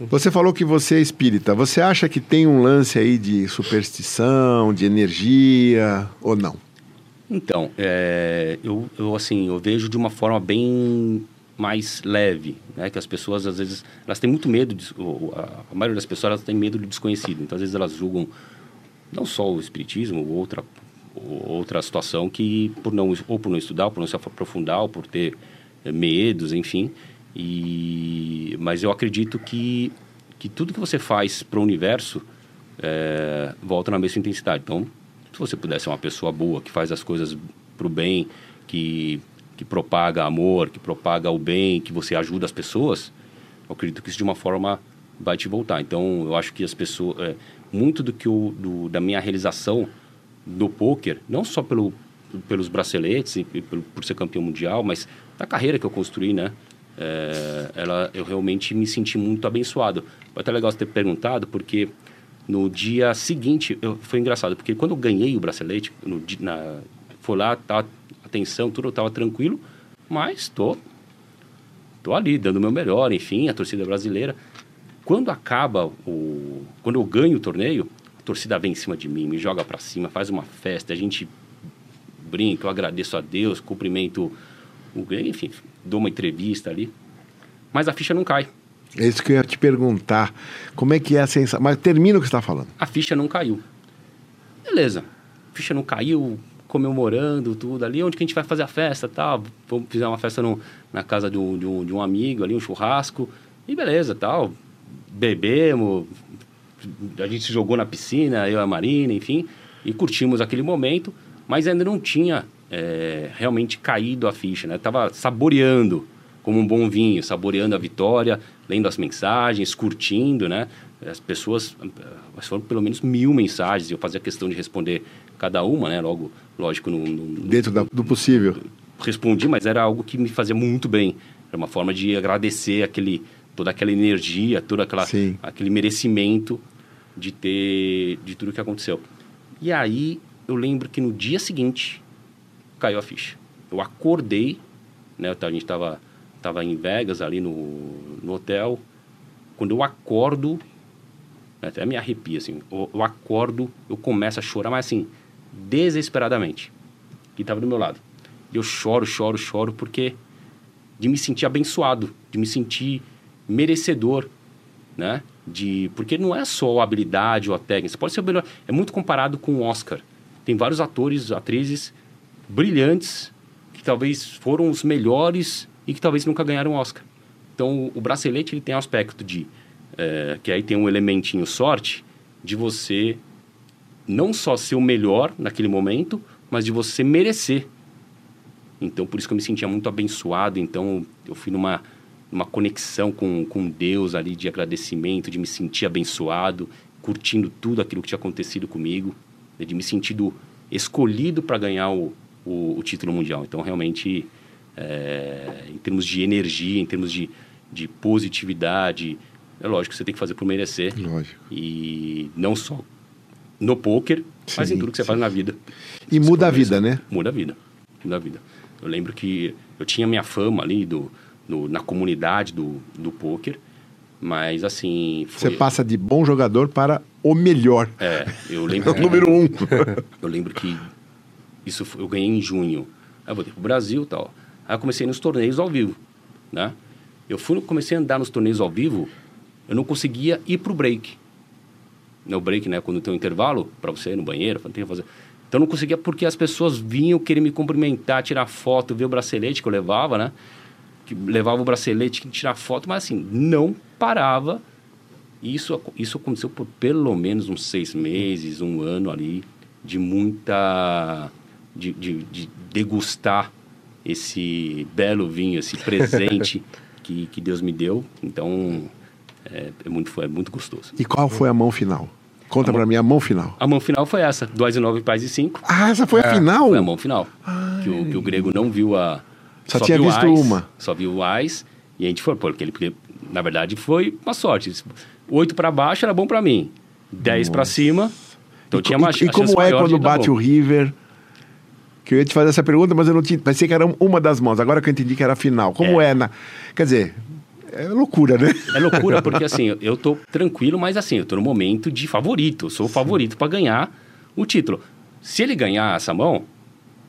Você falou que você é espírita. Você acha que tem um lance aí de superstição, de energia ou não? Então, é, eu, eu, assim, eu vejo de uma forma bem mais leve, né? Que as pessoas, às vezes, elas têm muito medo, de, a, maioria das pessoas, elas têm medo do desconhecido. Então, às vezes, elas julgam não só o espiritismo, ou outra, ou outra situação que, por não, ou por não estudar, ou por não se aprofundar, ou por ter eh, medos, enfim. E, mas eu acredito que, que tudo que você faz para o universo eh, volta na mesma intensidade. Então, se você puder ser uma pessoa boa, que faz as coisas para o bem, que, que propaga amor, que propaga o bem, que você ajuda as pessoas, eu acredito que isso de uma forma vai te voltar. Então, eu acho que as pessoas... é, muito do que o, do, da minha realização do poker, não só pelo, pelos braceletes e pelo, por ser campeão mundial, mas da carreira que eu construí, né? É, ela, eu realmente me senti muito abençoado. Foi até legal você ter perguntado, porque no dia seguinte, eu, foi engraçado, porque quando eu ganhei o bracelete, no, na, foi lá, tá, atenção, tudo, eu tava tranquilo, mas tô, tô ali, dando o meu melhor, enfim, a torcida brasileira. Quando acaba o... Quando eu ganho o torneio, a torcida vem em cima de mim, me joga para cima, faz uma festa, a gente brinca, eu agradeço a Deus, cumprimento enfim, dou uma entrevista ali. Mas a ficha não cai. É isso que eu ia te perguntar. Como é que é a sensação? Mas termina o que você está falando. A ficha não caiu. Beleza. A ficha não caiu, comemorando tudo ali, onde que a gente vai fazer a festa tal. Vamos fazer uma festa no, na casa de um, de, um, de um amigo ali, um churrasco. E beleza, tal. Bebemos, a gente se jogou na piscina, eu e a Marina, enfim, e curtimos aquele momento, mas ainda não tinha é, realmente caído a ficha, né? Tava saboreando como um bom vinho, saboreando a vitória, lendo as mensagens, curtindo, né? As pessoas, foram pelo menos mil mensagens, eu fazia questão de responder cada uma, né? Logo, lógico, no, no dentro da, do possível. Respondi, mas era algo que me fazia muito bem. Era uma forma de agradecer aquele toda aquela energia, todo aquela, aquele merecimento de ter de tudo que aconteceu. E aí eu lembro que no dia seguinte caiu a ficha. Eu acordei, né? A gente estava tava em Vegas ali no, no hotel. Quando eu acordo, até me arrepia assim. Eu, eu acordo, eu começo a chorar, mas assim, desesperadamente. E estava do meu lado. E eu choro, choro, choro porque de me sentir abençoado, de me sentir merecedor, né? De, porque não é só a habilidade ou a técnica, você pode ser o melhor. É muito comparado com o Oscar. Tem vários atores, atrizes brilhantes que talvez foram os melhores e que talvez nunca ganharam o Oscar. Então, o bracelete ele tem um aspecto de é, que aí tem um elementinho sorte de você não só ser o melhor naquele momento, mas de você merecer. Então, por isso que eu me sentia muito abençoado. Então, eu fui numa uma conexão com, com Deus ali de agradecimento, de me sentir abençoado, curtindo tudo aquilo que tinha acontecido comigo, né, de me sentir escolhido para ganhar o, o, o, título mundial. Então, realmente, é, em termos de energia, em termos de, de positividade, é lógico que você tem que fazer por merecer. Lógico. E não só no poker, sim, mas em tudo que você sim. faz na vida. E muda a vida, né? Muda a vida. Muda a vida. Eu lembro que eu tinha minha fama ali do no, na comunidade do, do poker. Mas assim. Foi... Você passa de bom jogador para o melhor. É, eu lembro. Que, número um. eu lembro que isso eu ganhei em junho. Aí eu voltei pro Brasil tal. Aí eu comecei nos torneios ao vivo, né? Eu fui, comecei a andar nos torneios ao vivo, eu não conseguia ir pro break. No break, né? Quando tem um intervalo para você ir no banheiro, tem que fazer. Então eu não conseguia porque as pessoas vinham querer me cumprimentar, tirar foto, ver o bracelete que eu levava, né? que levava o bracelete, que tirar foto, mas assim, não parava. Isso, isso aconteceu por pelo menos uns seis meses, um ano ali, de muita. De, de, de degustar esse belo vinho, esse presente que, que Deus me deu. Então, é, é, muito, é muito gostoso. E qual foi a mão final? Conta para mim a mão final. A mão final foi essa, 2 e 9 pais e 5. Ah, essa foi é, a final? Foi a mão final. Que o, que o grego não viu a, só, só tinha visto Ais, uma. Só viu o Ais. E a gente foi, porque ele, na verdade, foi uma sorte. Oito para baixo era bom para mim. Dez para cima. Então e, tinha uma E, e como é quando bate o River? Que eu ia te fazer essa pergunta, mas eu não tinha. Pensei que era uma das mãos. Agora que eu entendi que era a final. Como é, é na. Quer dizer, é loucura, né? É loucura, porque assim, eu tô tranquilo, mas assim, eu tô no momento de favorito. Eu sou o favorito para ganhar o título. Se ele ganhar essa mão,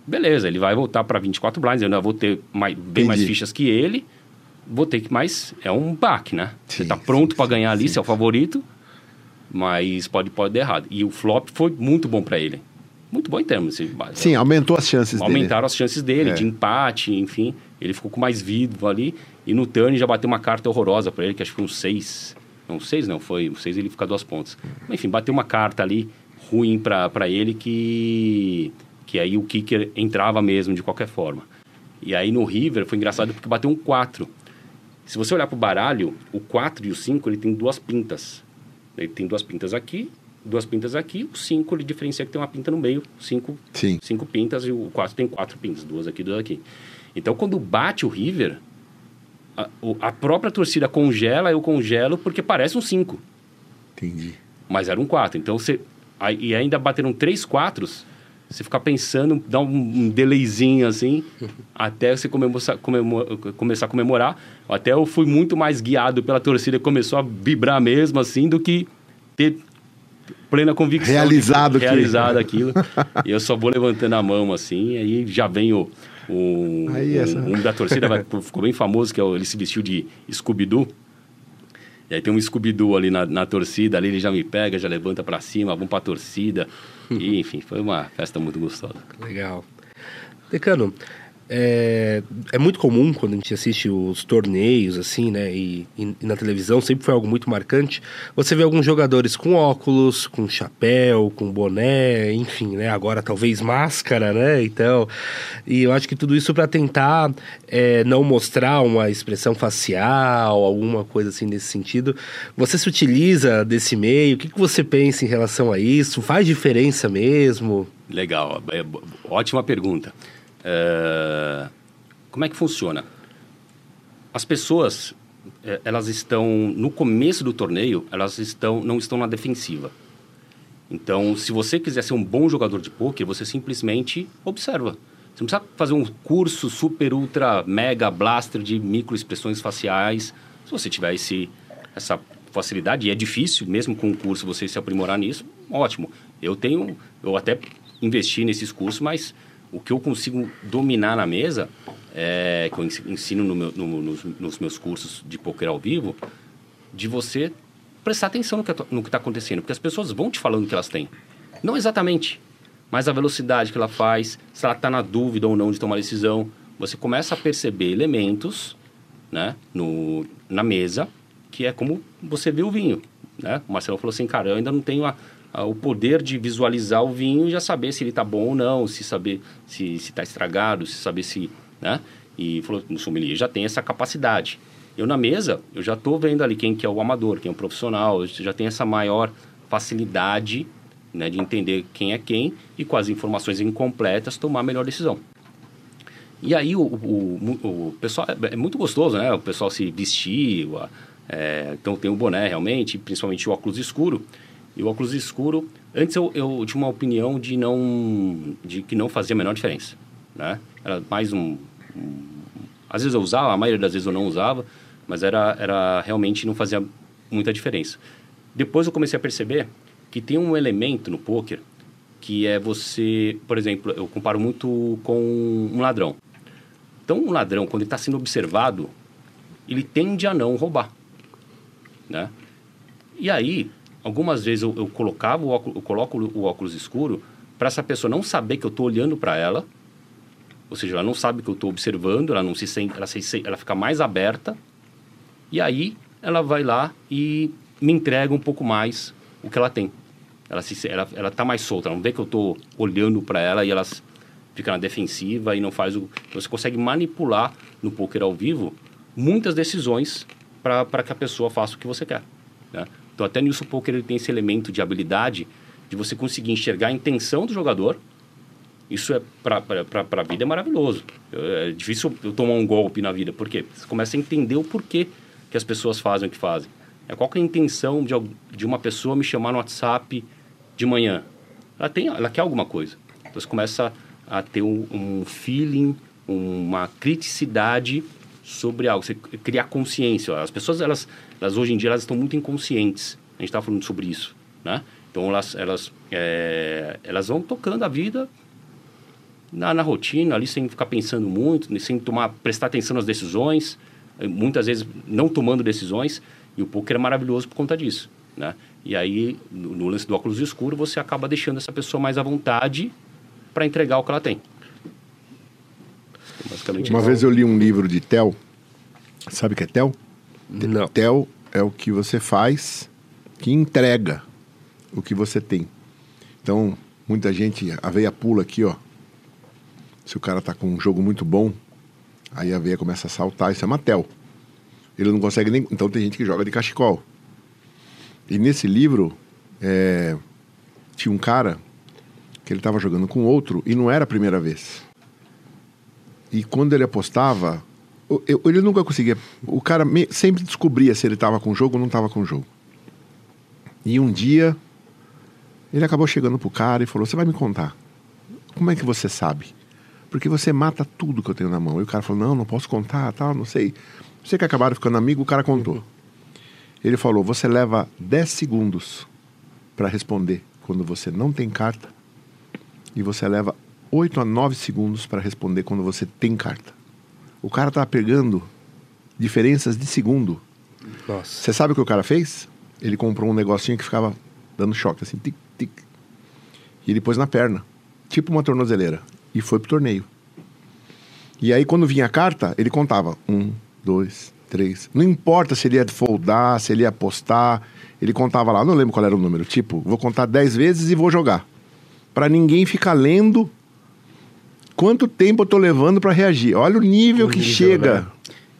beleza, ele vai voltar para 24 blinds, eu ainda vou ter mais, bem Entendi. mais fichas que ele, vou ter que mais, é um baque, né? Sim, você está pronto para ganhar ali, você é o favorito, mas pode, pode dar errado. E o flop foi muito bom para ele. Muito bom em termos. Sim, aumentou as chances Aumentaram dele. Aumentaram as chances dele, é. de empate, enfim. Ele ficou com mais vivo ali. E no turn já bateu uma carta horrorosa para ele, que acho que foi um 6. Não, 6 não, foi um 6 ele fica duas pontas. Enfim, bateu uma carta ali ruim para ele que que aí o kicker entrava mesmo de qualquer forma. E aí no River foi engraçado porque bateu um 4. Se você olhar para o baralho, o 4 e o 5 ele tem duas pintas. Ele tem duas pintas aqui, duas pintas aqui. O 5 ele diferencia que tem uma pinta no meio, cinco, Sim. cinco pintas e o 4 tem quatro pintas, duas aqui, duas aqui. Então quando bate o River, a, a própria torcida congela, eu congelo porque parece um 5. Entendi. Mas era um 4. Então você. Aí, e ainda bateram três quatros você ficar pensando, dar um, delayzinho assim, até você comemorar, começar a comemorar. Até eu fui muito mais guiado pela torcida, começou a vibrar mesmo assim, do que ter plena convicção. Realizado, de, realizado aquilo. e eu só vou levantando a mão assim, aí já vem o. Um, aí, essa... um, um da torcida vai, ficou bem famoso, que é o, ele se vestiu de Scooby-Doo. E aí tem um Scooby-Doo ali na, na torcida, ali ele já me pega, já levanta para cima, vamos pra torcida. e, enfim, foi uma festa muito gostosa. Legal. Decano, é, é, muito comum quando a gente assiste os torneios, assim, né? E, e, e, na televisão sempre foi algo muito marcante. Você vê alguns jogadores com óculos, com chapéu, com boné, enfim, né? Agora talvez máscara, né? Então, e eu acho que tudo isso para tentar é, não mostrar uma expressão facial, alguma coisa assim nesse sentido. Você se utiliza desse meio? O que, que você pensa em relação a isso? Faz diferença mesmo? Legal, é, ótima pergunta. É, como é que funciona? As pessoas, é, elas estão no começo do torneio, elas estão não estão na defensiva. Então, se você quiser ser um bom jogador de poker, você simplesmente observa. Você não precisa fazer um curso super, ultra, mega blaster de microexpressões faciais. Se você tiver esse, essa facilidade, e é difícil, mesmo com um curso, você se aprimorar nisso, ótimo. Eu tenho, eu até investi nesses cursos, mas o que eu consigo dominar na mesa, é, que eu ensino no meu, no, nos, nos, meus cursos de poker ao vivo, de você prestar atenção no que está acontecendo, porque as pessoas vão te falando o que elas têm. Não exatamente, mas a velocidade que ela faz, se ela está na dúvida ou não de tomar decisão. Você começa a perceber elementos né, no, na mesa, que é como você vê o vinho. Né? O Marcelo falou assim, cara, eu ainda não tenho a, o poder de visualizar o vinho e já saber se ele está bom ou não, se saber se está estragado, se saber se... Né? E falou, no sommelier já tem essa capacidade. Eu na mesa, eu já estou vendo ali quem que é o amador, quem é o profissional, já tenho essa maior facilidade né, de entender quem é quem e com as informações incompletas tomar a melhor decisão. E aí o, o, o, pessoal é, é muito gostoso, né? O pessoal se vestir, é, então tem o boné realmente, principalmente o óculos escuro. E o óculos escuro, antes eu, eu tinha uma opinião de não de que não fazia a menor diferença, né? Era mais um, um às vezes eu usava, a maioria das vezes eu não usava, mas era era realmente não fazia muita diferença. Depois eu comecei a perceber que tem um elemento no poker que é você, por exemplo, eu comparo muito com um ladrão. Então, um ladrão, quando ele está sendo observado, ele tende a não roubar, né? E aí, algumas vezes eu, eu colocava o óculos, eu coloco o óculos escuro para essa pessoa não saber que eu estou olhando para ela, ou seja, ela não sabe que eu estou observando, ela não se sente, ela, se, ela fica mais aberta, e aí ela vai lá e me entrega um pouco mais o que ela tem. Ela se, ela, ela tá mais solta, ela não vê que eu estou olhando para ela e ela fica na defensiva e não faz o. Você consegue manipular no poker ao vivo muitas decisões para que a pessoa faça o que você quer. Né? Então, até nisso Poker ele tem esse elemento de habilidade de você conseguir enxergar a intenção do jogador. Isso é para a vida é maravilhoso. É difícil eu tomar um golpe na vida. Por quê? Você começa a entender o porquê que as pessoas fazem o que fazem. É, qual é a intenção de, de uma pessoa me chamar no WhatsApp de manhã? Ela, tem, ela quer alguma coisa. Então, você começa a ter um, um feeling, uma criticidade sobre algo, você criar consciência. As pessoas, elas, elas hoje em dia, elas estão muito inconscientes. A gente estava falando sobre isso, né? Então, elas, elas, é, elas vão tocando a vida na, na rotina, ali, sem ficar pensando muito, sem tomar, prestar atenção nas decisões, muitas vezes não tomando decisões, e o poker é maravilhoso por conta disso, né? E aí, no, no lance do óculos escuro, você acaba deixando essa pessoa mais à vontade para entregar o que ela tem. Basicamente Uma vez eu li um livro de Tel. Sabe o que é Tel? Não. Tel é o que você faz que entrega o que você tem. Então, muita gente, a veia pula aqui, ó. Se o cara tá com um jogo muito bom, aí a veia começa a saltar, isso é uma Tel. Ele não consegue nem. Então tem gente que joga de cachecol. E nesse livro, é... tinha um cara que ele estava jogando com outro e não era a primeira vez. E quando ele apostava, eu, ele nunca conseguia. O cara me, sempre descobria se ele estava com o jogo ou não estava com o jogo. E um dia, ele acabou chegando pro cara e falou: Você vai me contar. Como é que você sabe? Porque você mata tudo que eu tenho na mão. E o cara falou: Não, não posso contar, tal, não sei. Você que acabaram ficando amigo, o cara contou. Ele falou: Você leva 10 segundos para responder quando você não tem carta. E você leva 8 a 9 segundos para responder quando você tem carta. O cara tá pegando diferenças de segundo. Você sabe o que o cara fez? Ele comprou um negocinho que ficava dando choque, assim, tic, tic. E ele pôs na perna, tipo uma tornozeleira. E foi pro torneio. E aí, quando vinha a carta, ele contava. Um, dois, três. Não importa se ele ia foldar, se ele ia apostar. Ele contava lá, não lembro qual era o número. Tipo, vou contar dez vezes e vou jogar. para ninguém ficar lendo quanto tempo eu tô levando para reagir. Olha o nível o que nível, chega. Né?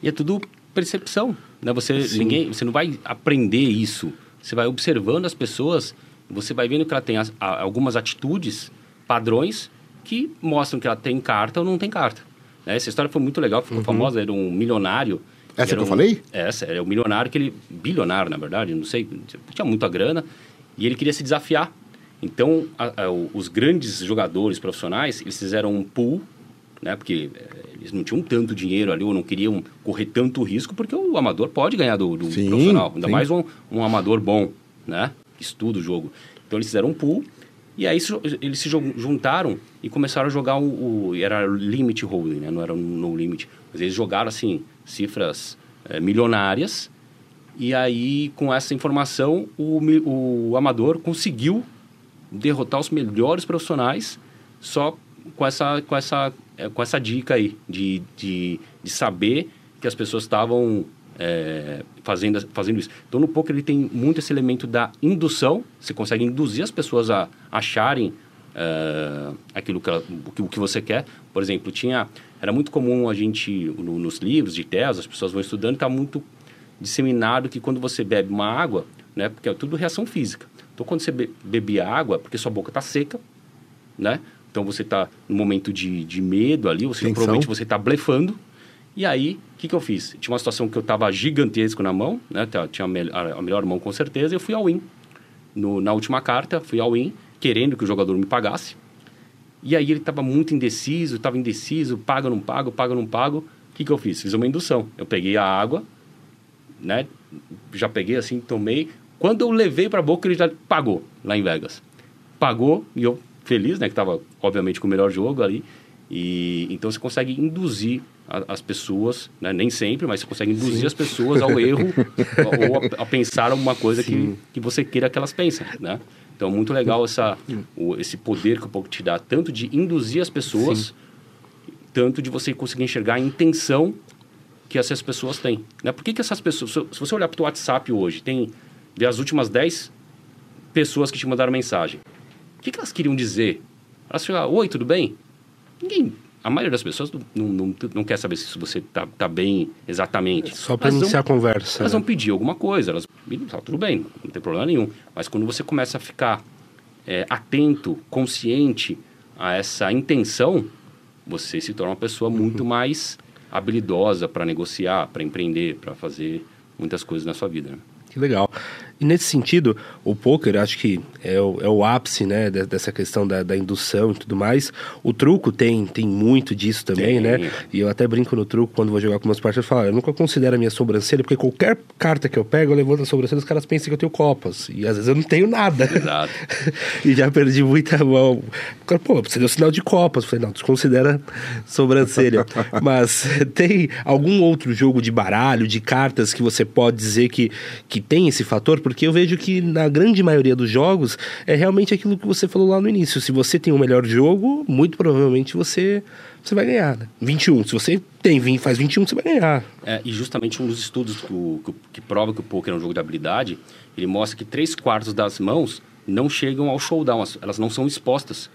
E é tudo percepção. Né? Você, ninguém, você não vai aprender isso. Você vai observando as pessoas, você vai vendo que ela tem as, a, algumas atitudes, padrões, que mostram que ela tem carta ou não tem carta. Né? Essa história foi muito legal, ficou uhum. famosa, era um milionário. Essa que um, eu falei? Essa, era um milionário que ele... Bilionário, na verdade, não sei, tinha muita grana. E ele queria se desafiar. Então, a, a, os grandes jogadores profissionais, eles fizeram um pool, né? Porque é, eles não tinham tanto dinheiro ali, ou não queriam correr tanto risco, porque o amador pode ganhar do, do sim, profissional. Ainda sim. mais um, um amador bom, né? Que estuda o jogo. Então, eles fizeram um pool e aí eles se juntaram e começaram a jogar o, o era limit holding, né? Não era no limit. Mas eles jogaram assim cifras é, milionárias. E aí com essa informação o, o amador conseguiu derrotar os melhores profissionais só com essa com essa é, com essa dica aí de, de, de saber que as pessoas estavam é, fazendo, fazendo isso. Então, no poker ele tem muito esse elemento da indução. Você consegue induzir as pessoas a acharem é, aquilo que, o que você quer. Por exemplo, tinha era muito comum a gente no, nos livros de tese, as pessoas vão estudando, está muito disseminado que quando você bebe uma água, né, porque é tudo reação física. Então, quando você be, bebe água, porque sua boca está seca, né? Então você está no momento de, de medo ali, ou seja, provavelmente você está blefando, e aí, o que, que eu fiz? Tinha uma situação que eu estava gigantesco na mão, né? Tinha a, me a, melhor mão com certeza, e eu fui ao win. No, na última carta, fui ao win, querendo que o jogador me pagasse. E aí ele estava muito indeciso, estava indeciso, paga, ou não pago, paga, ou não pago. O que, que eu fiz? Fiz uma indução. Eu peguei a água, né? Já peguei assim, tomei. Quando eu levei para a boca, ele já pagou lá em Vegas. Pagou e eu feliz, né? Que estava, obviamente, com o melhor jogo ali. E então você consegue induzir a, as pessoas, né? nem sempre, mas você consegue induzir Sim. as pessoas ao erro ou a, a, pensar alguma coisa que, que você queira que elas pensem, né? Então, muito legal essa, o, esse poder que o pouco te dá, tanto de induzir as pessoas, Sim. tanto de você conseguir enxergar a intenção que essas pessoas têm. Né? Por que, que essas pessoas... Se você olhar para o WhatsApp hoje, tem ver as últimas 10 pessoas que te mandaram mensagem. O que, que elas queriam dizer? Elas chegaram, oi, tudo bem? Ninguém a maioria das pessoas não, não, não quer saber se você está tá bem exatamente. Só para iniciar vão, a conversa. Elas né? vão pedir alguma coisa, elas tá, tudo bem, não tem problema nenhum. Mas quando você começa a ficar é, atento, consciente a essa intenção, você se torna uma pessoa muito uhum. mais habilidosa para negociar, para empreender, para fazer muitas coisas na sua vida. Né? Que legal. E nesse sentido, o poker acho que é o, é o ápice né, dessa questão da, da, indução e tudo mais. O truco tem, tem muito disso também, tem. né? E eu até brinco no truco quando vou jogar com meus parceiros, eu falo, eu nunca considero a minha sobrancelha, porque qualquer carta que eu pego, eu levanto a sobrancelha, os caras pensam que eu tenho copas. E às vezes eu não tenho nada. Exato. e já perdi muita mão. Pô, você deu sinal de copas. Eu falei, não, desconsidera sobrancelha. Mas tem algum outro jogo de baralho, de cartas que você pode dizer que, que tem esse fator? Porque eu vejo que na grande maioria dos jogos é realmente aquilo que você falou lá no início. Se você tem o melhor jogo, muito provavelmente você você vai ganhar, né? 21. Se você tem, faz 21, você vai ganhar. É, e justamente um dos estudos que, que, que prova que o poker é um jogo de habilidade, ele mostra que três quartos das mãos não chegam ao showdown, elas não são expostas.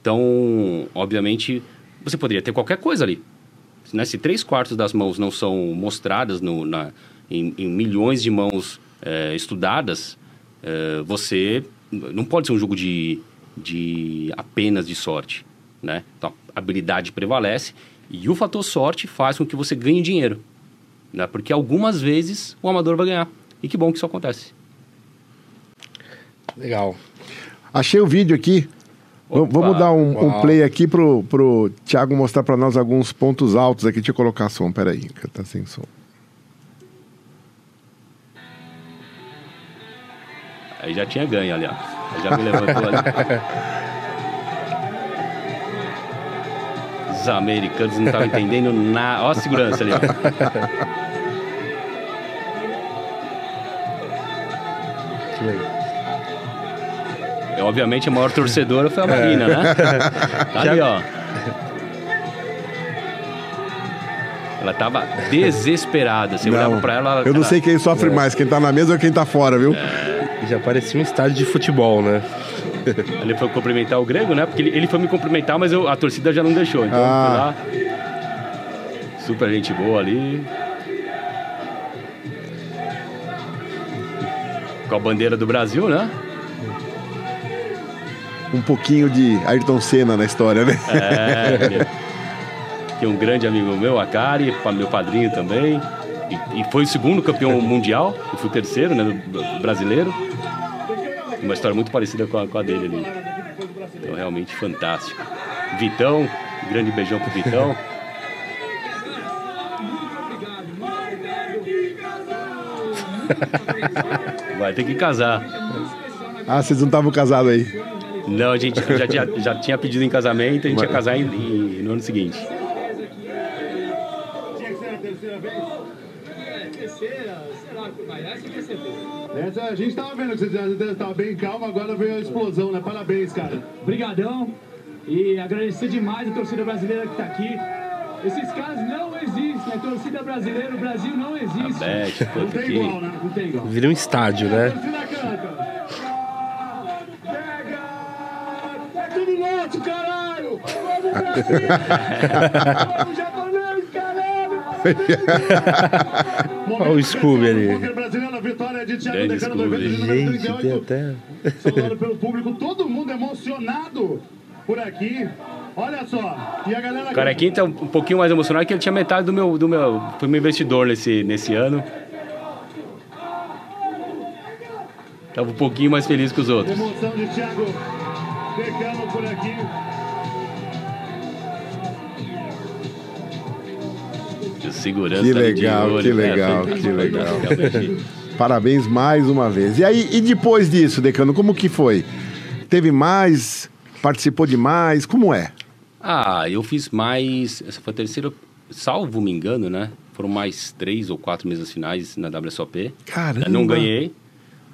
Então, obviamente, você poderia ter qualquer coisa ali. Né? Se três quartos das mãos não são mostradas no, na, em, em milhões de mãos é, estudadas, é, você não pode ser um jogo de, de apenas de sorte, né? Então, a habilidade prevalece e o fator sorte faz com que você ganhe dinheiro, né? Porque algumas vezes o amador vai ganhar. E que bom que isso acontece. Legal. Achei o vídeo aqui. Opa, Vamos dar um, um, play aqui pro, pro Thiago mostrar para nós alguns pontos altos aqui. Deixa eu colocar som, peraí, que tá sem som. Aí já tinha ganho ali, ó. Aí já me levantou ali. Os americanos não estavam entendendo nada. Ó a segurança ali, ó. É, obviamente, a maior torcedora foi a Marina, né? Tá ali, ó. Ela tava desesperada. Você olhava pra ela. Eu não ela- sei quem sofre mais, quem tá na mesa ou quem tá fora, viu? Já parecia um estádio de futebol, né? Ele foi cumprimentar o grego, né? Porque ele, ele foi me cumprimentar, mas eu- a torcida já não deixou. Então, Ah. lá. Super gente boa ali. Com a bandeira do Brasil, né? Um pouquinho de Ayrton Senna na história, né? É. Tem um grande amigo meu, a Kari, pa- meu padrinho também. E, e foi o segundo campeão mundial. Eu fui o terceiro, né? Brasileiro. Uma história muito parecida com a, com a dele ali. Então, realmente fantástico. Vitão, grande beijão pro Vitão. Vai ter que casar. Ah, vocês não estavam casados aí. Não, a gente já, tinha- já tinha pedido em casamento, a gente ia casar em- em- no ano seguinte. Essa, a gente tava vendo que vocês estavam bem calmo, agora veio a explosão, né? Parabéns, cara. Brigadão e agradecer demais a torcida brasileira que tá aqui. Esses caras não existem, a torcida brasileira, o Brasil não existe. Beth, pô, Não tá tem aqui. igual, né? Não tem igual. Vira um estádio, A né? torcida canta. Pega! É tudo nosso, caralho! Vamos, Brasil! Vamos, caralho! Olha o Scooby ali. Grande Scooby. Gente, tem 38. até. Saudado pelo público, todo mundo emocionado por aqui. Olha só, e a galera... O Carequinha tá um pouquinho mais emocionado que ele tinha metade do meu. Do meu foi meu investidor nesse, nesse ano. Tava um pouquinho mais feliz que os outros. Emoção de Thiago Decano por aqui. De segurança Que legal, olho, que né? legal, Foi- que legal. Parabéns mais uma vez. E aí, e depois disso, Decano, como que foi? Teve mais? Participou de mais? Como é? Ah, eu fiz mais. Essa foi a terceira, salvo me engano, né? Foram mais três ou quatro mesas finais na WSOP. Caramba! Eu não ganhei,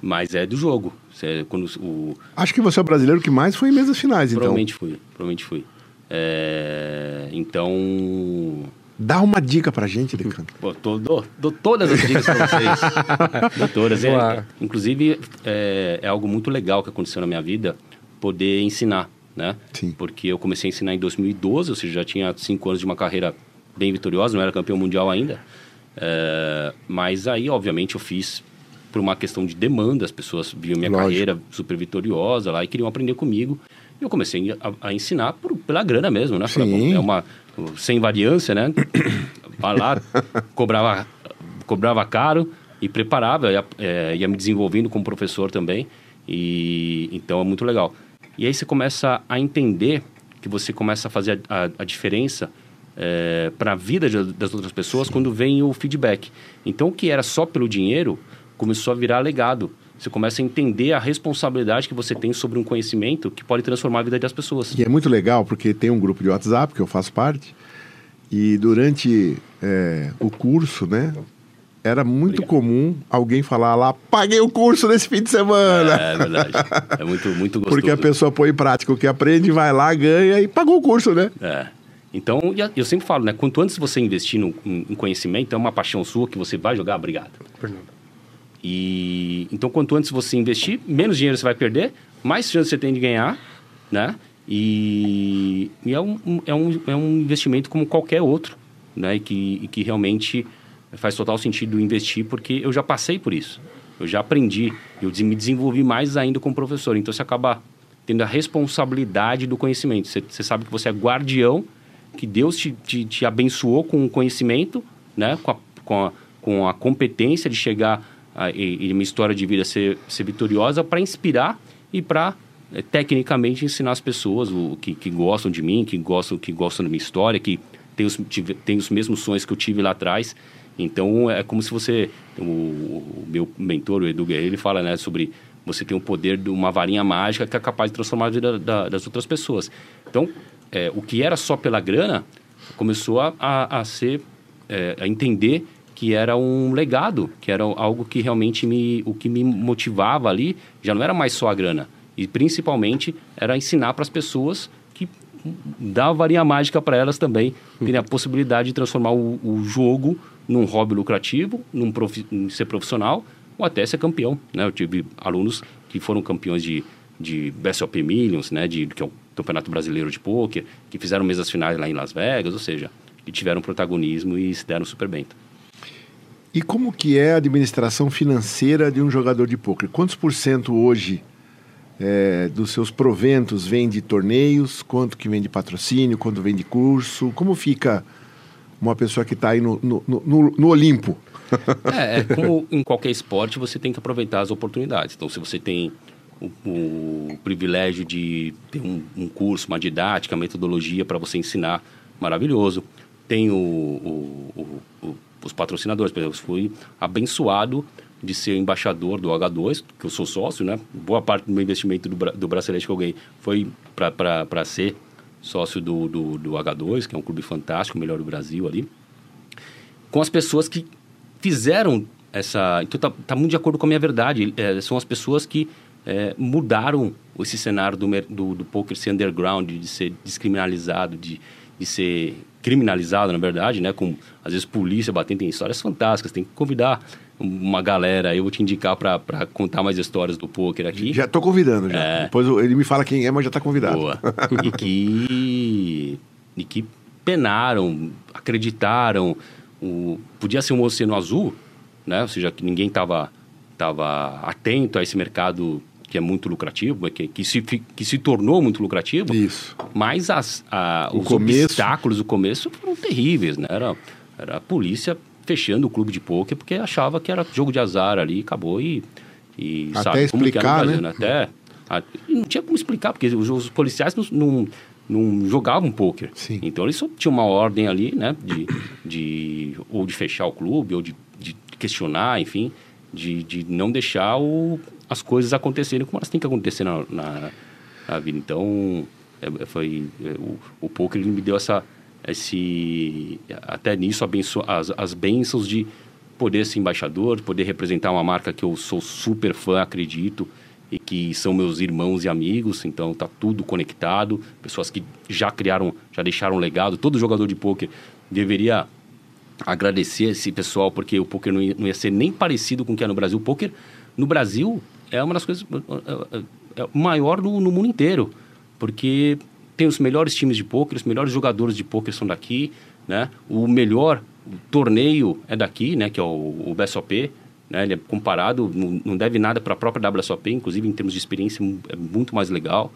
mas é do jogo. Você- quando o, Acho que você é o brasileiro que mais foi em mesas finais, então. provavelmente fui, provavelmente fui. É, então, Dá uma dica pra gente, Decano. Pô, tô- dou, dou todas as dicas pra vocês. dou todas. É, lá. inclusive, é, é algo muito legal que aconteceu na minha vida, poder ensinar, né? Sim. Porque eu comecei a ensinar em 2012, ou seja, já tinha cinco anos de uma carreira bem vitoriosa, não era campeão mundial ainda. É, mas aí, obviamente, eu fiz por uma questão de demanda, as pessoas viam minha Lógico. carreira super vitoriosa lá e queriam aprender comigo. E eu comecei a, a ensinar por- pela grana mesmo, né? Sim. "Pô, É uma sem variância, né? Vai lá, cobrava, cobrava caro e preparava, ia, é, ia me desenvolvendo como professor também. E então é muito legal. E aí você começa a entender que você começa a fazer a, a- a diferença para a vida de- das outras pessoas quando vem o feedback. Então o que era só pelo dinheiro começou a virar legado. Você começa a entender a responsabilidade que você tem sobre um conhecimento que pode transformar a vida das pessoas. E é muito legal porque tem um grupo de WhatsApp que eu faço parte. E durante é, o curso, né? Era muito comum alguém falar lá, paguei o curso nesse fim de semana. É verdade. É muito, muito gostoso. Porque a pessoa põe em prática o que aprende, vai lá, ganha e pagou o curso, né? É. Então, eu sempre falo, né? Quanto antes você investir no, em conhecimento, é uma paixão sua que você vai jogar, obrigado. E então, quanto antes você investir, menos dinheiro você vai perder, mais chance você tem de ganhar, né? E, e é, um, é, um, é um investimento como qualquer outro, né? E que, e que realmente faz total sentido investir, porque eu já passei por isso. Eu já aprendi, eu me desenvolvi mais ainda como professor. Então, você acaba tendo a responsabilidade do conhecimento. Você, você sabe que você é guardião, que Deus te, te, te abençoou com o conhecimento, né? Com a, com a, com a competência de chegar e, e uma história de vida ser, ser vitoriosa para inspirar e para eh, tecnicamente ensinar as pessoas o, que, que gostam de mim, que gostam, que gostam da minha história, que tem os, tive, tem os mesmos sonhos que eu tive lá atrás. Então é como se você, o, o meu mentor, o Edu Guerreiro, ele fala né, sobre você ter um poder de uma varinha mágica que é capaz de transformar a vida da- das outras pessoas. Então, é, o que era só pela grana começou a, a, a ser, é, a entender que era um legado, que era algo que realmente me, o que me motivava ali, já não era mais só a grana, e principalmente era ensinar para as pessoas que dar varinha mágica para elas também, terem a possibilidade de transformar o, o jogo num hobby lucrativo, num profi, ser profissional ou até ser campeão. Né? Eu tive alunos que foram campeões de, de BSOP Millions, né? de, que é o Campeonato Brasileiro de Pôquer, que fizeram mesas finais lá em Las Vegas, ou seja, que tiveram protagonismo e se deram super bem. E como que é a administração financeira de um jogador de pôquer? Quantos por cento hoje é, dos seus proventos vem de torneios? Quanto que vem de patrocínio? Quanto vem de curso? Como fica uma pessoa que está aí no, no, no, no Olimpo? é, é, como em qualquer esporte, você tem que aproveitar as oportunidades. Então, se você tem o, o privilégio de ter um, um, curso, uma didática, metodologia para você ensinar, maravilhoso. Tem o, o, os patrocinadores. Por exemplo, eu fui abençoado de ser embaixador do H2, que eu sou sócio, né? Boa parte do meu investimento do, do bracelete que eu ganhei foi para ser sócio do, do, do, H2, que é um clube fantástico, o melhor do Brasil ali. Com as pessoas que fizeram essa... Então, tá, tá muito de acordo com a minha verdade. É, são as pessoas que é, mudaram esse cenário do, do, do poker ser underground, de ser descriminalizado, de, de ser criminalizado, na verdade, né? Com, às vezes, polícia batendo, tem histórias fantásticas, tem que convidar uma galera, eu vou te indicar para contar mais histórias do poker aqui. Já estou convidando, já. É... Depois ele me fala quem é, mas já está convidado. Boa. e, que, e que penaram, acreditaram. O, podia ser um oceano azul, né? Ou seja, que ninguém estava tava atento a esse mercado que é muito lucrativo, que, que, se, que se tornou muito lucrativo. Isso. Mas as, a, os começo... obstáculos do começo foram terríveis, né? Era, era a polícia fechando o clube de pôquer porque achava que era jogo de azar ali, acabou e... e Até sabe, explicar, Brasil, né? Até... A, não tinha como explicar, porque os, os policiais não, não, não jogavam pôquer. Sim. Então eles só tinham uma ordem ali, né? De, de, ou de fechar o clube, ou de, de questionar, enfim, de, de não deixar o, as coisas acontecerem como elas têm que acontecer na, na, na vida. Então, é, foi é, o, o poker ele me deu essa esse até nisso abenço, as, as bênçãos de poder ser embaixador, poder representar uma marca que eu sou super fã, acredito, e que são meus irmãos e amigos, então tá tudo conectado, pessoas que já criaram, já deixaram um legado, todo jogador de poker deveria agradecer esse pessoal, porque o poker não ia, não ia ser nem parecido com o que é no Brasil. O poker no Brasil é uma das coisas é, é, é maior no, no, mundo inteiro, porque tem os melhores times de pôquer, os melhores jogadores de pôquer são daqui, né? O melhor torneio é daqui, né? Que é o, o BSOP, né? Ele é comparado, não, não deve nada para a própria WSOP, inclusive em termos de experiência é muito mais legal,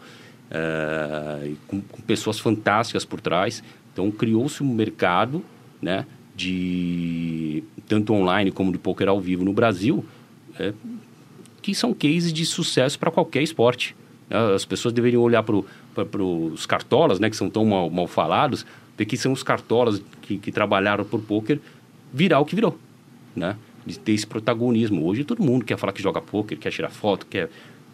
é, com, com pessoas fantásticas por trás. Então criou-se um mercado, né? De tanto online como de poker ao vivo no Brasil, é, que são cases de sucesso para qualquer esporte. Né? As pessoas deveriam olhar para os cartolas, né, que são tão mal, mal falados, ver que são os cartolas que, que trabalharam por poker virar o que virou, né? De ter esse protagonismo. Hoje todo mundo quer falar que joga poker, quer tirar foto, quer,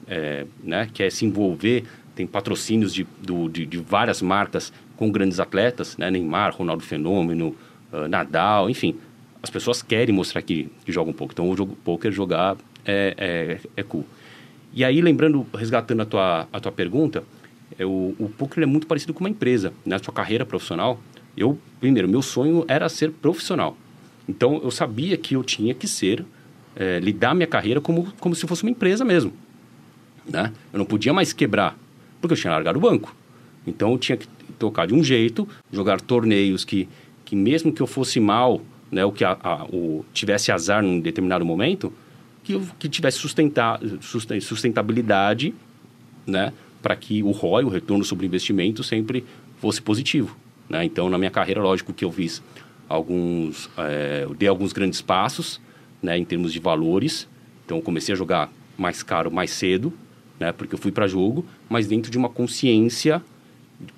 é, né, quer se envolver. Tem patrocínios de, do, de, de, várias marcas com grandes atletas, né? Neymar, Ronaldo Fenômeno, uh, Nadal, enfim. As pessoas querem mostrar que, que jogam poker. Então o jogo poker jogar é, é, é cool. E aí, lembrando, resgatando a tua, a tua pergunta, é, o, o poker é muito parecido com uma empresa. Na né? sua carreira profissional, eu, primeiro, meu sonho era ser profissional. Então, eu sabia que eu tinha que ser, é, lidar minha carreira como, como se fosse uma empresa mesmo. Né? Eu não podia mais quebrar, porque eu tinha largado o banco. Então, eu tinha que tocar de um jeito, jogar torneios que, que mesmo que eu fosse mal, né, ou que a, a, o, tivesse azar num determinado momento, que, que tivesse sustentabilidade, né? Para que o ROI, o retorno sobre investimento, sempre fosse positivo. Né? Então, na minha carreira, lógico que eu fiz alguns... É, dei alguns grandes passos, né? Em termos de valores. Então, comecei a jogar mais caro mais cedo, né? Porque eu fui para jogo, mas dentro de uma consciência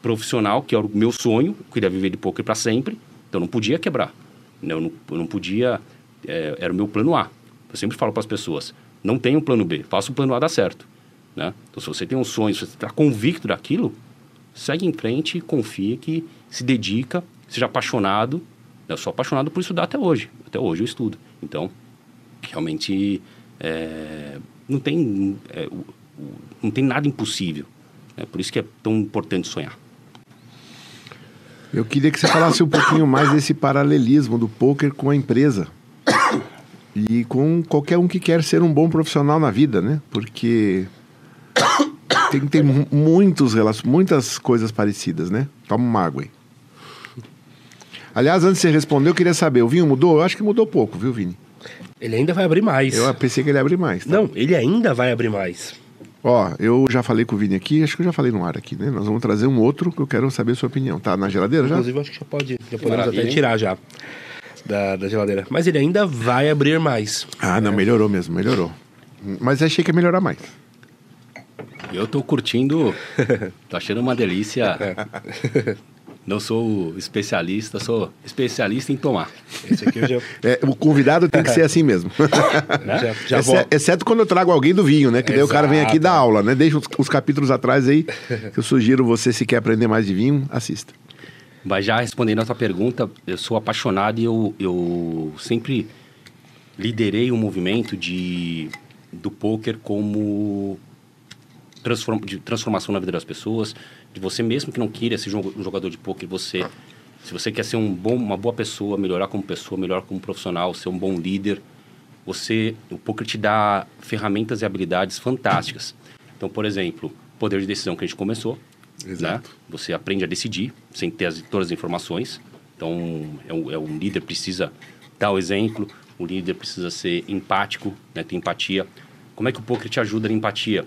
profissional, que era o meu sonho, eu queria viver de poker para sempre. Então, não podia quebrar. Né? Eu, não, eu não podia... É, era o meu plano A. Eu sempre falo para as pessoas: não tem um plano B, faça o plano A dar certo. Né? Então, se você tem um sonho, se você está convicto daquilo, segue em frente, confia que se dedica, seja apaixonado. Eu sou apaixonado por estudar até hoje. Até hoje eu estudo. Então, realmente, é, não, tem, é, não tem nada impossível. É por isso que é tão importante sonhar. Eu queria que você falasse um pouquinho mais desse paralelismo do poker com a empresa. E com qualquer um que quer ser um bom profissional na vida, né? Porque tem, tem muitos, muitas coisas parecidas, né? Toma uma água aí. Aliás, antes de você responder, eu queria saber, o vinho mudou? Eu acho que mudou pouco, viu, Vini? Ele ainda vai abrir mais. Eu pensei que ele ia abrir mais. Tá? Não, ele ainda vai abrir mais. Ó, eu já falei com o Vini aqui, acho que eu já falei no ar aqui, né? Nós vamos trazer um outro que eu quero saber a sua opinião. Tá na geladeira já? Inclusive, acho que já pode, já podemos Maravilha, até tirar já da, da geladeira. Mas ele ainda vai abrir mais. Ah, não, melhorou mesmo, melhorou. Mas achei que ia melhorar mais. Eu tô curtindo, tô achando uma delícia. Não sou especialista, sou especialista em tomar. Esse aqui eu já... é, o convidado tem que ser assim mesmo. né? já, já exceto quando eu trago alguém do vinho, né? Que Exato. daí o cara vem aqui dar aula, né? Deixa os, os capítulos atrás aí, que eu sugiro você, se quer aprender mais de vinho, assista. Mas já respondendo a sua pergunta, eu sou apaixonado e eu, eu sempre liderei um movimento de, do poker como transform, de transformação na vida das pessoas, de você mesmo que não queira ser um jogador de poker, você se você quer ser um bom, uma boa pessoa, melhorar como pessoa, melhorar como profissional, ser um bom líder, você o poker te dá ferramentas e habilidades fantásticas. Então, por exemplo, poder de decisão que a gente começou, Exato. Né? Você aprende a decidir sem ter as, todas as informações. Então, é um, é um, líder precisa dar o exemplo, o líder precisa ser empático, né? ter empatia. Como é que o poker te ajuda na empatia?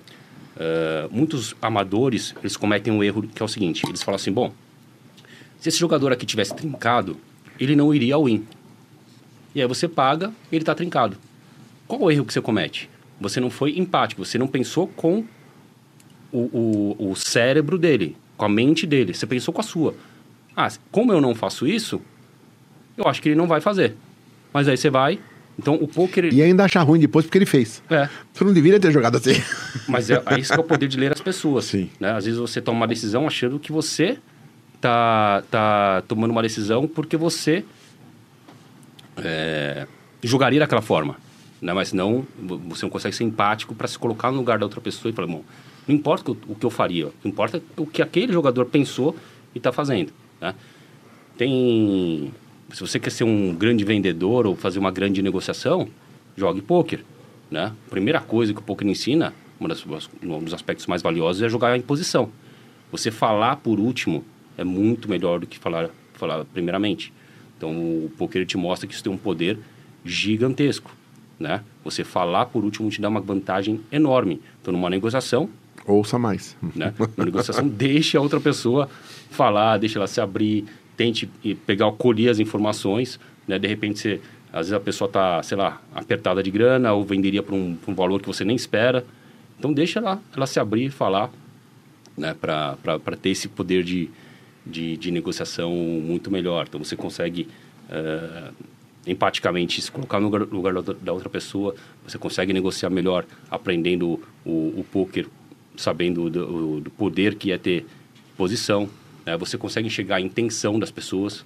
Uh, muitos amadores, eles cometem um erro que é o seguinte, eles falam assim, bom, se esse jogador aqui tivesse trincado, ele não iria ao win. E aí você paga, ele está trincado. Qual o erro que você comete? Você não foi empático, você não pensou com o, o, o cérebro dele, com a mente dele. Você pensou com a sua. Ah, como eu não faço isso, eu acho que ele não vai fazer. Mas aí você vai. Então o poker. E ainda achar ruim depois porque ele fez. É. Você não deveria ter jogado assim. Mas é, é isso que é o poder de ler as pessoas. Sim. Né? Às vezes você toma uma decisão achando que você tá, tá tomando uma decisão porque você é, jogaria daquela forma. Né? Mas não, você não consegue ser empático para se colocar no lugar da outra pessoa e falar, bom, não importa o que eu faria, o que importa é o que aquele jogador pensou e está fazendo. Né? Tem, se você quer ser um grande vendedor ou fazer uma grande negociação, jogue poker. Né? Primeira coisa que o poker ensina, um dos aspectos mais valiosos é jogar em posição. Você falar por último é muito melhor do que falar, falar primeiramente. Então o poker te mostra que isso tem um poder gigantesco. Né? Você falar por último te dá uma vantagem enorme. Então, numa negociação, Ouça mais. Né? Na negociação, deixe a outra pessoa falar, deixe ela se abrir, tente pegar, colher as informações. Né? De repente, você, às vezes a pessoa está, sei lá, apertada de grana ou venderia por um, por um valor que você nem espera. Então, deixa ela, ela se abrir e falar né? para ter esse poder de, de, de, negociação muito melhor. Então, você consegue... Uh, empaticamente se colocar no lugar, lugar da outra pessoa, você consegue negociar melhor aprendendo o, o poker sabendo do, do poder que é ter posição, né? você consegue enxergar a intenção das pessoas,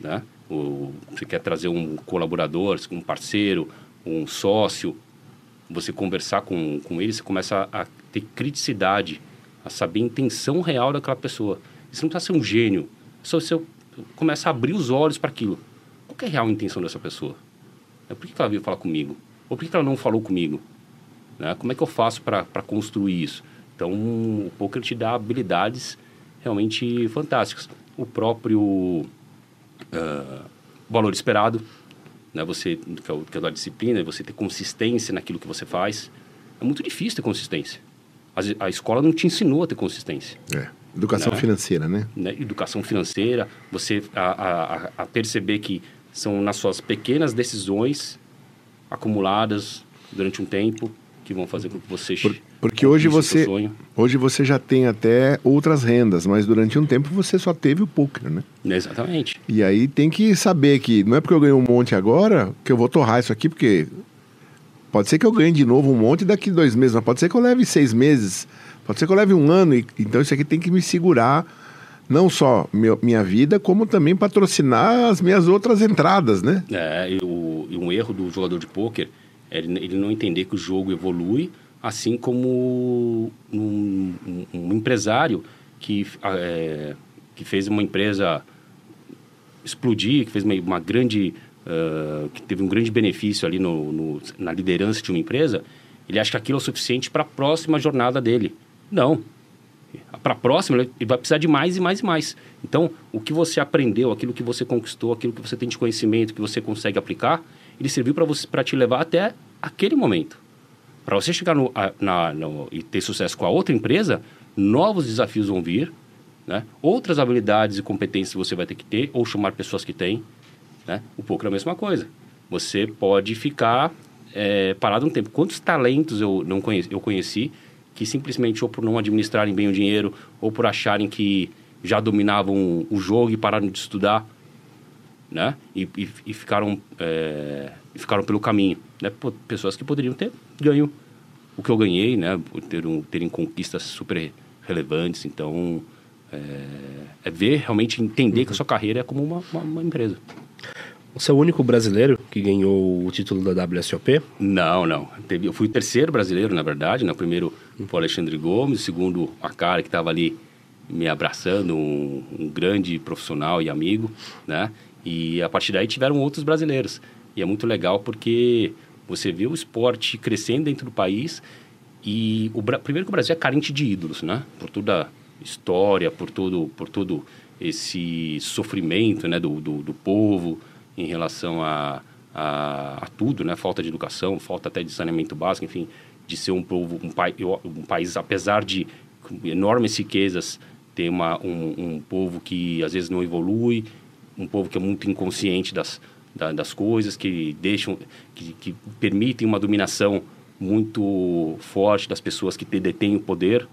né? O, você quer trazer um colaborador, um parceiro, um sócio, você conversar com, com ele, você começa a, a ter criticidade, a saber a intenção real daquela pessoa. Você não precisa ser um gênio, só você começa a abrir os olhos para aquilo. Qual é a real intenção dessa pessoa? Por que ela veio falar comigo? Ou por que ela não falou comigo? Né? Como é que eu faço para construir isso? Então, o poker te dá habilidades realmente fantásticas. O próprio uh, valor esperado, né? você, que é, o, que é da disciplina, você ter consistência naquilo que você faz. É muito difícil ter consistência. A, a escola não te ensinou a ter consistência. É. Educação né? financeira, né? né? Educação financeira, você a, a, a perceber que são nas suas pequenas decisões acumuladas durante um tempo que vão fazer com que você Por, porque hoje você hoje você já tem até outras rendas, mas durante um tempo você só teve o poker, né? Exatamente. E aí tem que saber que não é porque eu ganhei um monte agora que eu vou torrar isso aqui, porque pode ser que eu ganhe de novo um monte daqui dois meses, mas pode ser que eu leve seis meses, pode ser que eu leve um ano, e, então isso aqui tem que me segurar não só meu, minha vida, como também patrocinar as minhas outras entradas, né? É, e, o, e um erro do jogador de pôquer ele, ele não entender que o jogo evolui, assim como um, um, um empresário que, é, que fez uma empresa explodir, que fez uma, uma grande... Uh, que teve um grande benefício ali no, no, na liderança de uma empresa, ele acha que aquilo é o suficiente para a próxima jornada dele. Não. Para a próxima, ele vai precisar de mais e mais e mais. Então, o que você aprendeu, aquilo que você conquistou, aquilo que você tem de conhecimento, que você consegue aplicar, ele serviu para você para te levar até aquele momento. Para você chegar no, na, no, e ter sucesso com a outra empresa, novos desafios vão vir, né? outras habilidades e competências você vai ter que ter, ou chamar pessoas que têm. Né? O poker é a mesma coisa. Você pode ficar é, parado um tempo. Quantos talentos eu, não conheci, eu conheci que simplesmente ou por não administrarem bem o dinheiro, ou por acharem que já dominavam o jogo e pararam de estudar, né? E, e, e ficaram, é, ficaram pelo caminho, né? Pessoas que poderiam ter ganho o que eu ganhei, né? Ter um, terem conquistas super relevantes. Então, é, é ver, realmente entender que a sua carreira é como uma, uma, uma empresa. Você é o único brasileiro que ganhou o título da WSOP? Não, não. Eu fui o terceiro brasileiro, na verdade. Né? O primeiro foi o Alexandre Gomes, o segundo a cara que estava ali me abraçando, um, um, grande profissional e amigo, né? E a partir daí tiveram outros brasileiros. E é muito legal porque você vê o esporte crescendo dentro do país e o primeiro que o Brasil é carente de ídolos, né? Por toda a história, por todo, por todo esse sofrimento, né? do, do, do povo, em relação a, a, a, tudo, né? Falta de educação, falta até de saneamento básico, enfim, de ser um povo, um, um país, apesar de enormes riquezas, ter uma, um, um, povo que às vezes não evolui, um povo que é muito inconsciente das, da, das coisas, que deixam, que, que, permitem uma dominação muito forte das pessoas que detêm o poder,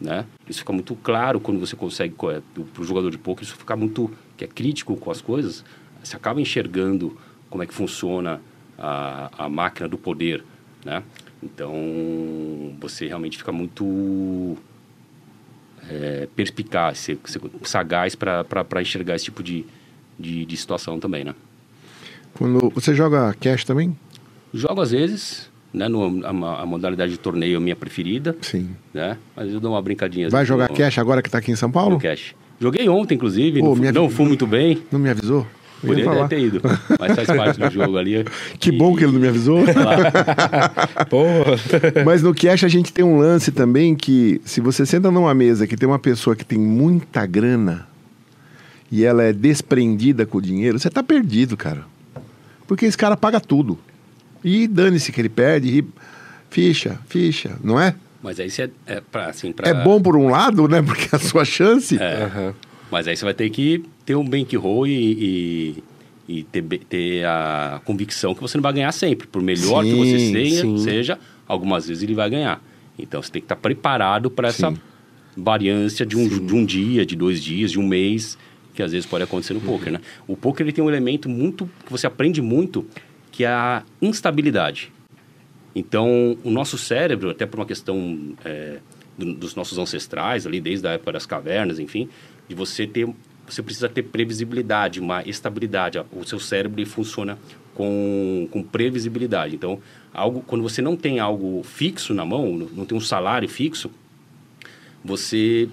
né? Isso fica muito claro quando você consegue, para o jogador de poker, isso fica muito, que é crítico com as coisas, você acaba enxergando como é que funciona a, a máquina do poder, né? Então, você realmente fica muito é, perspicaz, sagaz para enxergar esse tipo de, de, de, situação também, né? Quando você joga cash também? Jogo às vezes, né? No, a, a, modalidade de torneio é minha preferida. Sim. Né? Mas eu dou uma brincadinha. Vai jogar no, cash agora que está aqui em São Paulo? cash. Joguei ontem, inclusive, não, fui, não fui muito bem. Não me avisou? Poderia ter ido, mas faz parte do jogo ali. Que e... bom que ele não me avisou. mas no cash a gente tem um lance também que se você senta numa mesa que tem uma pessoa que tem muita grana e ela é desprendida com o dinheiro, você tá perdido, cara. Porque esse cara paga tudo. E dane-se que ele perde, e ficha, ficha, não é? Mas aí você é, é pra, assim, pra... É bom por um lado, né? Porque a sua chance... É. Uhum. Mas aí você vai ter que ter um bankroll e, e, e ter, ter, a convicção que você não vai ganhar sempre. Por melhor sim, que você seja, seja, algumas vezes ele vai ganhar. Então você tem que estar preparado para essa variância de um, de um dia, de dois dias, de um mês, que às vezes pode acontecer no uhum. poker, né? O poker ele tem um elemento muito que você aprende muito, que é a instabilidade. Então, o nosso cérebro, até por uma questão é, do, dos nossos ancestrais, ali desde a época das cavernas, enfim, de você ter você precisa ter previsibilidade, uma estabilidade. O seu cérebro funciona com, com previsibilidade. Então, algo, quando você não tem algo fixo na mão, não tem um salário fixo, você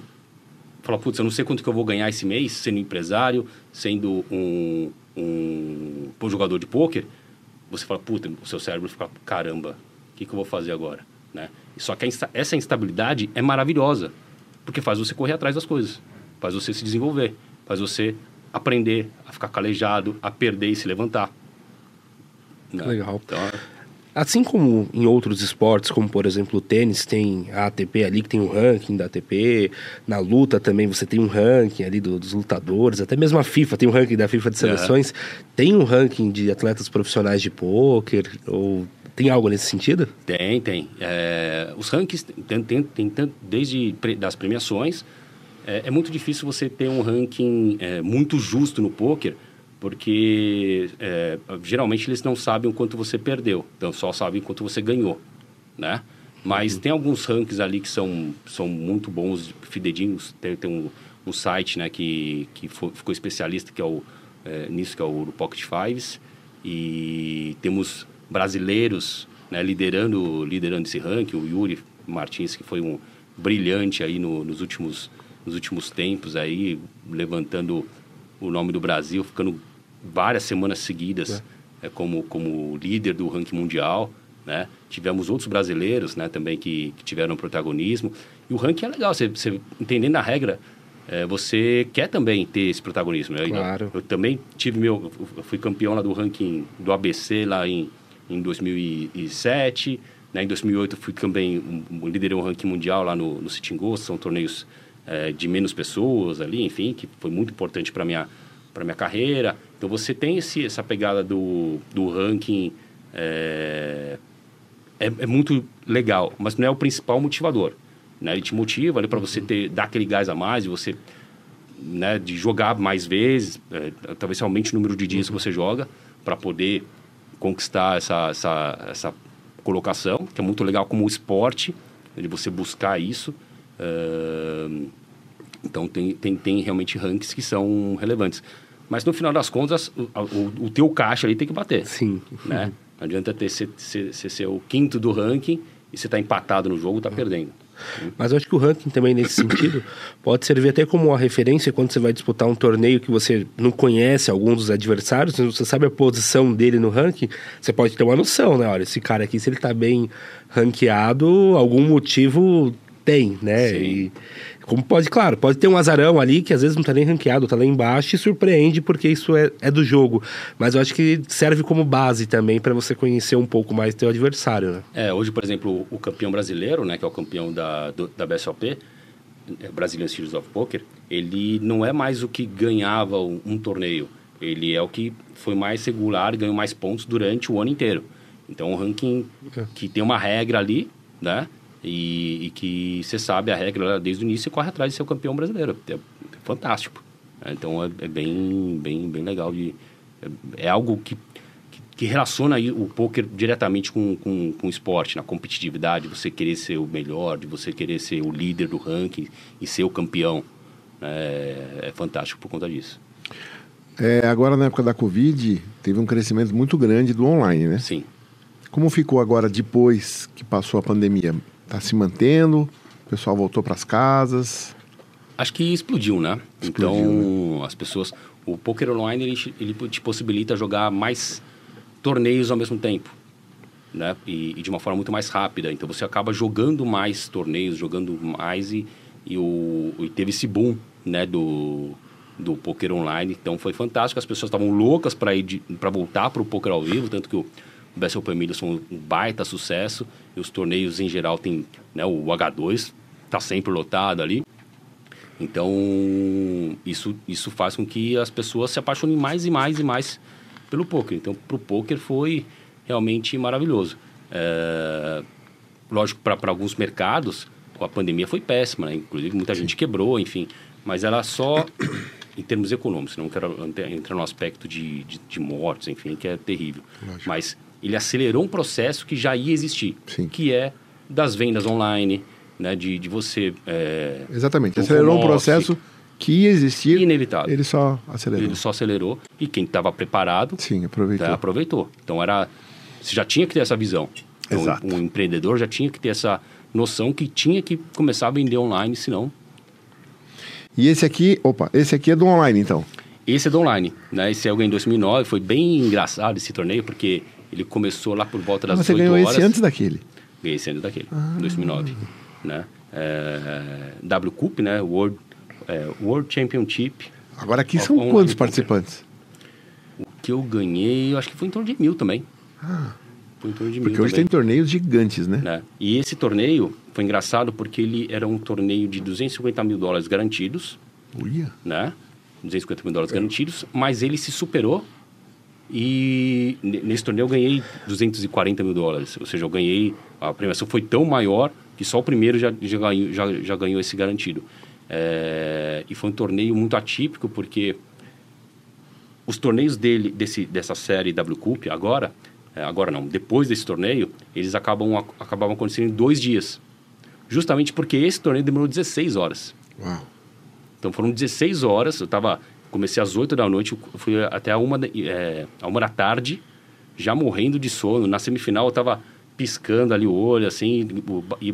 fala, putz, eu não sei quanto que eu vou ganhar esse mês, sendo empresário, sendo um, um, jogador de pôquer. Você fala, puta, o seu cérebro fica, caramba, o que, que eu vou fazer agora? Né? Só que essa instabilidade é maravilhosa, porque faz você correr atrás das coisas faz você se desenvolver, faz você aprender a ficar calejado, a perder e se levantar. Né? Legal. Então, Assim como em outros esportes, como por exemplo o tênis, tem a ATP ali que tem um ranking da ATP, na luta também você tem um ranking ali do, dos lutadores, até mesmo a FIFA tem um ranking da FIFA de seleções, tem um ranking de atletas profissionais de pôquer, ou tem algo nesse sentido? Tem, tem. É, os rankings tem, tem, tem, desde das premiações é, é muito difícil você ter um ranking é, muito justo no poker, porque é, geralmente eles não sabem o quanto você perdeu, então só sabem quanto você ganhou, né? Mas uhum. tem alguns rankings ali que são, são muito bons, fidedignos. Tem, tem um, um site né, que, que foi, ficou especialista que é o, é, nisso, que é o Pocket Fives. E temos brasileiros né, liderando, liderando esse ranking. O Yuri Martins, que foi um brilhante aí no, nos, últimos, nos últimos tempos, aí, levantando o nome do Brasil, ficando várias semanas seguidas é. É, como, como líder do ranking mundial. Né? Tivemos outros brasileiros né, também que, que tiveram protagonismo. E o ranking é legal, você, você entendendo a regra, é, você quer também ter esse protagonismo. Eu, claro. eu, também tive meu, eu fui campeão lá do ranking do ABC lá em, em 2007. Né? Em 2008 fui também um, liderei um ranking mundial lá no, no Ghost, são torneios é, de menos pessoas ali, enfim, que foi muito importante para minha para minha carreira. Então você tem esse, essa pegada do, do ranking é, é, é, muito legal, mas não é o principal motivador. Né? Ele te motiva para você ter dar aquele gás a mais e você né, de jogar mais vezes, é, talvez aumente o número de dias uhum. que você joga para poder conquistar essa, essa, essa colocação, que é muito legal como esporte, de você buscar isso. Uh, então, tem, tem, tem realmente rankings que são relevantes. Mas, no final das contas, o, o, o teu caixa ali tem que bater. Sim. Né? Não adianta ter, ser, ser, ser, o quinto do ranking e você está empatado no jogo, está perdendo. Mas eu acho que o ranking também, nesse sentido, pode servir até como uma referência quando você vai disputar um torneio que você não conhece algum dos adversários, você sabe a posição dele no ranking, você pode ter uma noção, né? Olha, esse cara aqui, se ele está bem ranqueado, algum motivo tem, né? Sim. E como pode, claro, pode ter um azarão ali que às vezes não tá nem ranqueado, tá lá embaixo e surpreende porque isso é, é do jogo. Mas eu acho que serve como base também para você conhecer um pouco mais teu adversário, né? É, hoje, por exemplo, o campeão brasileiro, né, que é o campeão da, do, da BSOP, é, Brazilian Series of Poker, ele não é mais o que ganhava um, um torneio. Ele é o que foi mais regular e ganhou mais pontos durante o ano inteiro. Então, um ranking é. que tem uma regra ali, né? E, e que você sabe a regra desde o início e corre atrás de ser o campeão brasileiro. É, é fantástico. É, então é, é, bem, bem, bem legal. De, é, é algo que, que, que, relaciona o poker diretamente com, com, com o esporte, na competitividade, você querer ser o melhor, de você querer ser o líder do ranking e ser o campeão. É, é fantástico por conta disso. É, agora, na época da Covid, teve um crescimento muito grande do online, né? Sim. Como ficou agora depois que passou a pandemia? Está se mantendo? O pessoal voltou para as casas? Acho que explodiu, né? Explodiu, então, né? as pessoas... O Poker Online, ele, ele te possibilita jogar mais torneios ao mesmo tempo. Né? E, e, de uma forma muito mais rápida. Então, você acaba jogando mais torneios, jogando mais e, e, o, e teve esse boom né? do, do poker online. Então, foi fantástico. As pessoas estavam loucas para ir para voltar para o poker ao vivo, tanto que o o Best Open Millions foi um baita sucesso. E os torneios, em geral, tem né, o H2, está sempre lotado ali. Então, isso, isso faz com que as pessoas se apaixonem mais e mais e mais pelo poker. Então, para o poker foi realmente maravilhoso. É, lógico, para alguns mercados, a pandemia foi péssima, né? Inclusive, muita gente quebrou, enfim. Mas ela só em termos econômicos, não quero entrar no aspecto de, de, de mortes, enfim, que é terrível. Lógico. Mas ele acelerou um processo que já ia existir, Sim. que é das vendas online, né, de, de você... É, Exatamente, acelerou um processo que ia existir. Inevitável. Ele só acelerou. Ele só acelerou e quem estava preparado... Sim, aproveitou. Né, aproveitou. Então, era... Você já tinha que ter essa visão. Então, Exato. Um, um empreendedor já tinha que ter essa noção que tinha que começar a vender online, senão... E esse aqui, opa, esse aqui é do online, então? Esse é do online, né? Esse é alguém em 2009, foi bem engraçado esse torneio, porque ele começou lá por volta das ah, você 8 ganhou horas. esse antes daquele? Ganhei esse antes daquele, ah. 2009. Né? É, w Cup, né? World, é, World Championship. Agora aqui são quantos participantes? O que eu ganhei, eu acho que foi em torno de mil também. Ah. Foi em torno de porque hoje também. tem torneios gigantes, né? né? E esse torneio foi engraçado porque ele era um torneio de 250 mil dólares garantidos. Uia. Né? 250 mil dólares é. garantidos, mas ele se superou e nesse torneio eu ganhei 240 mil dólares. Ou seja, eu ganhei. A premiação foi tão maior que só o primeiro já, já, ganhou, já, já ganhou esse garantido. É, e foi um torneio muito atípico porque os torneios dele, desse, dessa série W Cup, agora, é, agora não, depois desse torneio, eles acabam, acabavam acontecendo em dois dias. Justamente porque esse torneio demorou 16 horas. Uau. Então foram 16 horas, eu tava, comecei às 8 da noite, fui até a uma, da- é, a uma da tarde, já morrendo de sono. Na semifinal eu tava piscando ali o olho, assim, e,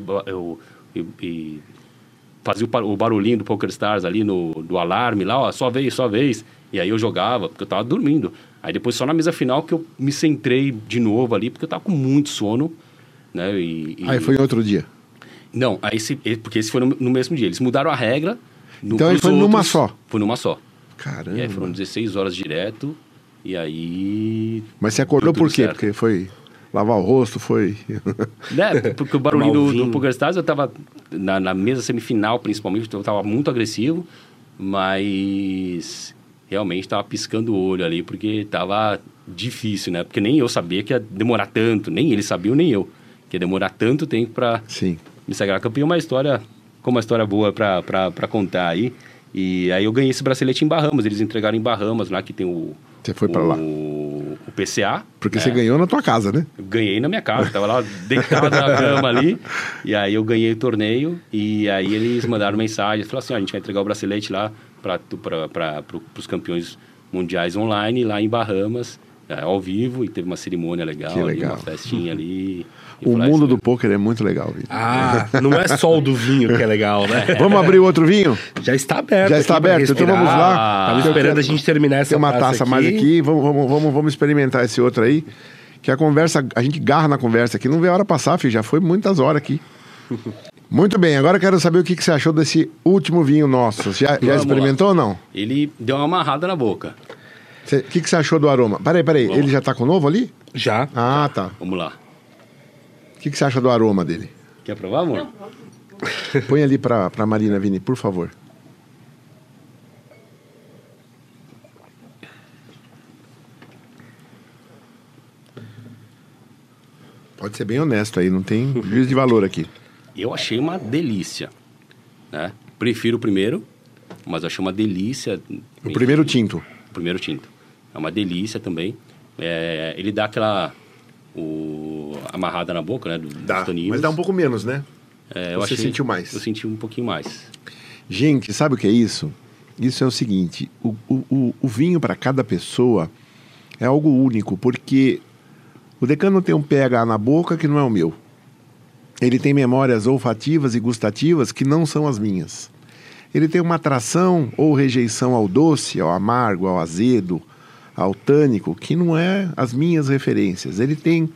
e- e fazia o, barulhinho do Poker Stars ali no do alarme lá, ó, só vez, só vez. E aí eu jogava, porque eu tava dormindo. Aí depois só na mesa final que eu me centrei de novo ali, porque eu tava com muito sono, né? E, e- Aí foi outro dia. Não, aí esse, e- porque esse foi no, no mesmo dia. Eles mudaram a regra. no- Então foi numa só. Foi numa só. Caramba. E aí foram 16 horas direto. E aí. Mas você acordou por quê? certo. Porque foi lavar o rosto, foi. Né? Porque o barulhinho do, do vinho. PokerStars eu tava na, na mesa semifinal, principalmente, eu tava muito agressivo, mas realmente tava piscando o olho ali, porque tava difícil, né? Porque nem eu sabia que ia demorar tanto, nem eles sabiam, nem eu, que ia demorar tanto tempo para me sagrar campeão. Uma história, como uma história boa pra contar aí. E aí eu ganhei esse bracelete em Bahamas, eles entregaram em Bahamas, lá que tem o. Você foi pra o, lá. O PCA. Porque né? você ganhou na tua casa, né? Eu ganhei na minha casa, tava lá deitado na cama ali. E aí eu ganhei o torneio. E aí eles mandaram mensagem: falaram assim: ó, a gente vai entregar o bracelete lá para pro, os campeões mundiais online, lá em Bahamas, é, ao vivo. E teve uma cerimônia legal, Que ali, legal. uma festinha ali. E O mundo "Isso do poker é muito legal, Vitor. Ah, não é só o do vinho que é legal, né? Vamos abrir o outro vinho? Já está aberto. Já está aqui aberto, então vamos lá. Tava Eu esperando quero- a gente terminar essa Tem uma taça, taça mais aqui, vamos, vamos, vamos, vamos experimentar esse outro aí. Que a conversa, a gente garra na conversa aqui, não vê a hora passar, filho, já foi muitas horas aqui. Muito bem, agora eu quero saber o que, que você achou desse último vinho nosso. Já, já experimentou ou não? Ele deu uma amarrada na boca. O que, que você achou do aroma? Peraí, peraí, Vamos. ele já tá com o novo ali? Já. Ah, tá. Vamos lá. O que, que você acha do aroma dele? Quer provar, amor? Põe ali pra, pra Marina Vini, por favor. Pode ser bem honesto aí, não tem juízo de valor aqui. Eu achei uma delícia. Né? Prefiro o primeiro, mas achei uma delícia. O primeiro tinto. O primeiro tinto. É uma delícia também. É, ele dá aquela o, amarrada na boca, né? Do, dos toninhos. mas dá um pouco menos, né? É, Você achei- sentiu mais? Eu senti um pouquinho mais. Gente, sabe o que é isso? Isso é o seguinte: o, o, o- o vinho para cada pessoa é algo único, porque o decano tem um pH na boca que não é o meu. Ele tem memórias olfativas e gustativas que não são as minhas. Ele tem uma atração ou rejeição ao doce, ao amargo, ao azedo, ao tânico, que não é as minhas referências. Ele tem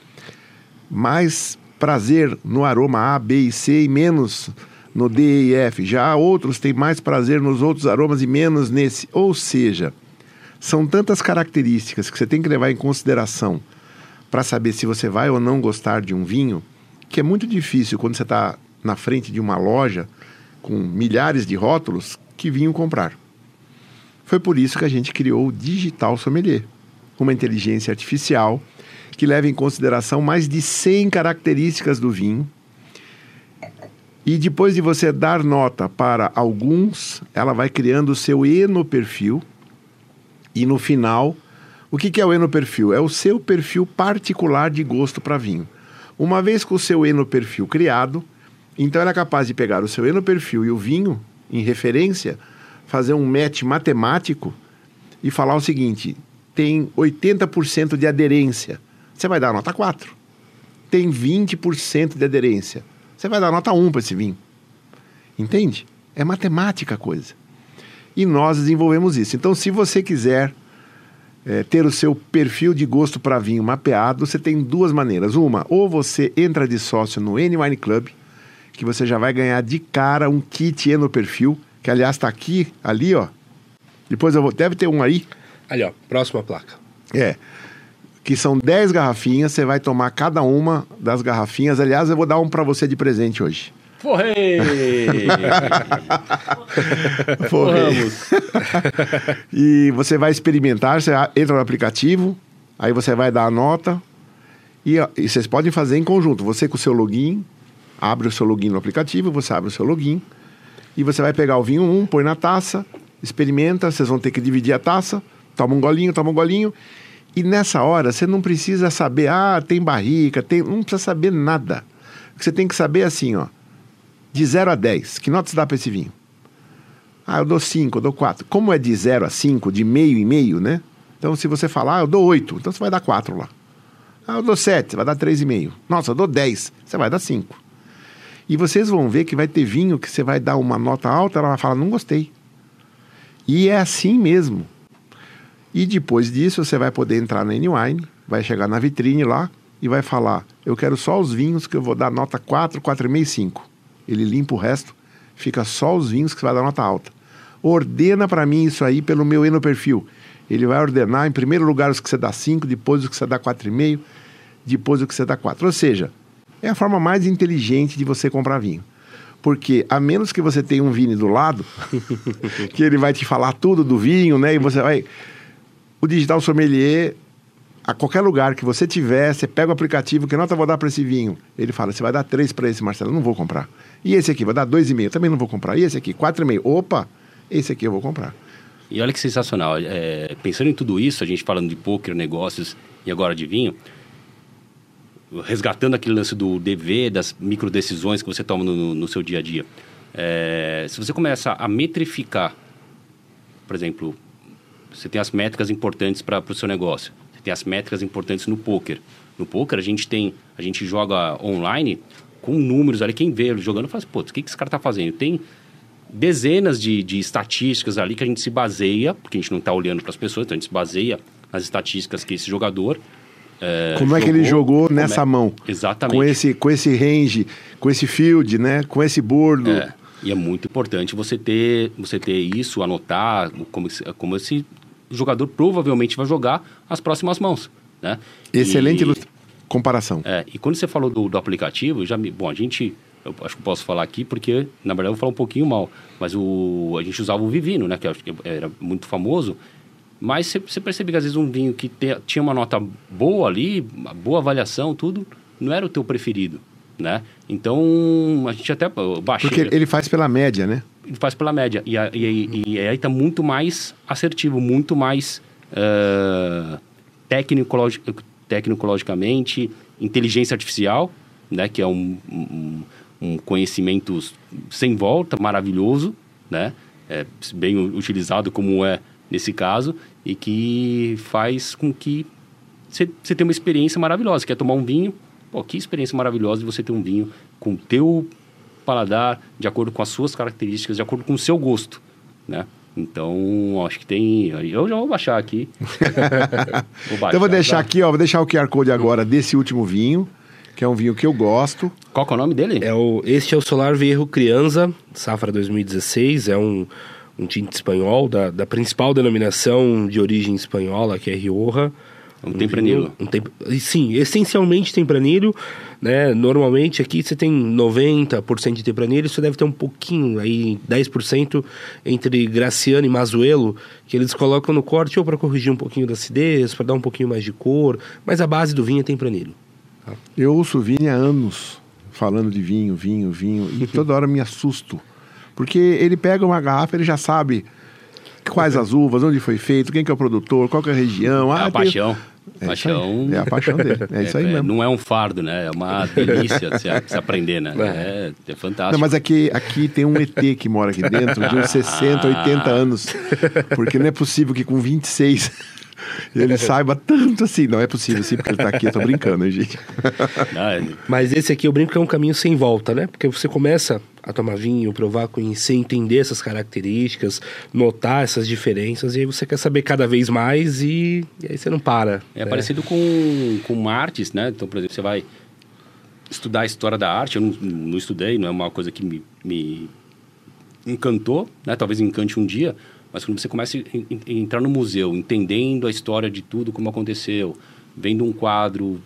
mais prazer no aroma A, B e C e menos no D e F. Já outros têm mais prazer nos outros aromas e menos nesse. Ou seja, são tantas características que você tem que levar em consideração para saber se você vai ou não gostar de um vinho, que é muito difícil quando você está na frente de uma loja com milhares de rótulos que vinho comprar. Foi por isso que a gente criou o Digital Sommelier, uma inteligência artificial que leva em consideração mais de 100 características do vinho. E depois de você dar nota para alguns, ela vai criando o seu enoperfil. E no final, o que é o enoperfil? É o seu perfil particular de gosto para vinho. Uma vez com o seu enoperfil criado, então ela é capaz de pegar o seu enoperfil e o vinho, em referência, fazer um match matemático e falar o seguinte: tem 80% de aderência. Você vai dar nota 4. Tem 20% de aderência. Você vai dar nota 1 para esse vinho. Entende? É matemática a coisa. E nós desenvolvemos isso. Então, se você quiser é, ter o seu perfil de gosto para vinho mapeado, você tem duas maneiras. Uma, ou você entra de sócio no N-Wine Club, que você já vai ganhar de cara um kit no perfil, que aliás está aqui, ali, ó. Depois eu vou. Deve ter um aí. Ali, ó, próxima placa. É. Que são 10 garrafinhas, você vai tomar cada uma das garrafinhas. Aliás, eu vou dar um para você de presente hoje. Forrei! Vamos. e você vai experimentar, você entra no aplicativo, aí você vai dar a nota. E, e vocês podem fazer em conjunto. Você com o seu login, abre o seu login no aplicativo, você abre o seu login. E você vai pegar o vinho 1, põe na taça, experimenta, vocês vão ter que dividir a taça, toma um golinho, toma um golinho. E nessa hora você não precisa saber, ah, tem barrica, tem. Não precisa saber nada. O que você tem que saber é assim, ó. De 0 a 10, que nota você dá para esse vinho? Ah, eu dou 5, eu dou 4. Como é de 0 a 5, de meio em meio, né? Então, se você falar, ah, eu dou 8, então você vai dar 4 lá. Ah, eu dou 7, você vai dar 3,5. Nossa, eu dou 10, você vai dar 5. E vocês vão ver que vai ter vinho que você vai dar uma nota alta, ela vai falar, não gostei. E é assim mesmo. E depois disso, você vai poder entrar na N-Wine, vai chegar na vitrine lá e vai falar, eu quero só os vinhos que eu vou dar nota 4, 4,5 5. Ele limpa o resto, fica só os vinhos que você vai dar nota alta. Ordena para mim isso aí pelo meu Eno perfil. Ele vai ordenar em primeiro lugar os que você dá 5, depois os que você dá 4,5, depois o que você dá 4. Ou seja, é a forma mais inteligente de você comprar vinho. Porque a menos que você tenha um Vini do lado, que ele vai te falar tudo do vinho, né? E você vai. O digital sommelier, a qualquer lugar que você tiver, você pega o aplicativo, que nota vou dar para esse vinho? Ele fala, você vai dar três para esse, Marcelo, não vou comprar. E esse aqui, vai dar dois e meio, também não vou comprar. E esse aqui, quatro e meio, opa, esse aqui eu vou comprar. E olha que sensacional. É, pensando em tudo isso, a gente falando de poker, negócios e agora de vinho, resgatando aquele lance do dever, das micro decisões que você toma no, no seu dia a dia. É, se você começa a metrificar, por exemplo, você tem as métricas importantes para o seu negócio, você tem as métricas importantes no poker. No poker a gente tem, a gente joga online com números ali, quem vê jogando fala, pô, o que, que esse cara está fazendo? Tem dezenas de, de estatísticas ali que a gente se baseia, porque a gente não está olhando para as pessoas, então a gente se baseia nas estatísticas que esse jogador é, como é que ele jogou nessa é... mão? Exatamente. Com esse, com esse range, com esse field, né? Com esse bordo. É, e é muito importante você ter, você ter isso, anotar como, como esse jogador provavelmente vai jogar as próximas mãos, né? Excelente e, comparação. É, e quando você falou do, do aplicativo, já me, bom, a gente eu acho que posso falar aqui porque na verdade eu vou falar um pouquinho mal, mas o a gente usava o Vivino, né, que era muito famoso mas você percebe que às vezes um vinho que te, tinha uma nota boa ali, uma boa avaliação, tudo, não era o teu preferido, né? Então, a gente até baixou... Porque ele faz pela média, né? Ele faz pela média. E, e, e aí está muito mais assertivo, muito mais uh, tecnologicamente, inteligência artificial, né? Que é um, um, um conhecimento sem volta, maravilhoso, né? É, bem utilizado como é nesse caso, e que faz com que você tenha uma experiência maravilhosa. Quer tomar um vinho? Pô, que experiência maravilhosa de você ter um vinho com o teu paladar, de acordo com as suas características, de acordo com o seu gosto, né? Então, acho que tem... Eu já vou baixar aqui. vou baixar, então, eu vou deixar tá? aqui, ó, vou deixar o QR Code agora desse último vinho, que é um vinho que eu gosto. Qual é o nome dele? É o, este é o Solar Viejo Criança, safra 2016, é um um tinto espanhol, da, da principal denominação de origem espanhola, que é Rioja. Um, um tempranilho. Um temp... Sim, essencialmente tempranilho, né? Normalmente aqui você tem 90% de tempranilho, você deve ter um pouquinho, aí 10% entre Graciano e Mazuelo, que eles colocam no corte ou para corrigir um pouquinho da acidez, para dar um pouquinho mais de cor, mas a base do vinho é tempranilho. Tá? Eu ouço vinho há anos, falando de vinho, vinho, vinho, e toda hora me assusto porque ele pega uma garrafa, ele já sabe quais as uvas, onde foi feito, quem que é o produtor, qual que é a região. É ah, a paixão. É, paixão. é a paixão dele. É, isso aí é, mesmo. Não é um fardo, né? É uma delícia de se, se aprender, né? É, é, fantástico. Não, mas aqui, aqui tem um ET que mora aqui dentro, de uns 60, 80 anos. Porque não é possível que com 26 ele saiba tanto assim. Não é possível, sim, porque ele tá aqui, eu tô brincando, gente? Mas esse aqui eu brinco que é um caminho sem volta, né? Porque você começa a tomar vinho, provar, conhecer, entender essas características, notar essas diferenças, e aí você quer saber cada vez mais e, e aí você não para. É né? parecido com, com artes, né? Então, por exemplo, você vai estudar a história da arte, eu não, não estudei, não é uma coisa que me, me encantou, né? Talvez encante um dia, mas quando você começa a entrar no museu, entendendo a história de tudo como aconteceu, vendo um quadro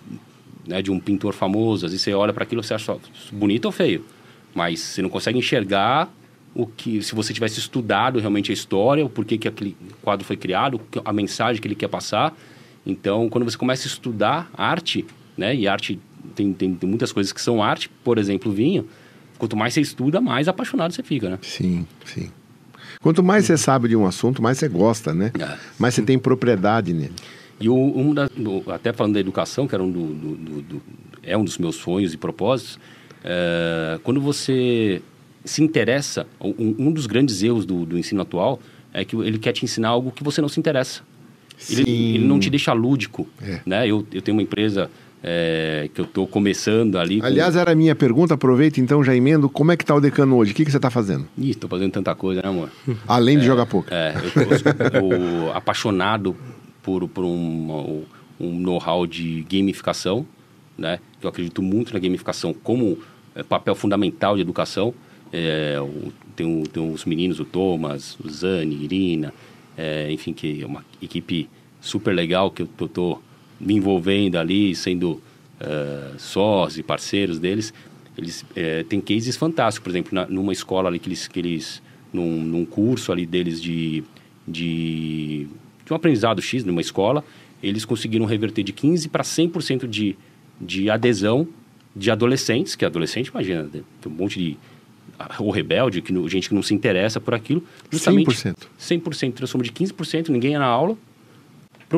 né, de um pintor famoso, às vezes você olha para aquilo e você acha bonito ou feio, mas você não consegue enxergar o que se você tivesse estudado realmente a história, o porquê que aquele quadro foi criado, a mensagem que ele quer passar. Então, quando você começa a estudar arte, né, e arte tem, tem, tem muitas coisas que são arte, por exemplo, vinho, quanto mais você estuda, mais apaixonado você fica, né? Sim, sim. Quanto mais você sabe de um assunto, mais você gosta, né? É. Mais você tem propriedade nele. E o, um do, até falando da educação, que era um do, do, do, é um dos meus sonhos e propósitos, é, quando você se interessa, um, um dos grandes erros do, do ensino atual é que ele quer te ensinar algo que você não se interessa. Ele, ele não te deixa lúdico, É. né? Eu, eu tenho uma empresa é, que eu estou começando ali. com- Aliás, era a minha pergunta, aproveita então, já emendo. Como é que tá o decano hoje? O que, que você está fazendo? Ih, estou fazendo tanta coisa, né, amor? Além de jogar poker. É, eu tô apaixonado por, por um, um know-how de gamificação, né? Eu acredito muito na gamificação como é, papel fundamental de educação. É, tem, o- tem os meninos, o Thomas, o Zani, Irina, é, enfim, que é uma equipe super legal que eu tô, tô me envolvendo ali, sendo é, sócios e parceiros deles. Eles é, têm cases fantásticos, por exemplo, na, numa escola ali que eles, que eles num, num curso ali deles de, de, de um aprendizado X numa escola, eles conseguiram reverter de 15% para 100% de, de adesão de adolescentes, que adolescente, imagina, tem um monte de... ou rebelde, que, não- gente que não se interessa por aquilo. Justamente 100%. 100%, transforma de 15%, ninguém ia na aula,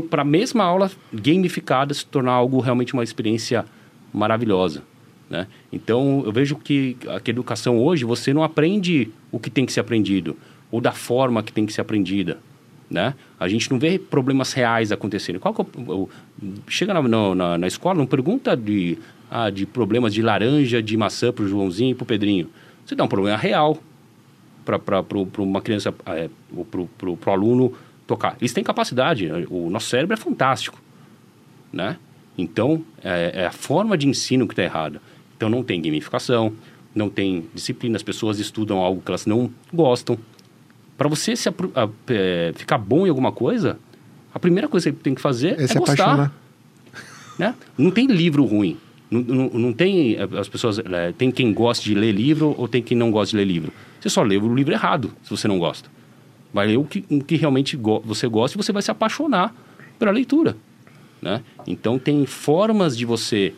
para a mesma aula gamificada se tornar algo realmente uma experiência maravilhosa. Né? Então, eu vejo que a, que a educação hoje, você não aprende o que tem que ser aprendido, ou da forma que tem que ser aprendida. Né? A gente não vê problemas reais acontecendo. Qual que é chega na- na, na escola, não pergunta de, ah, de problemas de laranja, de maçã para o Joãozinho e para o Pedrinho. Você dá um problema real para uma criança, é, para o aluno tocar. Eles têm capacidade, o nosso cérebro é fantástico, né? Então, é, é a forma de ensino que está errada. Então, não tem gamificação, não tem disciplina, as pessoas estudam algo que elas não gostam. Para você se a- é, ficar bom em alguma coisa, a primeira coisa que tem que fazer É é, se gostar apaixonar. né? Não tem livro ruim. Não, não, não tem eh, as pessoas eh, tem quem gosta de ler livro ou tem quem não gosta de ler livro. Você só lê o livro errado se você não gosta. Vai ler o que, o que realmente go- você gosta e você vai se apaixonar pela leitura, né? Então tem formas de você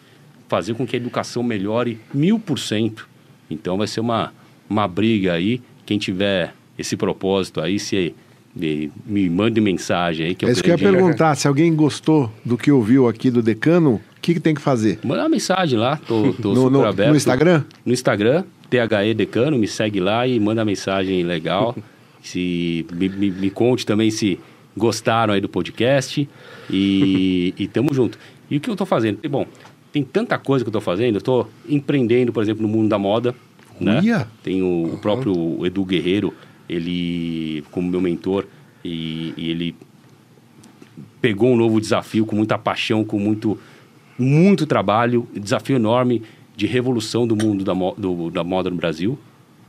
fazer com que a educação melhore mil por cento. Então vai ser uma uma briga aí. Quem tiver esse propósito aí, se me, me mande mensagem aí que eu É isso que eu ia perguntar. Se alguém gostou do que ouviu aqui do decano, o que, que tem que fazer? Manda uma mensagem lá, tô, tô No- aberto. no Instagram? No Instagram, THE Decano, me segue lá e manda mensagem legal. se, me, me, me conte também se gostaram aí do podcast e, e tamo junto. E o que eu tô fazendo? Bom, tem tanta coisa que eu tô fazendo, eu tô empreendendo, por exemplo, no mundo da moda, né? Tem o, o próprio Edu Guerreiro, ele como meu mentor e, e ele pegou um novo desafio com muita paixão, com muito, muito trabalho, desafio enorme de revolução do mundo da, mo- do- da moda no Brasil,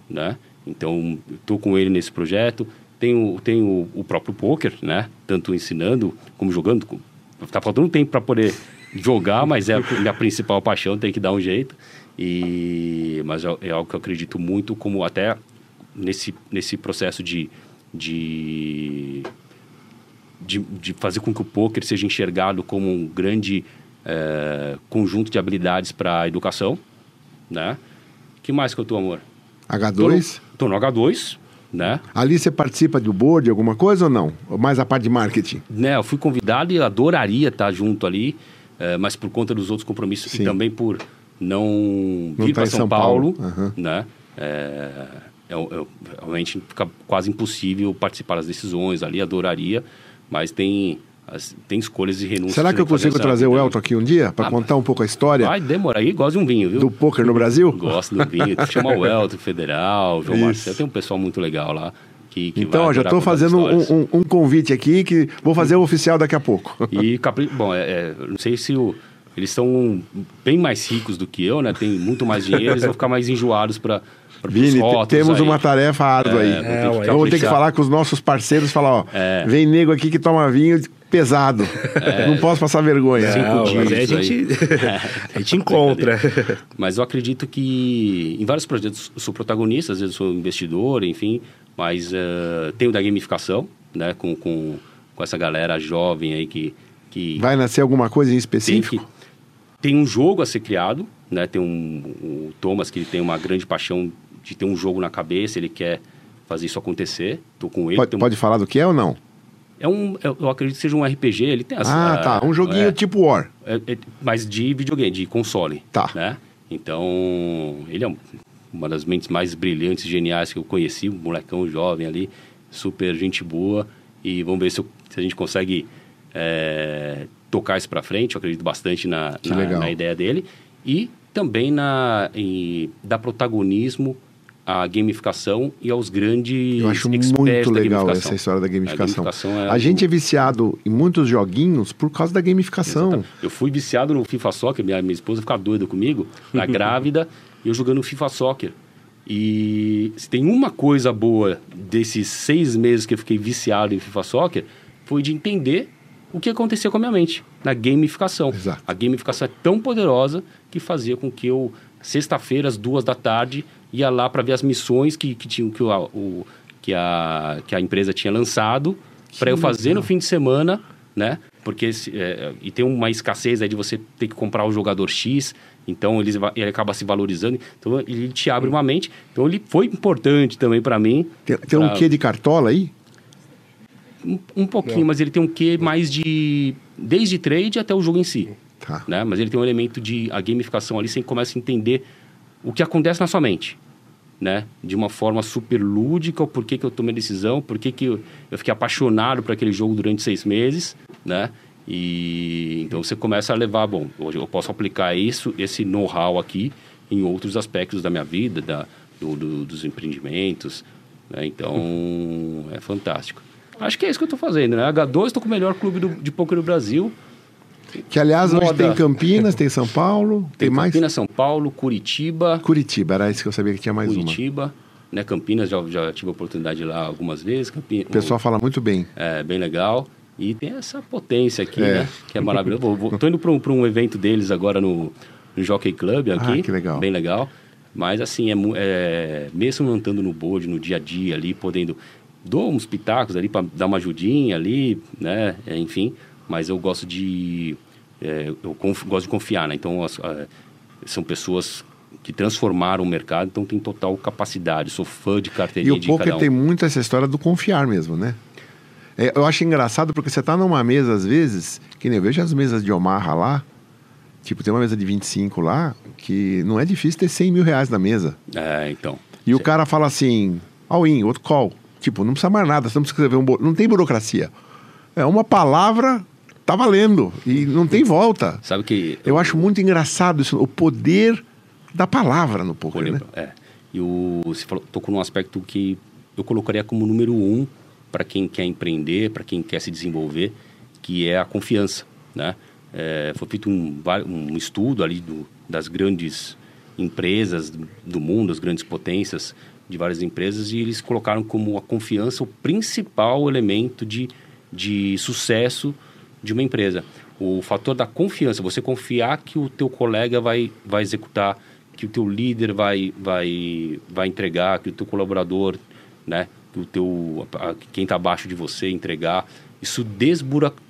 né? Então, estou com ele nesse projeto. Tenho, tenho o próprio poker, né? Tanto ensinando como jogando. Tá faltando tempo para poder jogar, mas é a minha principal paixão, tem que dar um jeito. E, mas é, é algo que eu acredito muito, como até nesse, nesse processo de, de de, de fazer com que o poker seja enxergado como um grande eh, conjunto de habilidades para a educação, né? que mais que eu tô, amor? H2? Tô no, tô no H2, né? Ali você participa do board, alguma coisa ou não? Mais a parte de marketing? né? Eu fui convidado e adoraria estar junto ali, eh, mas por conta dos outros compromissos Sim. e também por não, Não vir tá para em São, São Paulo, Paulo. Aham. né? É, eu- eu- realmente fica quase impossível participar das decisões ali, adoraria, mas tem, as- tem escolhas e renúncias. Será que eu consigo essa trazer o. Elton aqui um dia para Ah, contar um pouco a história Vai demorar aí, gosta de um vinho, viu? do poker no Brasil? Gosto do vinho. Chama o Elton Federal, João Isso. Marcelo. Tem um pessoal muito legal lá. Que, que Então, ó, já estou fazendo um, um- um convite aqui que vou fazer o oficial daqui a pouco. E, Capri... bom, é, é, não sei se o... eles são bem mais ricos do que eu, né? Tem muito mais dinheiro, eles vão ficar mais enjoados para Vini, temos aí. uma tarefa árdua aí. É, vou ter que Eu vou ter que falar com os nossos parceiros, falar, ó, É. vem nego aqui que toma vinho pesado. Não posso passar vergonha. Cinco Não, mas aí a gente, a gente encontra. Mas eu acredito que em vários projetos eu sou protagonista, às vezes eu sou investidor, enfim, mas eh, tenho da gamificação, né, com, com, com essa galera jovem aí que, que Vai nascer alguma coisa em tem específico? que tem um jogo a ser criado, né? Tem um o Thomas que ele tem uma grande paixão de ter um jogo na cabeça, ele quer fazer isso acontecer. Tô com ele. Pode, um- pode falar do que é ou não? É um, eu acredito que seja um RPG. Ele tem as, Ah, a- tá. Um joguinho é, tipo War. é, é, mas de videogame, de console. Tá. Né? Então, ele é um uma das mentes mais brilhantes geniais que eu conheci, um molecão jovem ali, super gente boa. E vamos ver se, eu, se a gente consegue é, tocar isso para frente. Eu acredito bastante na, na, na, ideia dele. E também na, em, dar protagonismo à gamificação e aos grandes Eu acho muito legal essa história da gamificação. A, gamificação é a gente é viciado em muitos joguinhos por causa da gamificação. Exatamente. Eu fui viciado no FIFA Soccer, minha, minha esposa ficava doida comigo, na grávida, e eu jogando FIFA Soccer. E se tem uma coisa boa desses seis meses que eu fiquei viciado em FIFA Soccer, foi de entender o que acontecia com a minha mente na gamificação. Exato. A gamificação é tão poderosa que fazia com que eu, sexta-feira, às duas da tarde, ia lá para ver as missões que, que, tinham, que, o, o, que, a, que a empresa tinha lançado para eu fazer no fim de semana, né? Porque é, e tem uma escassez aí de você ter que comprar o jogador X, então ele, ele acaba se valorizando, então ele te abre uma mente. Então ele foi importante também para mim. Tem, tem pra... um quê de cartola aí? Um, um pouquinho, Não. mas ele tem um quê mais de desde trade até o jogo em si. Tá. Né? Mas ele tem um elemento de a gamificação ali, você começa a entender o que acontece na sua mente. Né? De uma forma super lúdica, o porquê que eu tomei a decisão, porquê que eu, eu fiquei apaixonado por aquele jogo durante seis meses, né? E então você começa a levar, bom, hoje eu posso aplicar isso, esse know-how aqui em outros aspectos da minha vida, da, do, do, dos empreendimentos, né? Então é fantástico. Acho que é isso que eu estou fazendo, né? H2, estou com o melhor clube do, de poker do Brasil. Que, aliás, Moda. hoje tem Campinas, tem São Paulo, tem, tem mais? Campinas, São Paulo, Curitiba. Curitiba, era isso que eu sabia que tinha mais Curitiba, uma. Curitiba, né? Campinas, já, já tive a oportunidade de ir lá algumas vezes. Campinas, o pessoal fala muito bem. É, bem legal. E tem essa potência aqui, é. né? Que é maravilhoso. Estou indo para um, um, evento deles agora no, no Jockey Club aqui. Ah, que legal. Bem legal. Mas, assim, é, é, mesmo estando no board, no dia a dia ali, podendo... Dou uns pitacos ali para dar uma ajudinha ali, né? É, enfim, mas eu gosto de é, eu gosto de confiar, né? Então, as, são pessoas que transformaram o mercado, então tem total capacidade. Sou fã de carteirinha e o poker um. tem muito essa história do confiar mesmo, né? É, eu acho engraçado porque você está numa mesa, às vezes, que nem eu vejo as mesas de Omaha lá, tipo, tem uma mesa de 25 lá, que não é difícil ter 100 mil reais na mesa. É, então. E o cara fala assim, all in, outro call. Tipo, não precisa mais nada, você não precisa escrever um... Não tem burocracia. É uma palavra tá valendo e não tem volta. Sabe que eu, eu acho muito engraçado isso, o poder da palavra no poker, né? É. E o você falou, tocou num aspecto que eu colocaria como número um para quem quer empreender, para quem quer se desenvolver, que é a confiança, né? É, foi feito um, um estudo ali do, das grandes empresas do mundo, as grandes potências de várias empresas, e eles colocaram como a confiança o principal elemento de, de sucesso de uma empresa. O fator da confiança, você confiar que o teu colega vai, vai executar, que o teu líder vai, vai, vai entregar, que o teu colaborador, né, que o teu, quem está abaixo de você entregar. Isso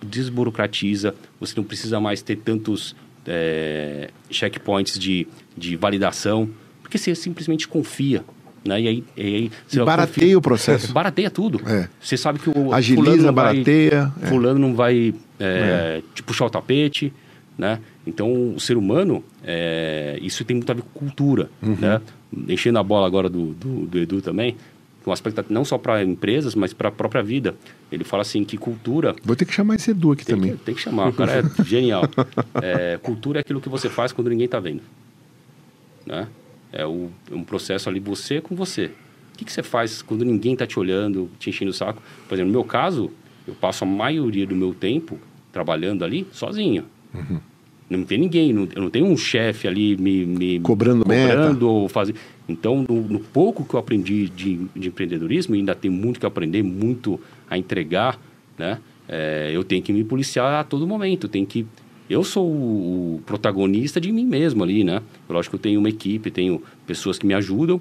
desburocratiza, você não precisa mais ter tantos é, checkpoints de, de validação, porque você simplesmente confia. Né? E aí, e aí você barateia o processo. Barateia tudo. É. Você sabe que o Agiliza, barateia. Vai, é. Fulano não vai é, é. te puxar o tapete. Né? Então, o ser humano, é, isso tem muito a ver com cultura. Uhum. Né? Enchendo a bola agora do, do, do Edu também, um aspecto não só para empresas, mas para a própria vida. Ele fala assim que cultura... Vou ter que chamar esse Edu aqui tem também. Que, tem que chamar, o cara é genial. É, cultura é aquilo que você faz quando ninguém está vendo. Né? É o, um processo ali, você com você. O que, que você faz quando ninguém está te olhando, te enchendo o saco? Por exemplo, no meu caso, eu passo a maioria do meu tempo trabalhando ali sozinho. Uhum. Não tem ninguém, não, eu não tenho um chefe ali me, me cobrando, cobrando ou fazendo. Então, no, no, pouco que eu aprendi de, de empreendedorismo, ainda tem muito que aprender, muito a entregar, né? É, eu tenho que me policiar a todo momento, tenho que eu sou o, protagonista de mim mesmo ali, né? Lógico que eu tenho uma equipe, tenho pessoas que me ajudam,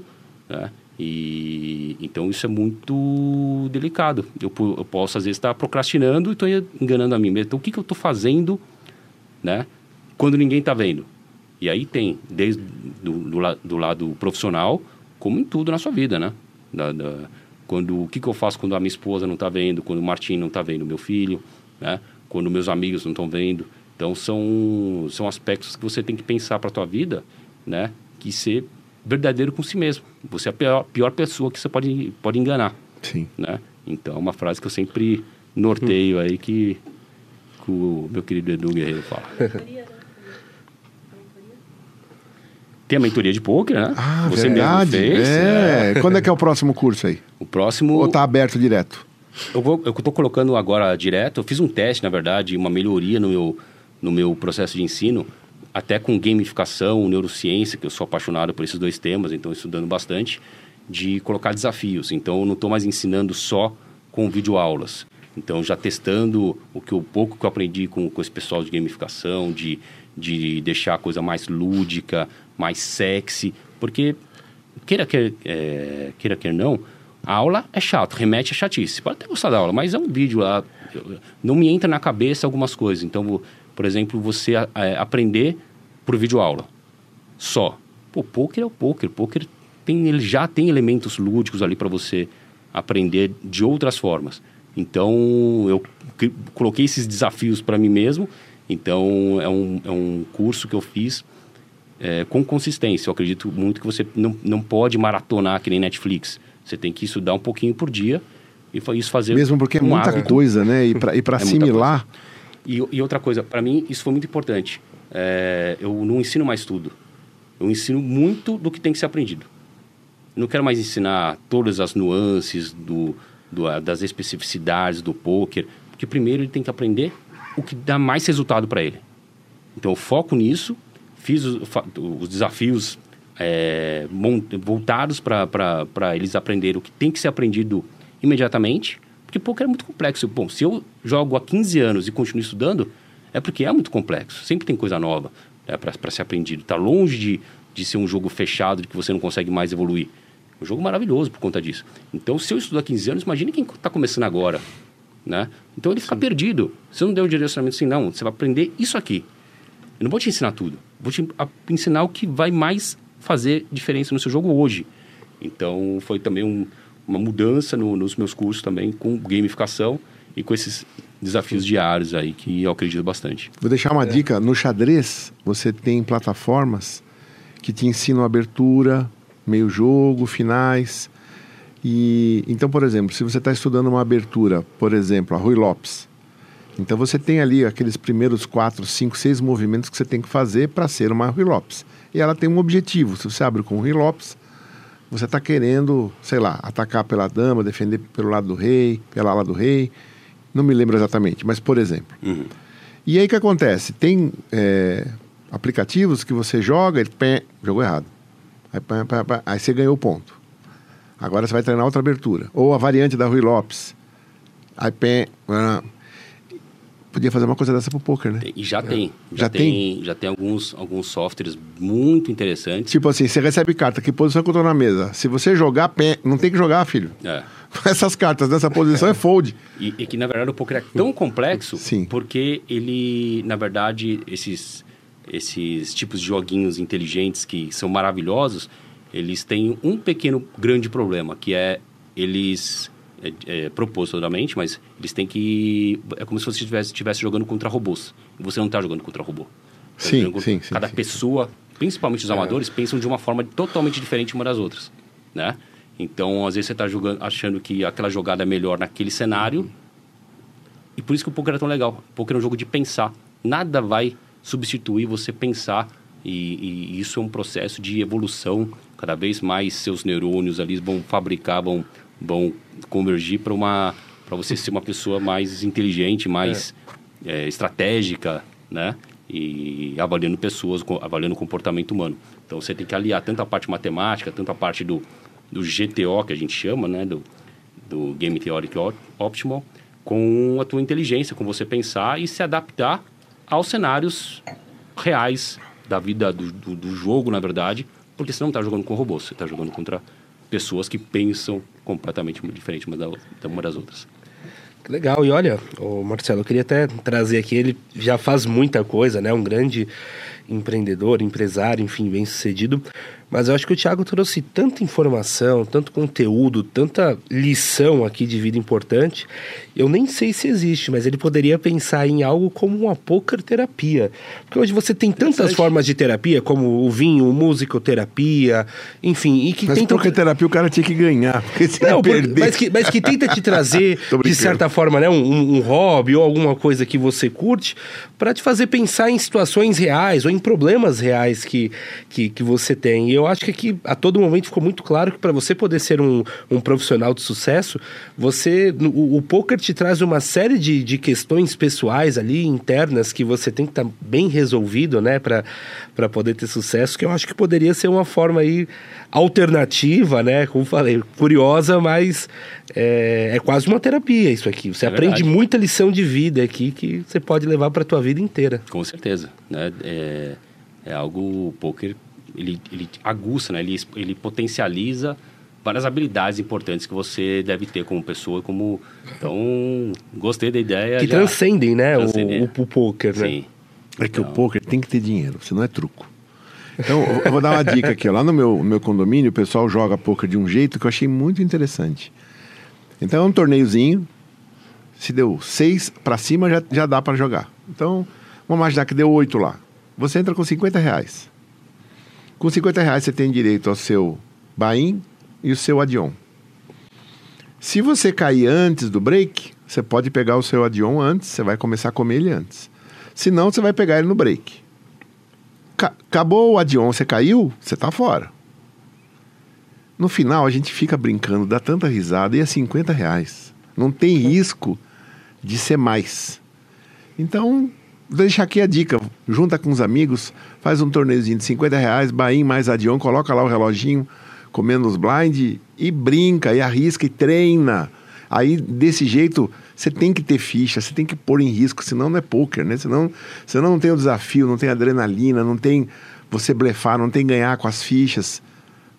né? E então isso é muito delicado. Eu, eu posso às vezes estar procrastinando e estou enganando a mim mesmo. Então o que, que eu estou fazendo, né? Quando ninguém está vendo. E aí tem desde do, do, do, lado profissional, como em tudo na sua vida, né? Da, da, quando o que, que eu faço quando a minha esposa não está vendo, quando o Martim não está vendo, meu filho, né? Quando meus amigos não estão vendo. Então são, são aspectos que você tem que pensar para a tua vida, né? Que você verdadeiro com si mesmo. Você é a pior, pior pessoa que você pode, pode enganar. Sim. Né? Então, é uma frase que eu sempre norteio aí que, que o meu querido Edu Guerreiro fala. Tem a mentoria de poker, né? Ah, Você verdade. mesmo fez. é. Quando é que é o próximo curso aí? O próximo. Ou tá aberto direto? Eu, vou, eu tô colocando agora direto. Eu fiz um teste, na verdade, uma melhoria no meu, no meu processo de ensino, até com gamificação, neurociência, que eu sou apaixonado por esses dois temas, então estudando bastante, de colocar desafios. Então eu não estou mais ensinando só com videoaulas. Então já testando o que o pouco que eu aprendi com, com esse pessoal de gamificação, de, de deixar a coisa mais lúdica, mais sexy, porque queira quer, é, queira quer não, a aula é chato, remete a chatice. Pode até gostar da aula, mas é um vídeo lá. Não me entra na cabeça algumas coisas. Então, por exemplo, você é, aprender por vídeo aula. Só. Pô, poker é o poker. Poker tem, ele já tem elementos lúdicos ali para você aprender de outras formas. Então, eu coloquei esses desafios para mim mesmo. Então, é um, é um curso que eu fiz é, com consistência. Eu acredito muito que você não, não pode maratonar que nem Netflix. Você tem que estudar um pouquinho por dia e isso fazer Mesmo porque é muita hábito. coisa, né? E para e É assimilar... E, e outra coisa, para mim isso foi muito importante. É, eu não ensino mais tudo. Eu ensino muito do que tem que ser aprendido. Eu não quero mais ensinar todas as nuances do, do, das especificidades do poker, porque primeiro ele tem que aprender o que dá mais resultado para ele. Então eu foco nisso, fiz os, os desafios é, voltados para eles aprenderem o que tem que ser aprendido imediatamente, porque poker é muito complexo. Bom, se eu jogo há 15 anos e continuo estudando, é porque é muito complexo. Sempre tem coisa nova né, para ser aprendido. Está longe de, de ser um jogo fechado, de que você não consegue mais evoluir. É um jogo maravilhoso por conta disso. Então, se eu estudo há 15 anos, imagine quem está começando agora. Né? Então, ele fica perdido. Você não deu o direcionamento assim, não. Você vai aprender isso aqui. Eu não vou te ensinar tudo. Vou te ensinar o que vai mais fazer diferença no seu jogo hoje. Então, foi também um- uma mudança no- nos meus cursos também, com gamificação e com esses desafios diários aí, que eu acredito bastante. Vou deixar uma dica. No xadrez, você tem plataformas que te ensinam abertura, meio jogo, finais. E então, por exemplo, se você está estudando uma abertura, por exemplo, a Rui Lopes, então você tem ali aqueles primeiros quatro, cinco, seis movimentos que você tem que fazer para ser uma Rui Lopes. E ela tem um objetivo. Se você abre com Rui Lopes, você está querendo, sei lá, atacar pela dama, defender pelo lado do rei, pela ala do rei. Não me lembro exatamente, mas por exemplo. E aí o que acontece? Tem é, aplicativos que você joga, ele pé, jogou errado. Aí, aí você ganhou o ponto. Agora você vai treinar outra abertura. Ou a variante da Rui Lopes. Aí pé. Podia fazer uma coisa dessa pro poker, né? E já tem. Já, Já tem, Já tem alguns, alguns softwares muito interessantes. Tipo assim, você recebe carta, que posição que eu tô na mesa? Se você jogar, pé, não tem que jogar, filho. É. Essas cartas nessa posição é fold. E, e que, na verdade, o poker é tão complexo Sim. porque ele, na verdade, esses, esses tipos de joguinhos inteligentes que são maravilhosos, eles têm um pequeno grande problema, que é eles, é, é, propositalmente, mas eles têm que... É como se você estivesse jogando contra robôs. Você não está jogando contra robô. Tá Sim, jogando sim, sim, Cada sim. pessoa, principalmente os amadores, pensam de uma forma totalmente diferente uma das outras, né? Então, às vezes você está jogando, achando que aquela jogada é melhor naquele cenário, e por isso que o poker é tão legal. O poker é um jogo de pensar. Nada vai substituir você pensar. E, e isso é um processo de evolução. Cada vez mais seus neurônios ali vão fabricar, vão, vão convergir para uma para você ser uma pessoa mais inteligente, mais é, estratégica, né? E avaliando pessoas, avaliando o comportamento humano. Então você tem que aliar tanto a parte matemática, tanto a parte do, do GTO que a gente chama, né? Do, do Game Theory Op- Optimal, com a tua inteligência, com você pensar e se adaptar aos cenários reais da vida do, do, do jogo, na verdade, porque você não está jogando com robôs, você está jogando contra pessoas que pensam completamente diferente uma, da, uma das outras. Legal. E olha, o Marcelo, eu queria até trazer aqui, ele já faz muita coisa, né? Um grande empreendedor, empresário, enfim, bem sucedido. Mas eu acho que o Thiago trouxe tanta informação, tanto conteúdo, tanta lição aqui de vida importante. Eu nem sei se existe, mas ele poderia pensar em algo como uma poker terapia. Porque hoje você tem tantas formas de terapia, como o vinho, musicoterapia, enfim, e que mas tem poker terapia o cara tinha que ganhar, porque se não, perder... mas, que, mas que tenta te trazer, de certa forma, né, um, um hobby ou alguma coisa que você curte, para te fazer pensar em situações reais ou em problemas reais que, que, que você tem. E eu acho que aqui, a todo momento, ficou muito claro que para você poder ser um, um profissional de sucesso, você o, o poker te traz uma série de, de questões pessoais ali, internas, que você tem que estar tá bem resolvido, né, para poder ter sucesso, que eu acho que poderia ser uma forma aí alternativa, né, como falei, curiosa, mas é, é quase uma terapia isso aqui. Você é aprende verdade. muita lição de vida aqui que você pode levar para a tua vida inteira. Com certeza, né, é, é algo, o poker, ele, ele aguça, né, ele, ele potencializa várias habilidades importantes que você deve ter como pessoa, como então gostei da ideia. Que já... transcendem, né, transcendem. O, o, o poker, né? Sim. É que então... o poker tem que ter dinheiro, senão é truco. Então, eu vou dar uma dica aqui. Lá no meu, meu condomínio, o pessoal joga poker de um jeito que eu achei muito interessante. Então, é um torneiozinho. Se deu seis para cima, já, já dá para jogar. Então, vamos imaginar que deu oito lá. Você entra com 50 reais. Com 50 reais, você tem direito ao seu buy e o seu adion. Se você cair antes do break, você pode pegar o seu adion antes, você vai começar a comer ele antes. Se não, você vai pegar ele no break. acabou o adion, você caiu, você está fora. No final, a gente fica brincando, dá tanta risada e é 50 reais. Não tem risco de ser mais. Então, vou deixar aqui a dica. Junta com os amigos, faz um torneiozinho de 50 reais, Bahia mais adion, coloca lá o reloginho, comendo os blind e brinca, e arrisca e treina. Aí, desse jeito, você tem que ter ficha, você tem que pôr em risco, senão não é poker, né? Senão, senão não tem o desafio, não tem adrenalina, não tem você blefar, não tem ganhar com as fichas.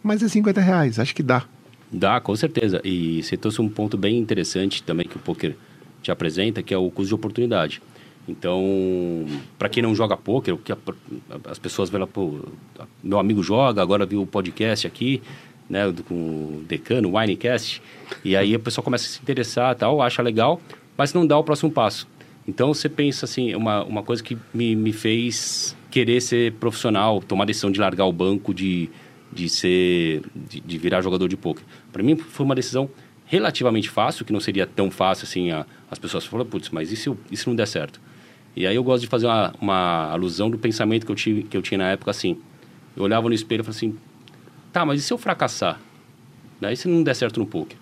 Mas é 50 reais, acho que dá. Dá, com certeza. E você trouxe um ponto bem interessante também que o poker te apresenta, que é o custo de oportunidade. Então, para quem não joga poker, que as pessoas veem lá, pô, meu amigo joga, agora viu o podcast aqui, né, com o Decano, o Winecast, e aí a pessoa começa a se interessar, tal, acha legal, mas não dá o próximo passo. Então, você pensa assim, uma, uma coisa que me, me fez querer ser profissional, tomar a decisão de largar o banco, de, de ser, de, de virar jogador de poker. Para mim, foi uma decisão relativamente fácil, que não seria tão fácil assim, a, as pessoas falam, putz, mas e se, e se não der certo? E aí eu gosto de fazer uma, uma alusão do pensamento que eu, tive, que eu tinha na época assim. Eu olhava no espelho e falava assim, tá, mas e se eu fracassar? Né? E se não der certo no poker?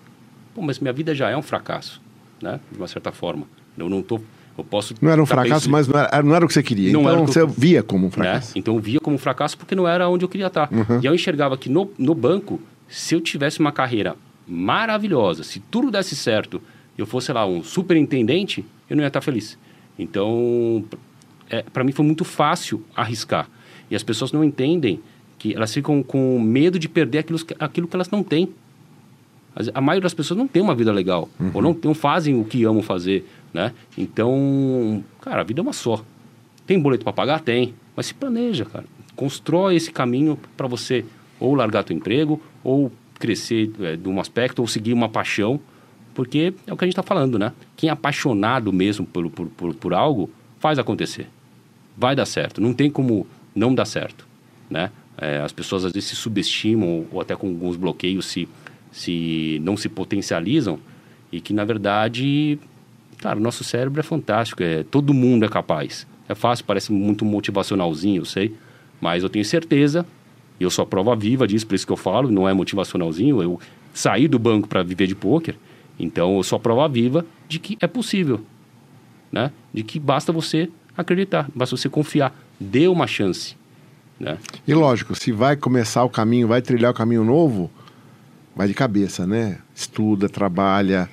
Pô, mas minha vida já é um fracasso, né? De uma certa forma. Eu não tô... Eu posso... Não era um fracasso, mas não era, não era o que você queria. Não então você eu, via como um né? fracasso. Né? Então eu via como um fracasso porque não era onde eu queria estar. Uhum. E eu enxergava que no, no banco, se eu tivesse uma carreira maravilhosa, se tudo desse certo, eu fosse, sei lá, um superintendente, eu não ia estar feliz. Então, é, para mim foi muito fácil arriscar. E as pessoas não entendem que elas ficam com medo de perder aquilo, aquilo que elas não têm. A maioria das pessoas não tem uma vida legal, uhum. ou não, não fazem o que amam fazer, né? Então, cara, a vida é uma só. Tem boleto para pagar? Tem. Mas se planeja, cara. Constrói esse caminho para você ou largar teu emprego, ou crescer é, de um aspecto, ou seguir uma paixão porque é o que a gente está falando, né? Quem é apaixonado mesmo por, por, por, por, algo, faz acontecer. Vai dar certo. Não tem como não dar certo, né? É, as pessoas às vezes se subestimam ou até com alguns bloqueios se, se não se potencializam e que, na verdade, cara, o nosso cérebro é fantástico. É, todo mundo é capaz. É fácil, parece muito motivacionalzinho, eu sei. Mas eu tenho certeza, e eu sou a prova viva disso, por isso que eu falo, não é motivacionalzinho. Eu saí do banco para viver de pôquer então, eu sou a prova viva de que é possível, né? De que basta você acreditar, basta você confiar, dê uma chance, né? E lógico, se vai começar o caminho, vai trilhar o caminho novo, vai de cabeça, né? Estuda, trabalha,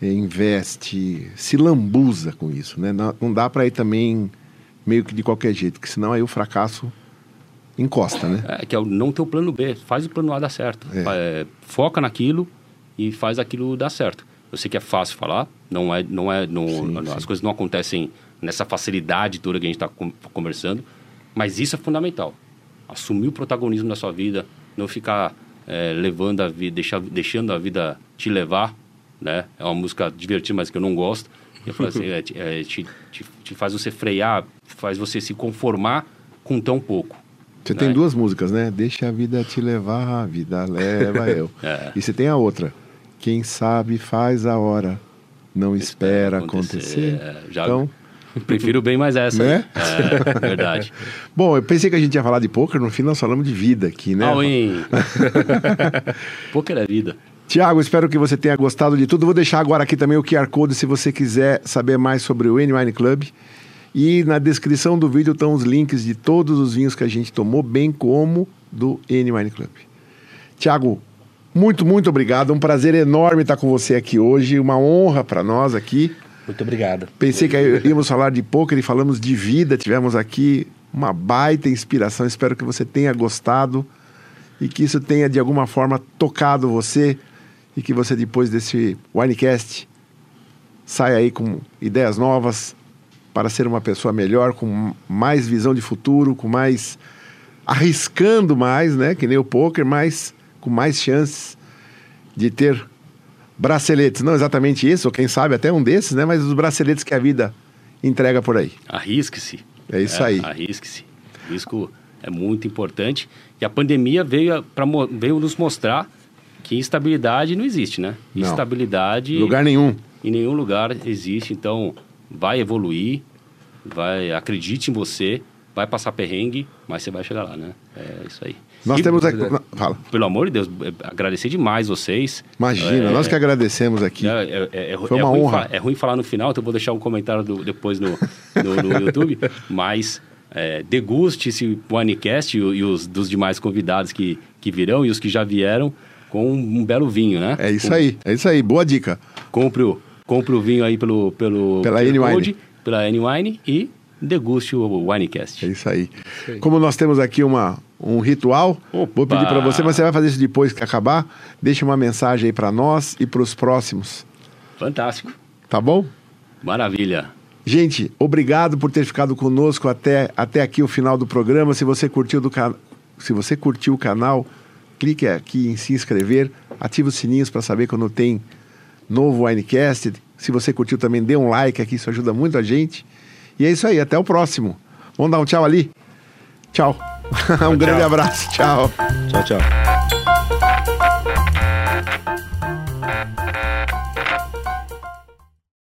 eh, investe, se lambuza com isso, né? Não dá para ir também meio que de qualquer jeito, porque senão aí o fracasso encosta, né? É, que é o não ter o plano B, faz o plano A dar certo. É. É, foca naquilo, e faz aquilo dar certo. Eu sei que é fácil falar, não é, não é, não, sim, as sim. coisas não acontecem nessa facilidade toda que a gente está conversando, mas isso é fundamental. Assumir o protagonismo da sua vida, não ficar é, levando a vida, deixar, deixando a vida te levar, né? É uma música divertida, mas que eu não gosto. Eu falo assim, é, é, te, te, te, faz você frear, faz você se conformar com tão pouco. Você né? tem duas músicas, né? Deixa a vida te levar, a vida leva eu. é. E você tem a outra. Quem sabe faz a hora, não espera, acontecer. acontecer. É, já... Então, Prefiro bem mais essa. Né? É, verdade. Bom, eu pensei que a gente ia falar de poker, no fim nós falamos de vida aqui, né? All poker é vida. Tiago, espero que você tenha gostado de tudo. Vou deixar agora aqui também o QR Code se você quiser saber mais sobre o N-Wine Club. E na descrição do vídeo estão os links de todos os vinhos que a gente tomou, bem como do N-Wine Club. Tiago, muito, muito obrigado. Um prazer enorme estar com você aqui hoje. Uma honra para nós aqui. Muito obrigado. Pensei que íamos falar de poker e falamos de vida. Tivemos aqui uma baita inspiração. Espero que você tenha gostado e que isso tenha de alguma forma tocado você e que você depois desse Winecast saia aí com ideias novas para ser uma pessoa melhor, com mais visão de futuro, com mais arriscando mais, né, que nem o poker, mas com mais chances de ter braceletes, não exatamente isso, ou quem sabe até um desses, né? Mas os braceletes que a vida entrega por aí. Arrisque-se. É isso é, aí. Arrisque-se. Risco é muito importante. E a pandemia veio, pra, veio nos mostrar que instabilidade não existe, né? Não. Instabilidade. Lugar nenhum. Em nenhum lugar existe. Então, vai evoluir, vai acredite em você, vai passar perrengue, mas você vai chegar lá, né? É isso aí. Nós e, temos aqui. Fala. Pelo amor de Deus, é, agradecer demais vocês. Imagina, é, nós que agradecemos aqui. É, é, é Foi uma honra. Falar, é ruim falar no final, então eu vou deixar um comentário do, depois no, no, no YouTube. Mas é, deguste esse Winecast e, e, os dos demais convidados que, que virão e os que já vieram com um, belo vinho, né? É isso com, aí, é isso aí. Boa dica. Compre o, compre o vinho aí pelo, pelo, pela N-Wine. Pela N-Wine e deguste o Winecast. É. Isso aí. Como nós temos aqui uma, um ritual, Opa. vou pedir para você, mas você vai fazer isso depois que acabar. Deixa uma mensagem aí para nós e para os próximos. Fantástico. Tá bom? Maravilha. Gente, obrigado por ter ficado conosco até, até aqui o final do programa. Se você curtiu do can... se você curtiu o canal, clique aqui em se inscrever, ative os sininhos para saber quando tem novo Winecast. Se você curtiu também, dê um like aqui, isso ajuda muito a gente. E é isso aí, até o próximo. Vamos dar um tchau ali? Tchau. um grande abraço. Tchau. Tchau, tchau.